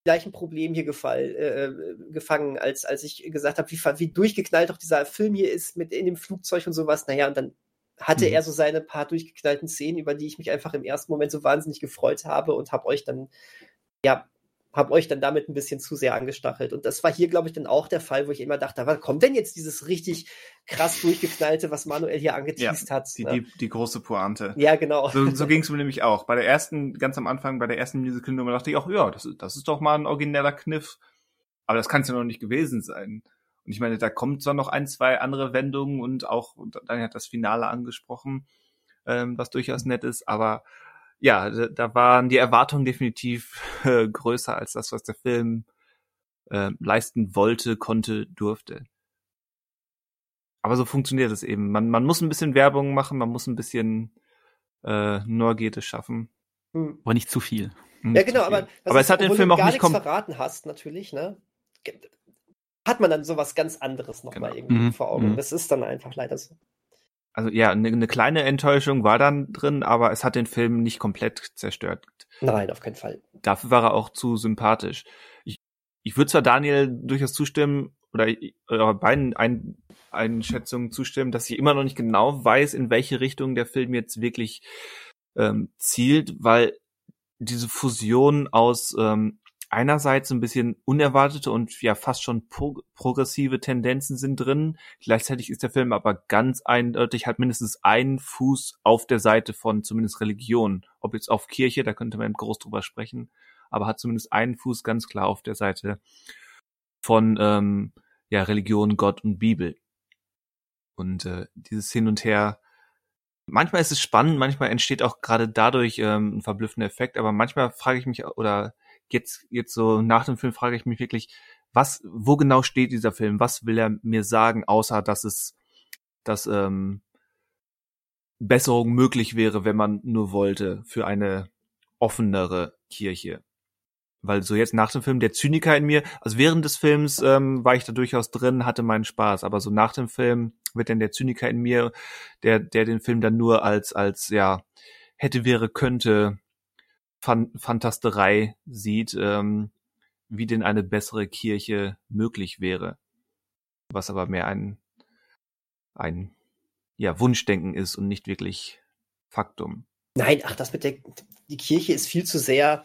gleichen Problem hier gefall, äh, gefangen, als, als ich gesagt habe, wie, wie durchgeknallt auch dieser Film hier ist mit in dem Flugzeug und sowas. Naja, und dann hatte Mhm. er so seine paar durchgeknallten Szenen, über die ich mich einfach im ersten Moment so wahnsinnig gefreut habe und habe euch dann, ja, habe euch dann damit ein bisschen zu sehr angestachelt. Und das war hier, glaube ich, dann auch der Fall, wo ich immer dachte, wann kommt denn jetzt dieses richtig krass durchgeknallte, was Manuel hier angeteased hat? Die, ne? die, die große Pointe. ja, genau. So, so ging es mir nämlich auch. Bei der ersten, ganz am Anfang, bei der ersten Musical-Nummer dachte ich auch, ja, das, ist- das ist doch mal ein origineller Kniff. Aber das kann es ja noch nicht gewesen sein. Und ich meine, da kommt zwar noch ein, zwei andere Wendungen und auch, Daniel hat das Finale angesprochen, ähm, was durchaus nett ist, aber ja, da, da waren die Erwartungen definitiv äh, größer als das, was der Film äh, leisten wollte, konnte, durfte. Aber so funktioniert es eben. Man, man muss ein bisschen Werbung machen, man muss ein bisschen äh, Neugierde schaffen. Hm. Aber nicht zu viel. Hm, Ja, genau, viel. aber, aber es hat den Film du auch gar nicht verraten hast, natürlich, ne? Hat man dann sowas ganz anderes nochmal Genau. irgendwie Mhm, vor Augen. mhm. Das ist dann einfach leider so. Also ja, eine, eine kleine Enttäuschung war dann drin, aber es hat den Film nicht komplett zerstört. Nein, auf keinen Fall. Dafür war er auch zu sympathisch. Ich, ich würde zwar Daniel durchaus zustimmen, oder oder beiden Ein Einschätzungen zustimmen, dass ich immer noch nicht genau weiß, in welche Richtung der Film jetzt wirklich ähm, zielt, weil diese Fusion aus ähm, einerseits ein bisschen unerwartete und ja fast schon pro progressive Tendenzen sind drin. Gleichzeitig ist der Film aber ganz eindeutig, hat mindestens einen Fuß auf der Seite von zumindest Religion. Ob jetzt auf Kirche, da könnte man groß drüber sprechen, aber hat zumindest einen Fuß ganz klar auf der Seite von ähm, ja, Religion, Gott und Bibel. Und äh, dieses Hin und Her, manchmal ist es spannend, manchmal entsteht auch gerade dadurch ähm, ein verblüffender Effekt, aber manchmal frage ich mich, oder jetzt, jetzt so nach dem Film frage ich mich wirklich, was, wo genau steht dieser Film? Was will er mir sagen, außer dass es, dass ähm, Besserung möglich wäre, wenn man nur wollte, für eine offenere Kirche. Weil so jetzt nach dem Film der Zyniker in mir, also während des Films ähm, war ich da durchaus drin, hatte meinen Spaß, aber so nach dem Film wird dann der Zyniker in mir, der, der den Film dann nur als, als, ja, hätte, wäre, könnte Fan Fantasterei sieht, ähm, wie denn eine bessere Kirche möglich wäre. Was aber mehr ein, ein, ja, Wunschdenken ist und nicht wirklich Faktum. Nein, ach, das mit der, die Kirche ist viel zu sehr,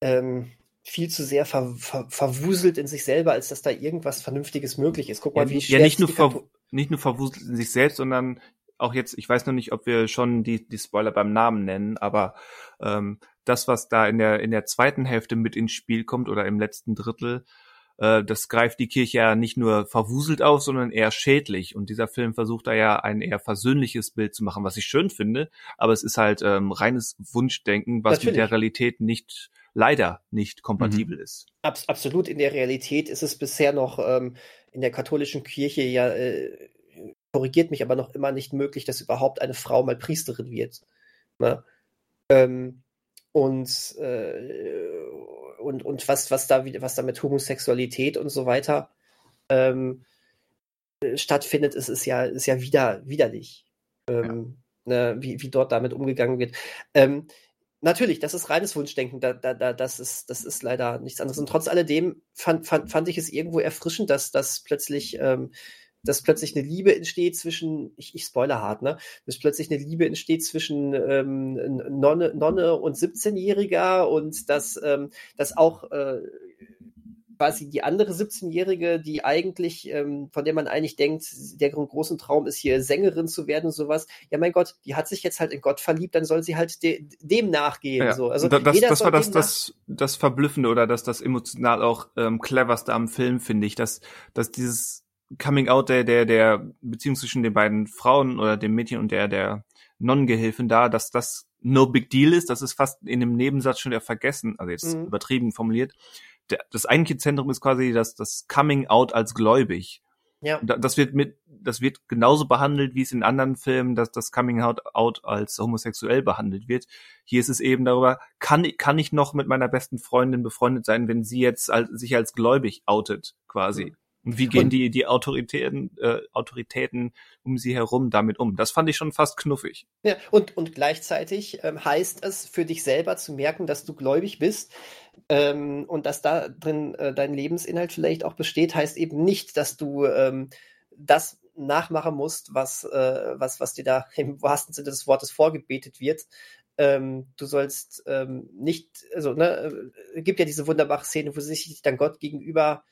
ähm, viel zu sehr ver, ver, verwuselt in sich selber, als dass da irgendwas Vernünftiges möglich ist. Guck mal, Ja, wie ja, nicht nur ver- nicht nur verwuselt in sich selbst, sondern auch jetzt, ich weiß noch nicht, ob wir schon die, die Spoiler beim Namen nennen, aber ähm, das, was da in der, in der zweiten Hälfte mit ins Spiel kommt oder im letzten Drittel, äh, das greift die Kirche ja nicht nur verwuselt auf, sondern eher schädlich. Und dieser Film versucht da ja ein eher versöhnliches Bild zu machen, was ich schön finde, aber es ist halt ähm, reines Wunschdenken, was mit Natürlich. der Realität nicht, leider nicht kompatibel ist. Abs absolut in der Realität ist es bisher noch ähm, in der katholischen Kirche ja, äh, korrigiert mich aber noch immer nicht möglich, dass überhaupt eine Frau mal Priesterin wird. Ne? Ähm, und, äh, und, und was, was da was da mit Homosexualität und so weiter ähm, äh, stattfindet, ist, ist ja, ist ja wieder widerlich. Ähm, ne, wie, wie dort damit umgegangen wird. Ähm, Natürlich, das ist reines Wunschdenken, da, da, da, das, ist, das ist leider nichts anderes. Und trotz alledem fand, fand, fand ich es irgendwo erfrischend, dass, dass plötzlich ähm, dass plötzlich eine Liebe entsteht zwischen, ich, ich spoiler hart, ne, dass plötzlich eine Liebe entsteht zwischen ähm, Nonne, Nonne und 17-Jähriger und dass, ähm, dass auch äh, quasi die andere 17-Jährige, die eigentlich, ähm, von der man eigentlich denkt, der großen Traum ist hier Sängerin zu werden und sowas. Ja, mein Gott, die hat sich jetzt halt in Gott verliebt, dann soll sie halt de dem nachgehen. Ja. So. Also das, das war das, das, das Verblüffende oder das, das emotional auch ähm, cleverste am Film, finde ich, dass, dass dieses Coming Out der, der, der Beziehung zwischen den beiden Frauen oder dem Mädchen und der, der Nonnengehilfin da, dass das no big deal ist, das ist fast in dem Nebensatz schon wieder vergessen, also jetzt mhm. übertrieben formuliert, der, das eigentliche Zentrum ist quasi das, das Coming Out als gläubig. Ja. Das wird mit, das wird genauso behandelt, wie es in anderen Filmen, dass das Coming Out, out als homosexuell behandelt wird. Hier ist es eben darüber, kann, kann ich noch mit meiner besten Freundin befreundet sein, wenn sie jetzt als, sich als gläubig outet, quasi. Mhm. Und wie gehen und, die, die Autoritäten, äh, Autoritäten um sie herum damit um? Das fand ich schon fast knuffig. Ja, und, und gleichzeitig ähm, heißt es für dich selber zu merken, dass du gläubig bist, ähm, und dass da drin äh, dein Lebensinhalt vielleicht auch besteht, heißt eben nicht, dass du ähm, das nachmachen musst, was, äh, was, was dir da im wahrsten Sinne des Wortes vorgebetet wird. Ähm, du sollst ähm, nicht, also, ne, äh, gibt ja diese wunderbare Szene, wo sich dann Gott gegenüber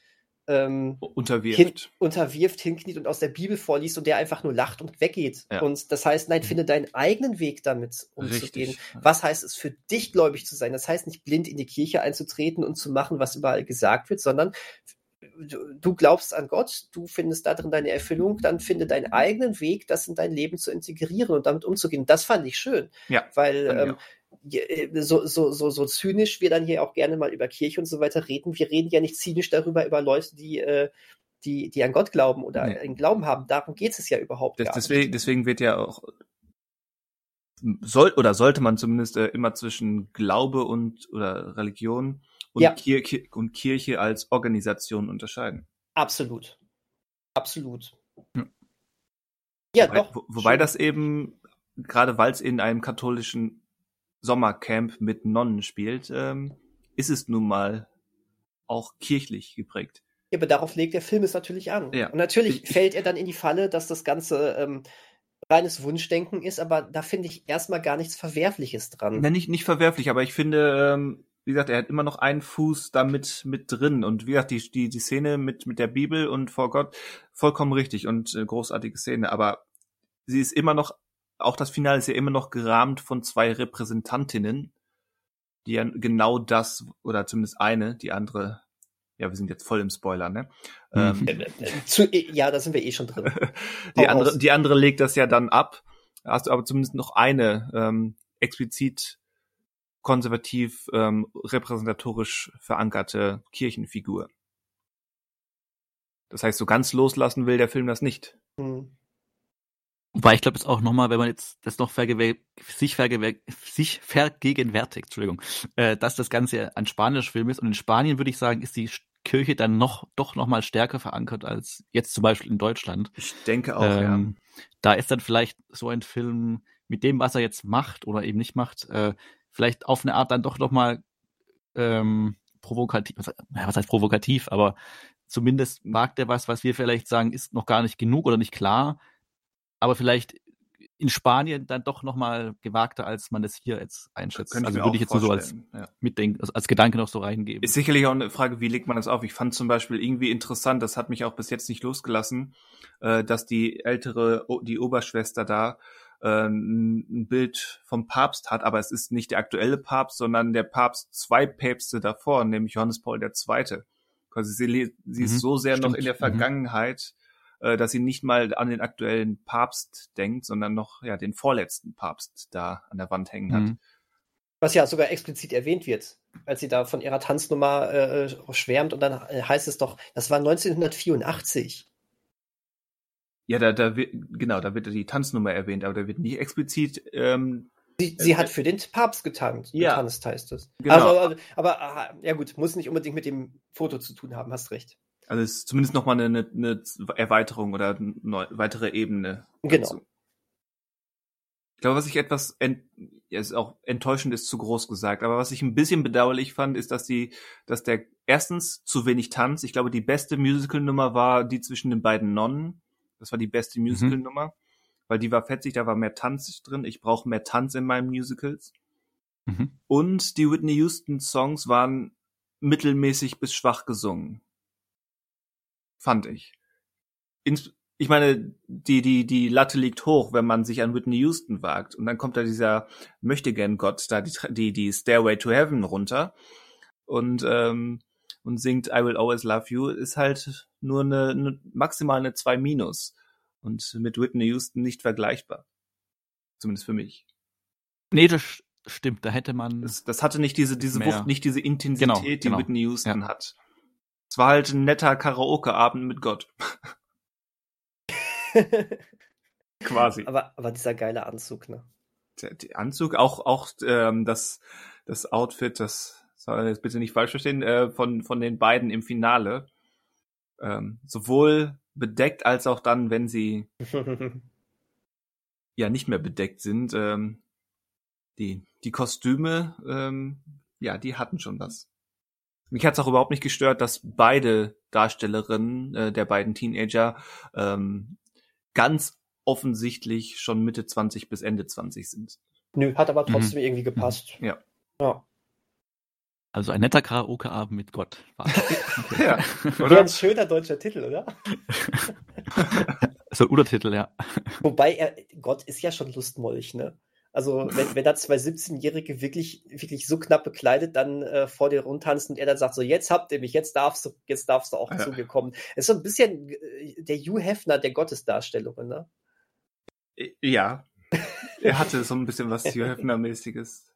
ähm, unterwirft. Hin, unterwirft, hinkniet und aus der Bibel vorliest und der einfach nur lacht und weggeht. Ja. Und das heißt, nein, mhm. finde deinen eigenen Weg damit umzugehen. Richtig. Was heißt es für dich, gläubig zu sein? Das heißt nicht blind in die Kirche einzutreten und zu machen, was überall gesagt wird, sondern du glaubst an Gott, du findest darin deine Erfüllung, dann finde deinen eigenen Weg, das in dein Leben zu integrieren und damit umzugehen. Das fand ich schön. Ja. Weil ähm, äh, so, so, so, so zynisch wir dann hier auch gerne mal über Kirche und so weiter reden, wir reden ja nicht zynisch darüber, über Leute, die, äh, die, die an Gott glauben oder nee. einen Glauben haben. Darum geht es ja überhaupt das, deswegen, nicht. Deswegen wird ja auch soll oder sollte man zumindest äh, immer zwischen Glaube und oder Religion und, ja. Kirche, und Kirche als Organisation unterscheiden. Absolut. Absolut. Ja, ja wobei, doch. Wo, wobei das eben, gerade weil es in einem katholischen Sommercamp mit Nonnen spielt, ähm, ist es nun mal auch kirchlich geprägt. Ja, aber darauf legt der Film es natürlich an. Ja. Und natürlich ich, fällt er dann in die Falle, dass das Ganze ähm, reines Wunschdenken ist, aber da finde ich erstmal gar nichts Verwerfliches dran. Na, nicht, nicht verwerflich, aber ich finde, ähm, wie gesagt, er hat immer noch einen Fuß damit mit drin. Und wie gesagt, die, die, die Szene mit, mit der Bibel und vor Gott, vollkommen richtig und äh, großartige Szene, aber sie ist immer noch auch das Finale ist ja immer noch gerahmt von zwei Repräsentantinnen, die ja genau das, oder zumindest eine, die andere, ja, wir sind jetzt voll im Spoiler, ne? Mhm. Ähm, Zu, ja, da sind wir eh schon drin. die, andere, die andere legt das ja dann ab. Hast du aber zumindest noch eine ähm, explizit konservativ ähm, repräsentatorisch verankerte Kirchenfigur. Das heißt, so ganz loslassen will der Film das nicht. Hm. Wobei ich glaube jetzt auch nochmal, wenn man jetzt das noch vergew sich, vergew sich vergegenwärtigt, Entschuldigung, äh, dass das Ganze ein spanischer Film ist. Und in Spanien würde ich sagen, ist die Kirche dann noch doch noch mal stärker verankert als jetzt zum Beispiel in Deutschland. Ich denke auch, ähm, ja. Da ist dann vielleicht so ein Film mit dem, was er jetzt macht oder eben nicht macht, äh, vielleicht auf eine Art dann doch noch mal ähm, provokativ, was heißt provokativ, aber zumindest mag der was, was wir vielleicht sagen, ist noch gar nicht genug oder nicht klar aber vielleicht in Spanien dann doch nochmal gewagter, als man es hier jetzt einschätzt. Also würde ich jetzt nur so als ja. mitdenken, also als Gedanke noch so reingeben. Ist sicherlich auch eine Frage, wie legt man das auf? Ich fand zum Beispiel irgendwie interessant, das hat mich auch bis jetzt nicht losgelassen, äh, dass die ältere, die Oberschwester da äh, ein Bild vom Papst hat, aber es ist nicht der aktuelle Papst, sondern der Papst zwei Päpste davor, nämlich Johannes Paul II. Sie, sie mhm, ist so sehr stimmt. noch in der mhm. Vergangenheit, äh, dass sie nicht mal an den aktuellen Papst denkt, sondern noch ja den vorletzten Papst da an der Wand hängen hat. Mhm. Was ja sogar explizit erwähnt wird, als sie da von ihrer Tanznummer äh, schwärmt und dann heißt es doch, das war 1984. Ja, da, da wird, genau, da wird die Tanznummer erwähnt, aber da wird nicht explizit ähm, Sie, sie äh, hat für den Papst getanzt, ja. getanzt heißt es. Genau. Also, aber, aber, ja gut, muss nicht unbedingt mit dem Foto zu tun haben, hast recht. Also es ist zumindest nochmal eine, eine Erweiterung oder eine weitere Ebene. Genau. Dazu. Ich glaube, was ich etwas ent, ja, ist auch enttäuschend ist zu groß gesagt, aber was ich ein bisschen bedauerlich fand, ist, dass die, dass der erstens zu wenig Tanz. Ich glaube, die beste Musical-Nummer war die zwischen den beiden Nonnen, Das war die beste Musical-Nummer, weil die war fetzig, da war mehr Tanz drin. Ich brauche mehr Tanz in meinen Musicals. Mhm. Und die Whitney Houston Songs waren mittelmäßig bis schwach gesungen. Fand ich. Ins ich meine, die, die, die Latte liegt hoch, wenn man sich an Whitney Houston wagt. Und dann kommt da dieser Möchtegern-Gott, da die, die, die Stairway to Heaven runter und, ähm, und singt I Will Always Love You, ist halt nur eine, eine maximal eine 2 Minus. Und mit Whitney Houston nicht vergleichbar. Zumindest für mich. Nee, das stimmt. Da hätte man. Das, das hatte nicht diese, diese. Wucht, nicht diese Intensität, Genau, die genau. Whitney Houston hat. Es war halt ein netter Karaoke-Abend mit Gott. Quasi. aber, aber dieser geile Anzug, ne? der, der Anzug, auch auch ähm, das das Outfit, das soll jetzt bitte nicht falsch verstehen, äh, von von den beiden im Finale, ähm, sowohl bedeckt als auch dann, wenn sie ja nicht mehr bedeckt sind, ähm, die die Kostüme, ähm, ja, die hatten schon was. Mich hat's auch überhaupt nicht gestört, dass beide Darstellerinnen äh, der beiden Teenager ähm, ganz offensichtlich schon Mitte 20 bis Ende 20 sind. Nö, hat aber trotzdem irgendwie gepasst. Ja. Ja. Also ein netter Karaoke-Abend mit Gott. War das. Ja, Wäre ein schöner deutscher Titel, oder? so ein Untertitel, ja. Wobei er, Gott ist ja schon Lustmolch, ne? Also, wenn, wenn da zwei 17-Jährige wirklich, wirklich so knapp bekleidet dann äh, vor dir rumtanzen und er dann sagt so, jetzt habt ihr mich, jetzt darfst du, jetzt darfst du auch Ja. zu mir kommen. ist so ein bisschen äh, der Hugh Hefner der Gottesdarstellungen, ne? Ja. Er hatte so ein bisschen was Hugh Hefner-mäßiges.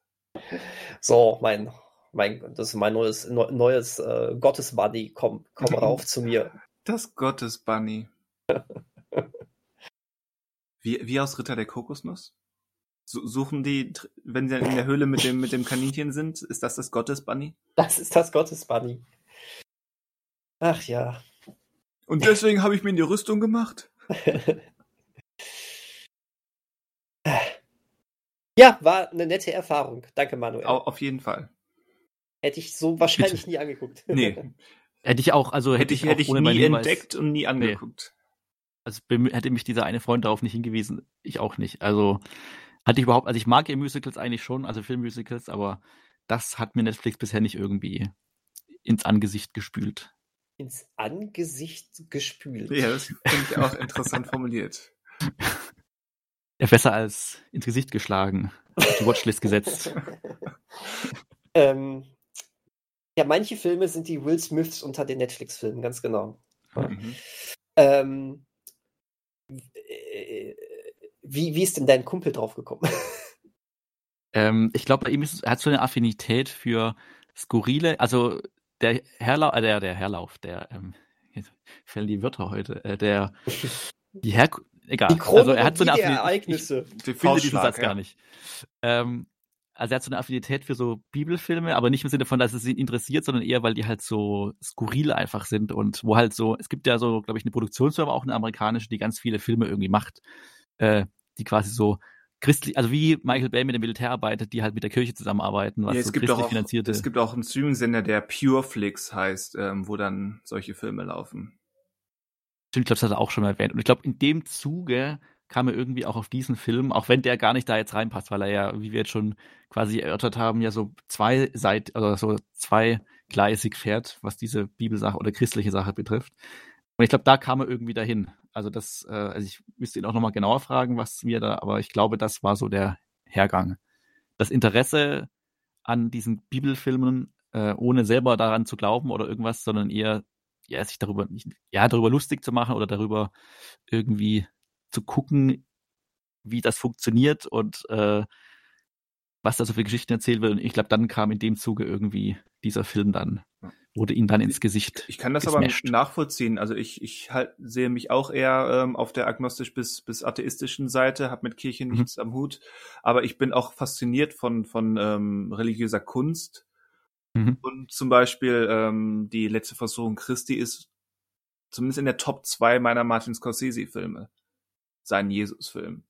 So, mein, mein, das ist mein neues, neu- neues äh, Gottesbuddy, komm, komm rauf zu mir. Das Gottesbunny. Wie, wie aus Ritter der Kokosnuss? Su- Suchen die, wenn sie in der Höhle mit dem, mit dem Kaninchen sind, ist das das Gottesbunny? Das ist das Gottesbuddy. Ach ja. Und deswegen habe ich mir in die Rüstung gemacht? ja, war eine nette Erfahrung. Danke, Manuel. Au, auf jeden Fall. Hätte ich so wahrscheinlich Bitte. nie angeguckt. Nee, Hätte ich auch, also hätte ich, hätte ich ohne meinen nie Hinweis- entdeckt und nie angeguckt. Also bem- hätte mich dieser eine Freund darauf nicht hingewiesen, ich auch nicht. Also hatte ich überhaupt, also ich mag ja Musicals eigentlich schon, also Filmmusicals, aber das hat mir Netflix bisher nicht irgendwie ins Angesicht gespült. Ins Angesicht gespült. Ja, das finde ich auch interessant formuliert. Ja, besser als ins Gesicht geschlagen, auf die Watchlist gesetzt. ähm, ja, manche Filme sind die Will Smiths unter den Netflix-Filmen, ganz genau. Mhm. Ähm, äh, wie, wie ist denn dein Kumpel draufgekommen? Ähm, ich glaube, bei ihm ist er hat so eine Affinität für skurrile, also der Herlauf, äh, der, der Herlauf, der, ähm, jetzt fällen die Wörter heute, äh, der, die Her, egal. Die also er hat so eine Affinität, Ereignisse. Der ich finde diesen Satz ja. gar nicht. Ähm, also er hat so eine Affinität für so Bibelfilme, aber nicht im Sinne von, dass es ihn interessiert, sondern eher, weil die halt so skurril einfach sind und wo halt so, es gibt ja so, glaube ich, eine Produktionsfirma, auch eine amerikanische, die ganz viele Filme irgendwie macht, äh, die quasi so christlich, also wie Michael Bay mit dem Militär arbeitet, die halt mit der Kirche zusammenarbeiten, was Ja, so es, gibt christlich auch, finanzierte. es gibt auch einen Streaming-Sender, der Pureflix heißt, ähm, wo dann solche Filme laufen. Stimmt, ich glaube, das hat er auch schon mal erwähnt. Und ich glaube, in dem Zuge kam er irgendwie auch auf diesen Film, auch wenn der gar nicht da jetzt reinpasst, weil er ja, wie wir jetzt schon quasi erörtert haben, ja so zwei Seit oder so zweigleisig fährt, was diese Bibelsache oder christliche Sache betrifft. Und ich glaube, da kam er irgendwie dahin. Also das, äh, also ich müsste ihn auch nochmal genauer fragen, was wir da, aber ich glaube, das war so der Hergang. Das Interesse an diesen Bibelfilmen, äh, ohne selber daran zu glauben oder irgendwas, sondern eher ja, sich darüber nicht, ja, darüber lustig zu machen oder darüber irgendwie zu gucken, wie das funktioniert und äh, was da so für Geschichten erzählt wird. Und ich glaube, dann kam in dem Zuge irgendwie dieser Film dann. Wurde ihm dann ins Gesicht. Ich kann das gesmashed. aber nachvollziehen. Also ich, ich halt, sehe mich auch eher ähm, auf der agnostisch bis, bis atheistischen Seite, habe mit Kirche Mhm. nichts am Hut. Aber ich bin auch fasziniert von, von ähm, religiöser Kunst. Mhm. Und zum Beispiel ähm, die letzte Versuchung Christi ist zumindest in der Top 2 meiner Martin Scorsese-Filme. Sein Jesus-Film.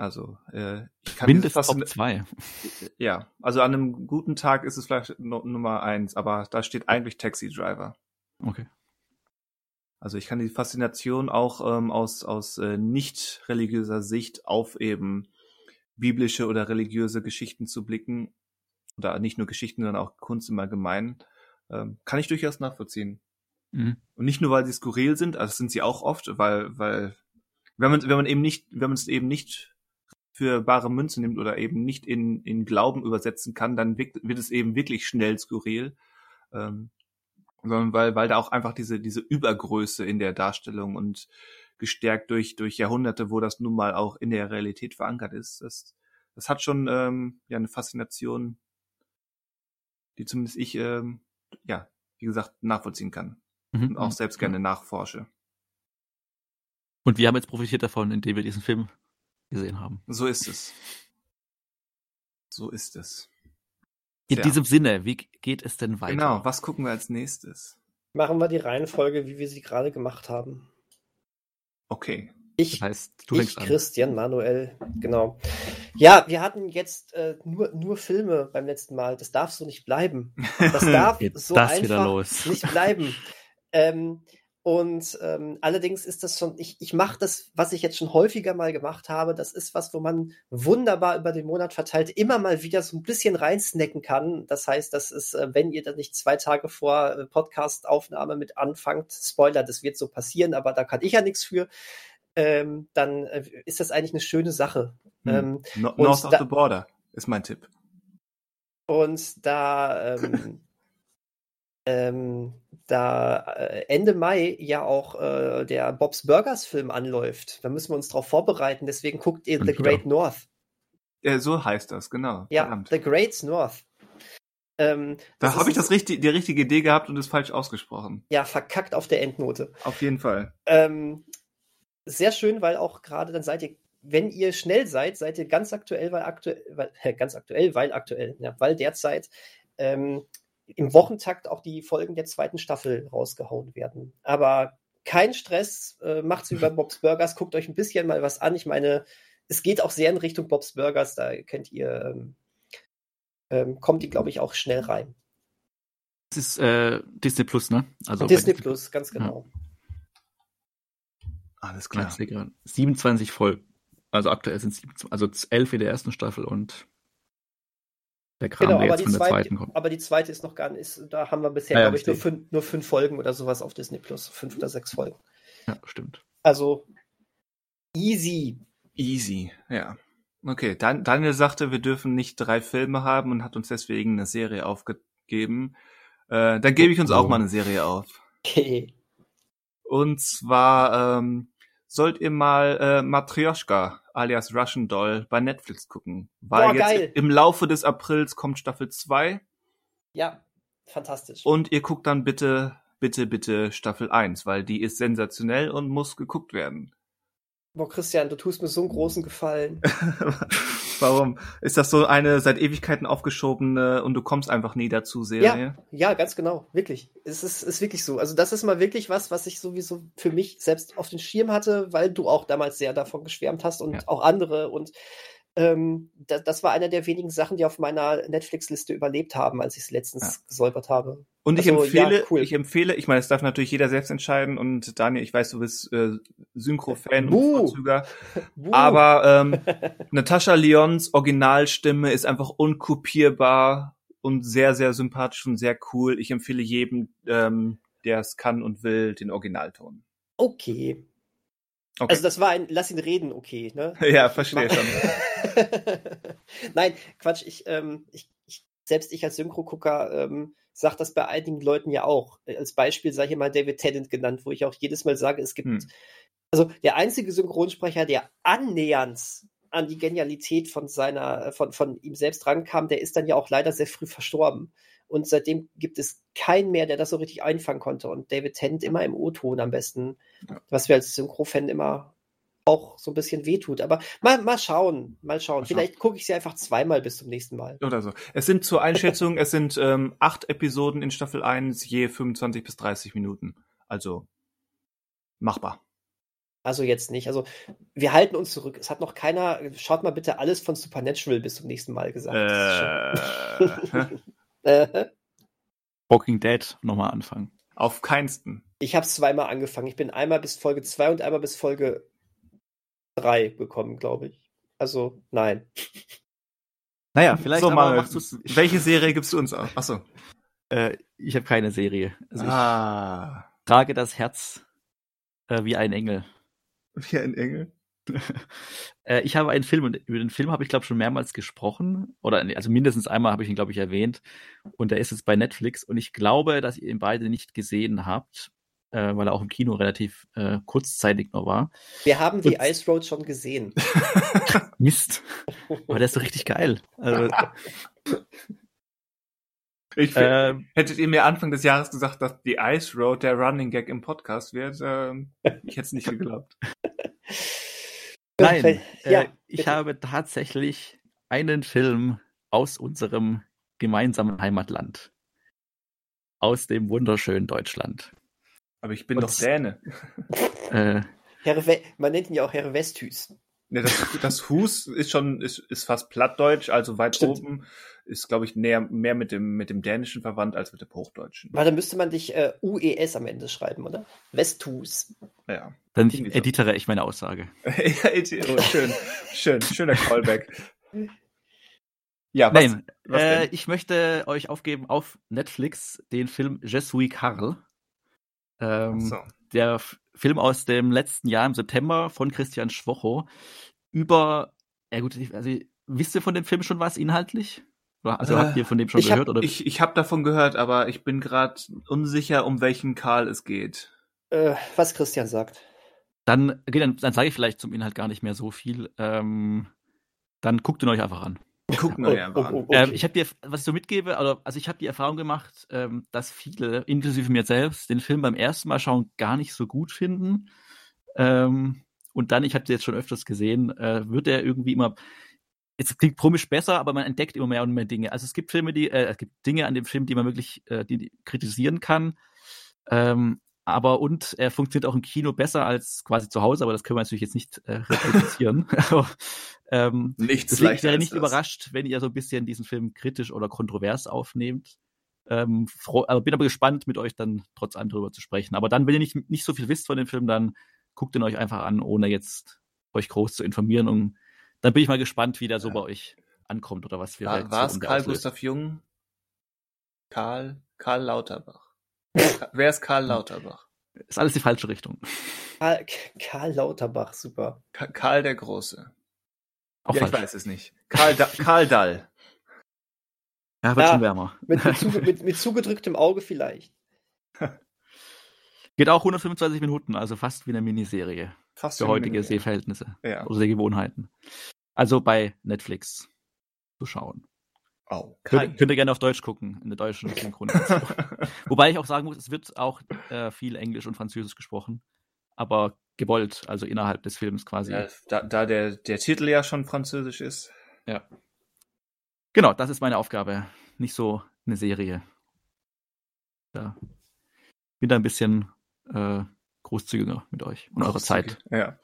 Also, äh, ich kann Mindest fast- Top 2. Ja, also an einem guten Tag ist es vielleicht no, Nummer eins, aber da steht eigentlich Taxi Driver. Okay. Also ich kann die Faszination auch ähm, aus, aus äh, nicht religiöser Sicht auf eben biblische oder religiöse Geschichten zu blicken, oder nicht nur Geschichten, sondern auch Kunst im Allgemeinen, ähm, kann ich durchaus nachvollziehen. Mhm. Und nicht nur, weil sie skurril sind, also das sind sie auch oft, weil, weil, wenn man, wenn man eben nicht, wenn man es eben nicht für bare Münze nimmt oder eben nicht in, in Glauben übersetzen kann, dann wird, wird es eben wirklich schnell skurril. Ähm, sondern weil, weil da auch einfach diese, diese Übergröße in der Darstellung und gestärkt durch, durch Jahrhunderte, wo das nun mal auch in der Realität verankert ist, das, das hat schon ähm, ja eine Faszination, die zumindest ich, ähm, ja, wie gesagt, nachvollziehen kann Mhm. und auch selbst gerne nachforsche. Und wir haben jetzt profitiert davon, indem wir diesen Film gesehen haben. So ist es. So ist es. In Tja. diesem Sinne, wie geht es denn weiter? Genau, was gucken wir als nächstes? Machen wir die Reihenfolge, wie wir sie gerade gemacht haben. Okay. Ich, Das heißt, du ich fängst an. Christian, Manuel, genau. Ja, wir hatten jetzt äh, nur, nur Filme beim letzten Mal. Das darf so nicht bleiben. Das darf so das einfach wieder los. nicht bleiben. Ähm, und ähm, allerdings ist das schon, ich, ich mache das, was ich jetzt schon häufiger mal gemacht habe, das ist was, wo man wunderbar über den Monat verteilt immer mal wieder so ein bisschen reinsnacken kann. Das heißt, das ist, äh, wenn ihr dann nicht zwei Tage vor äh, Podcast-Aufnahme mit anfangt, Spoiler, das wird so passieren, aber da kann ich ja nichts für, ähm, dann äh, ist das eigentlich eine schöne Sache. Hm. Ähm, No North of the Border ist mein Tipp. Und da, ähm, ähm, da äh, Ende Mai ja auch äh, der Bob's Burgers Film anläuft, da müssen wir uns darauf vorbereiten. Deswegen guckt ihr The. Great North. Äh, so heißt das, genau. Ja, Verdammt. The Great North. Ähm, Da habe ich das richtig, die richtige Idee gehabt und es falsch ausgesprochen. Ja, verkackt auf der Endnote. Auf jeden Fall. Ähm, sehr schön, weil auch gerade dann seid ihr, wenn ihr schnell seid, seid ihr ganz aktuell, weil aktuell, weil, ganz aktuell, weil aktuell, ja, weil derzeit ähm, im Wochentakt auch die Folgen der zweiten Staffel rausgehauen werden. Aber kein Stress, äh, macht's wie bei Bob's Burgers, guckt euch ein bisschen mal was an. Ich meine, es geht auch sehr in Richtung Bob's Burgers, da könnt ihr, ähm, ähm, kommt die, glaube ich, auch schnell rein. Das ist äh, Disney Plus, ne? Also Disney Plus, ganz genau. Alles Ja, klar. sehe gerade. 27 Folgen. Also aktuell sind es also 11 in der ersten Staffel und der Kram, Genau, der aber jetzt die, von der zweite, zweiten kommt. aber die zweite ist noch gar nicht, ist, da haben wir bisher, Ja, glaube ich, nur fünf, nur fünf Folgen oder sowas auf Disney Plus. Fünf oder sechs Folgen. Ja, stimmt. Also easy. Easy, ja. Okay, Dan Daniel sagte, wir dürfen nicht drei Filme haben und hat uns deswegen eine Serie aufgegeben. Äh, dann gebe ich uns auch Oh. mal eine Serie auf. Okay. Und zwar ähm, sollt ihr mal äh, Matryoshka alias Russian Doll bei Netflix gucken. Weil Boah, jetzt geil. im Laufe des Aprils kommt Staffel 2 Ja, fantastisch. und ihr guckt dann bitte, bitte, bitte Staffel 1, weil die ist sensationell und muss geguckt werden. Boah, Christian, du tust mir so einen großen Gefallen. Warum? Ist das so eine seit Ewigkeiten aufgeschobene und du kommst einfach nie dazu Serie? Ja, ganz genau. Wirklich. Es ist, ist wirklich so. Also, das ist mal wirklich was, was ich sowieso für mich selbst auf den Schirm hatte, weil du auch damals sehr davon geschwärmt hast und Ja. auch andere. Und ähm, da, das war einer der wenigen Sachen, die auf meiner Netflix-Liste überlebt haben, als ich es letztens Ja. gesäubert habe. Und ich Also, ja, empfehle, cool. ich empfehle, ich meine, das darf natürlich jeder selbst entscheiden und Daniel, ich weiß, du bist äh, Synchro-Fan und. Vorzüger, aber ähm, Natascha Lyons Originalstimme ist einfach unkopierbar und sehr, sehr sympathisch und sehr cool. Ich empfehle jedem, ähm, der es kann und will, den Originalton. okay. Okay. Also, das war ein Lass ihn reden, okay, ne? ja, verstehe schon. Nein, Quatsch, ich, ähm, ich, ich, selbst ich als Synchro-Gucker ähm, sage das bei einigen Leuten ja auch. Äh, Als Beispiel sei hier mal David Tennant genannt, wo ich auch jedes Mal sage, es gibt, Hm. also der einzige Synchronsprecher, der annähernd an die Genialität von seiner, von, von ihm selbst rankam, der ist dann ja auch leider sehr früh verstorben. Und seitdem gibt es keinen mehr, der das so richtig einfangen konnte. Und David Tennant immer im O-Ton am besten, Ja. was mir als Synchro-Fan immer auch so ein bisschen wehtut. Aber mal, mal schauen, mal schauen. Mal. Vielleicht gucke ich sie einfach zweimal bis zum nächsten Mal. Oder so. Es sind zur Einschätzung, es sind ähm, acht Episoden in Staffel 1, je 25 bis 30 Minuten. Also machbar. Also jetzt nicht. Also wir halten uns zurück. Es hat noch keiner, schaut mal bitte alles von Supernatural bis zum nächsten Mal gesagt. Äh, Walking Dead nochmal anfangen. Auf keinsten. Ich habe zweimal angefangen. Ich bin einmal bis Folge 2 und einmal bis Folge 3 gekommen, glaube ich. Also, nein. Naja, vielleicht so, aber Manuel, machst du's. welche Serie gibst du uns auf? Achso. Äh, ich habe keine Serie. Also Ah. ich trage das Herz äh, wie ein Engel. Wie ein Engel. Äh, ich habe einen Film und über den Film habe ich glaube schon mehrmals gesprochen oder also mindestens einmal habe ich ihn glaube ich erwähnt und der ist jetzt bei Netflix und ich glaube, dass ihr ihn beide nicht gesehen habt, äh, weil er auch im Kino relativ äh, kurzzeitig noch war. Wir haben die Und- Ice Road schon gesehen. Mist, aber der ist so richtig geil. Also, Ich, ähm, hättet ihr mir Anfang des Jahres gesagt, dass die Ice Road der Running Gag im Podcast wird, ähm, ich hätte es nicht geglaubt. Nein, ja, äh, ich habe tatsächlich einen Film aus unserem gemeinsamen Heimatland. Aus dem wunderschönen Deutschland. Aber ich bin Und- doch Däne. Äh, man nennt ihn ja auch Herr Westhüs. Ne, das, das Hus ist schon, ist, ist fast plattdeutsch, also weit Stimmt. oben, ist, glaube ich, näher, mehr mit dem, mit dem Dänischen verwandt als mit dem Hochdeutschen. Weil dann müsste man dich äh, UES am Ende schreiben, oder? Westhus. Ja. dann editere ich meine Aussage. ja, oh, schön, schön, schöner Callback. Ja, was, Nein, was äh, ich möchte euch aufgeben auf Netflix den Film Je suis Karl. Ähm, so. Der F Film aus dem letzten Jahr im September von Christian Schwocho über, ja gut, also wisst ihr von dem Film schon was inhaltlich? Also Äh, habt ihr von dem schon ich hab- gehört? oder? Ich, ich habe davon gehört, aber ich bin gerade unsicher, um welchen Karl es geht. Äh, was Christian sagt. Dann, okay, dann, dann sage ich vielleicht zum Inhalt gar nicht mehr so viel. Ähm, dann guckt ihn euch einfach an. Gucken wir einfach oh, an. oh, okay. Ähm, ich habe dir, was ich so mitgebe, also, also ich habe die Erfahrung gemacht, ähm, dass viele, inklusive mir selbst, den Film beim ersten Mal schauen gar nicht so gut finden. Ähm, und dann, ich habe den jetzt schon öfters gesehen, äh, wird er irgendwie immer, es klingt komisch besser, aber man entdeckt immer mehr und mehr Dinge. Also es gibt Filme, die, äh, es gibt Dinge an dem Film, die man wirklich, äh, die, die kritisieren kann. Ähm, aber und er funktioniert auch im Kino besser als quasi zu Hause, aber das können wir natürlich jetzt nicht äh, reproduzieren. Ähm, Nichts Deswegen ich wäre nicht überrascht, wenn ihr so ein bisschen diesen Film kritisch oder kontrovers aufnehmt. Ähm, froh, also bin aber gespannt, mit euch dann trotz allem darüber zu sprechen. Aber dann, wenn ihr nicht, nicht so viel wisst von dem Film, dann guckt ihn euch einfach an, ohne jetzt euch groß zu informieren. Und dann bin ich mal gespannt, wie der so Ja. bei euch ankommt oder was für War, war es Karl auslöst. Gustav Jung? Karl, Karl Lauterbach. Wer ist Karl Lauterbach? Ist alles die falsche Richtung. Karl, Karl Lauterbach, super. Ka Karl der Große. Auch ja, falsch. ich weiß es nicht. Karl, da Karl Dall. Ja, wird Ja. schon wärmer. Mit, mit, zuge mit, mit zugedrücktem Auge vielleicht. Geht auch 125 Minuten, also fast wie eine Miniserie Fast für heutige Miniserie. Sehverhältnisse Ja. oder Sehgewohnheiten. Also bei Netflix zu schauen. Oh, Könnt, könnt ihr gerne auf Deutsch gucken, in der deutschen Synchronisation. Wobei ich auch sagen muss, es wird auch äh, viel Englisch und Französisch gesprochen, aber gewollt, also innerhalb des Films quasi. ja, da, da der, der Titel ja schon französisch ist. Genau, das ist meine Aufgabe, nicht so eine Serie. Ja. Bin da ein bisschen äh, großzügiger mit euch und eurer Zeit. Ja.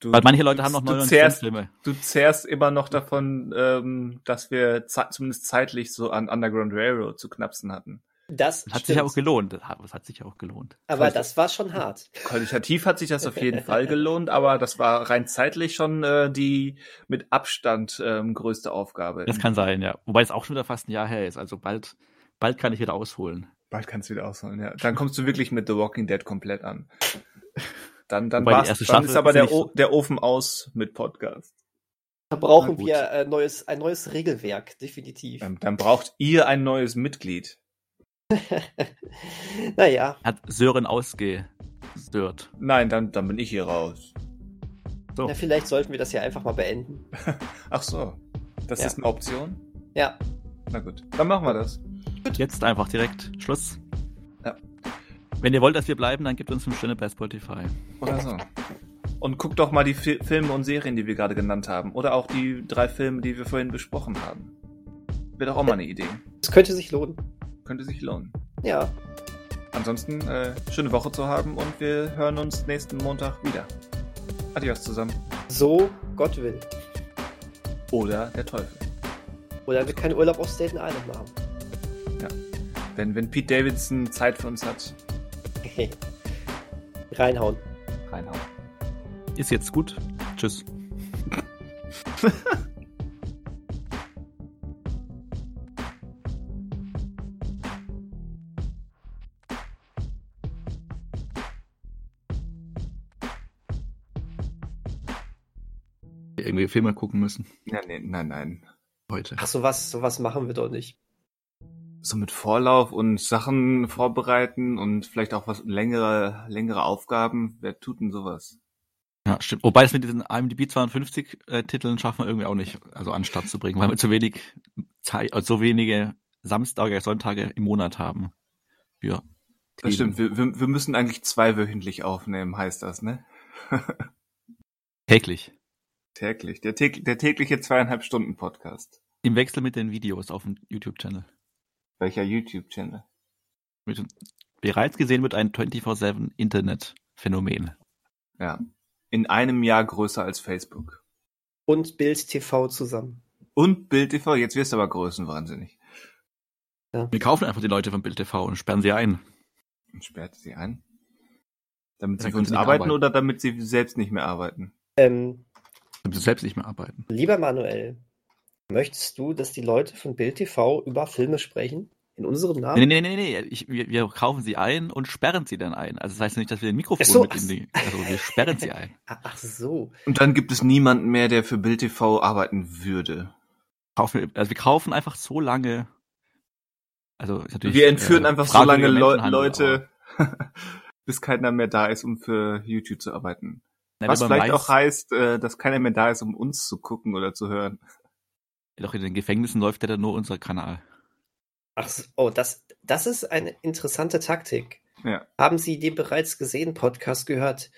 Du, Weil manche Leute haben noch 99 zehrst, Filme. du zehrst immer noch davon, ähm, dass wir ze- zumindest zeitlich so an Underground Railroad zu knapsen hatten. Das Das hat stimmt. sich ja auch gelohnt. Das hat, sich ja auch gelohnt. Aber das war schon hart. Qualitativ hat sich das auf jeden Fall gelohnt, aber das war rein zeitlich schon äh, die mit Abstand ähm, größte Aufgabe. Das kann sein, ja. Wobei es auch schon wieder fast ein Jahr her ist. Also bald, bald kann ich wieder ausholen. Bald kannst du wieder ausholen, ja. Dann kommst du wirklich mit The Walking Dead komplett an. Dann, dann, war's, dann Staffel ist aber der, o so- der Ofen aus mit Podcast. Da brauchen wir äh, neues, ein neues Regelwerk, definitiv. Dann, dann braucht ihr ein neues Mitglied. naja, Hat Sören ausgestört. Nein, dann, dann bin ich hier raus. So. na, vielleicht sollten wir das ja einfach mal beenden. Ach so. Das Ja. ist eine Option? Ja, Na gut. Dann machen wir das. Jetzt einfach direkt Schluss. Ja. Wenn ihr wollt, dass wir bleiben, dann gebt uns 5 Sterne bei Spotify. Oder so. Und guckt doch mal die Fi Filme und Serien, die wir gerade genannt haben. Oder auch die drei Filme, die wir vorhin besprochen haben. Wäre doch auch mal eine Idee. es könnte sich lohnen. Könnte sich lohnen. Ja, Ansonsten, äh, schöne Woche zu haben und wir hören uns nächsten Montag wieder. Adios zusammen. so Gott will. Oder der Teufel. Oder wir keinen Urlaub auf Staten Island machen. Wenn, wenn Pete Davidson Zeit für uns hat, Reinhauen. reinhauen. Ist jetzt gut. Tschüss. Irgendwie Filme gucken müssen Ja, nee, nein, nein. heute. Ach, sowas, sowas machen wir doch nicht. So mit Vorlauf und Sachen vorbereiten und vielleicht auch was längere, längere Aufgaben. Wer tut denn sowas? Ja, stimmt. Wobei es mit diesen IMDb 52 äh, Titeln schaffen wir irgendwie auch nicht, also an den Start zu bringen, weil wir zu wenig Zeit, also so wenige Samstage, Sonntage im Monat haben. Für Das stimmt, wir, wir, wir müssen eigentlich zweiwöchentlich aufnehmen, heißt das, ne? Täglich. Täglich. Der, täg der tägliche zweieinhalb Stunden Podcast. Im Wechsel mit den Videos auf dem YouTube-Channel. Welcher YouTube-Channel? Bereits gesehen wird ein 24-7 Internet-Phänomen. Ja. In einem Jahr größer als Facebook. Und Bild TV zusammen. Und Bild TV, jetzt wirst du aber größenwahnsinnig. Wir kaufen einfach die Leute von Bild TV und sperren sie ein. Und sperrt sie ein? Damit sie für uns arbeiten, arbeiten. oder damit sie selbst nicht mehr arbeiten? Ähm, Damit sie selbst nicht mehr arbeiten. lieber Manuel, möchtest du, dass die Leute von Bild TV über Filme sprechen? In unserem Namen? Nee, nee, nee, nee. Ich, wir, wir kaufen sie ein und sperren sie dann ein. Also das heißt nicht, dass wir den Mikrofon so, mit ach in so. die, also wir sperren sie ein. Ach so. Und dann gibt es niemanden mehr, der für Bild TV arbeiten würde. Kaufen, wir- also wir kaufen einfach so lange. Also natürlich, Wir entführen äh, einfach so lange Menschenhandel, Leute, bis keiner mehr da ist, um für YouTube zu arbeiten. aber- Was vielleicht weiß, auch heißt, äh, dass keiner mehr da ist, um uns zu gucken oder zu hören. Doch in den Gefängnissen läuft ja dann nur unser Kanal. Ach so. Oh, das, das ist eine interessante Taktik. Ja. Haben Sie den bereits gesehen Podcast gehört?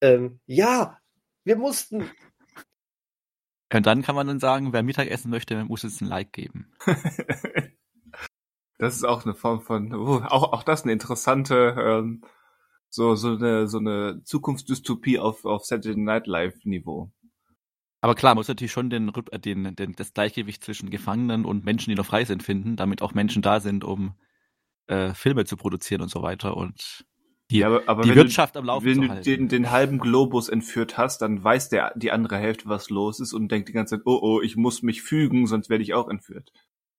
Ähm, ja, wir mussten. Und dann kann man dann sagen, wer Mittagessen möchte, muss jetzt ein Like geben. das ist auch eine Form von, oh, auch, auch das eine interessante, ähm, so, so eine, so eine Zukunftsdystopie auf, auf Saturday Night Live Niveau. Aber klar, man muss natürlich schon den, äh, den, den, das Gleichgewicht zwischen Gefangenen und Menschen, die noch frei sind, finden, damit auch Menschen da sind, um äh, Filme zu produzieren und so weiter und die, Ja, aber, aber die wenn Wirtschaft am du, Laufen wenn zu du halten. den, den halben Globus entführt hast, dann weiß der, die andere Hälfte, was los ist und denkt die ganze Zeit, oh, oh, ich muss mich fügen, sonst werde ich auch entführt.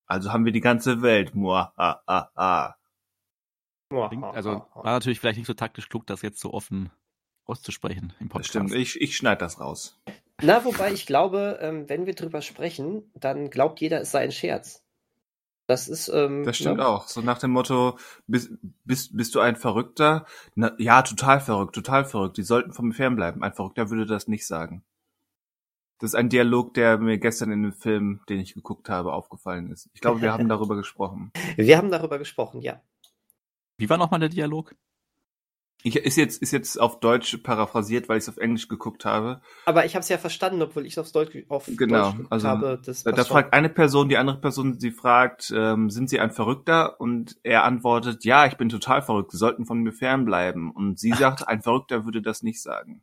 Also haben wir die ganze Welt. Mua, ah, ah, ah. also war natürlich vielleicht nicht so taktisch klug, das jetzt so offen auszusprechen im Das Podcast. stimmt, ich, ich schneide das raus. Na, wobei ich glaube, ähm, wenn wir drüber sprechen, dann glaubt jeder, es sei ein Scherz. Das ist. Ähm, Das stimmt ne? auch. So nach dem Motto, bist, bist, bist du ein Verrückter? Na, ja, total verrückt, total verrückt. Die sollten von mir fernbleiben. Ein Verrückter würde das nicht sagen. Das ist ein Dialog, der mir gestern in dem Film, den ich geguckt habe, aufgefallen ist. Ich glaube, wir haben darüber gesprochen. Wir haben darüber gesprochen, ja. Wie war nochmal der Dialog? Ich, ist jetzt ist jetzt auf Deutsch paraphrasiert, weil ich es auf Englisch geguckt habe. Aber ich habe es ja verstanden, obwohl ich es auf Deutsch, auf Genau, Deutsch geguckt also habe. Das Da, da fragt eine Person die andere Person, sie fragt, ähm, sind Sie ein Verrückter? Und er antwortet, ja, ich bin total verrückt. Sie sollten von mir fernbleiben. Und sie sagt, ein Verrückter würde das nicht sagen.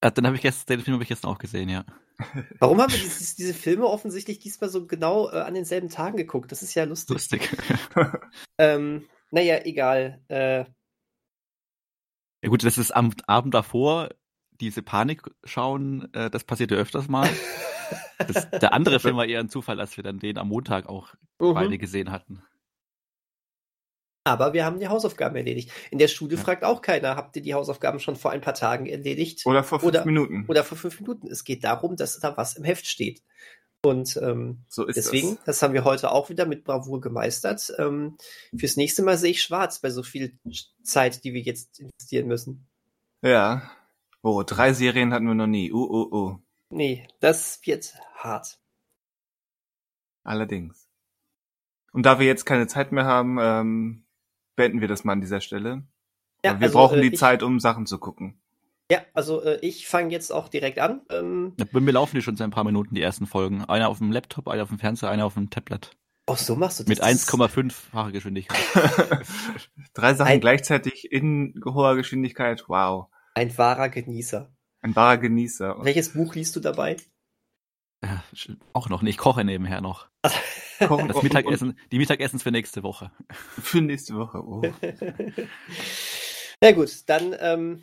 Äh, dann habe ich gestern, den Film habe ich gestern auch gesehen, ja. Warum haben wir dieses, diese Filme offensichtlich diesmal so genau äh, an denselben Tagen geguckt? Das ist ja lustig. Lustig. Ähm, naja, egal. Äh, Ja gut, das ist am Abend davor, diese Panik schauen, äh, das passiert ja öfters mal. Das, der andere Film war eher ein Zufall, als wir dann den am Montag auch beide mhm. gesehen hatten. Aber wir haben die Hausaufgaben erledigt. In der Schule Ja. fragt auch keiner, habt ihr die Hausaufgaben schon vor ein paar Tagen erledigt? Oder vor fünf Oder- Minuten. Oder vor fünf Minuten? Es geht darum, dass da was im Heft steht. Und ähm, so deswegen, das. das. haben wir heute auch wieder mit Bravour gemeistert. Ähm, fürs nächste Mal sehe ich schwarz bei so viel Zeit, die wir jetzt investieren müssen. Ja. Oh, drei Serien hatten wir noch nie. Uh, uh, uh. Nee, das wird hart. Allerdings. Und da wir jetzt keine Zeit mehr haben, ähm, beenden wir das mal an dieser Stelle. Ja, wir also, brauchen äh, die ich, Zeit, um Sachen zu gucken. Ja, also äh, ich fange jetzt auch direkt an. Ähm, Ja, Bei mir laufen die schon seit ein paar Minuten, die ersten Folgen. Einer auf dem Laptop, einer auf dem Fernseher, einer auf dem Tablet. oh, so machst du das. Mit 1,5-fache Geschwindigkeit. Drei Sachen Ein- gleichzeitig in hoher Geschwindigkeit. Wow. Ein wahrer Genießer. Ein wahrer Genießer. Welches Buch liest du dabei? Ja, auch noch nicht. Ich koche nebenher noch. Kochen Das Mittagessen, die Mittagessens für nächste Woche. Für nächste Woche. Oh. Na gut, dann, ähm,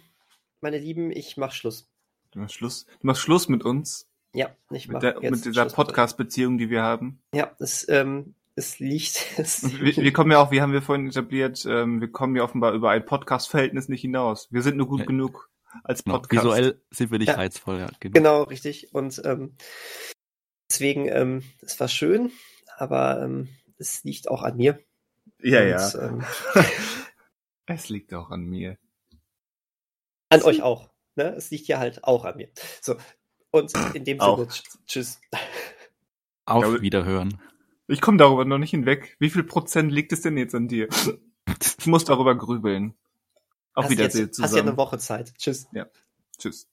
meine Lieben, ich mach Schluss. Du machst Schluss. Du machst Schluss mit uns. Ja, ich mach Mit, der, jetzt mit dieser. Podcast-Beziehung, die wir haben. Ja, es, ähm, es liegt. Es wir, wir kommen ja auch, wie haben wir vorhin etabliert, ähm, wir kommen ja offenbar über ein Podcast-Verhältnis nicht hinaus. Wir sind nur gut Ja. genug als Genau. Podcast. Visuell sind wir nicht Ja. reizvoll, ja. Genau. Genau, richtig. Und ähm, deswegen, ähm, es war schön, aber ähm, es liegt auch an mir. Ja, und, ja. Ähm, Es liegt auch an mir. An euch auch. Ne? Es liegt ja halt auch an mir. So. Und in dem. Sinne, tsch- tschüss. Auf glaube- Wiederhören. Ich komme darüber noch nicht hinweg. Wie viel Prozent liegt es denn jetzt an dir? Ich muss darüber grübeln. Auf hast Wiedersehen jetzt, hast ja zusammen. eine Woche Zeit. Tschüss. Tschüss.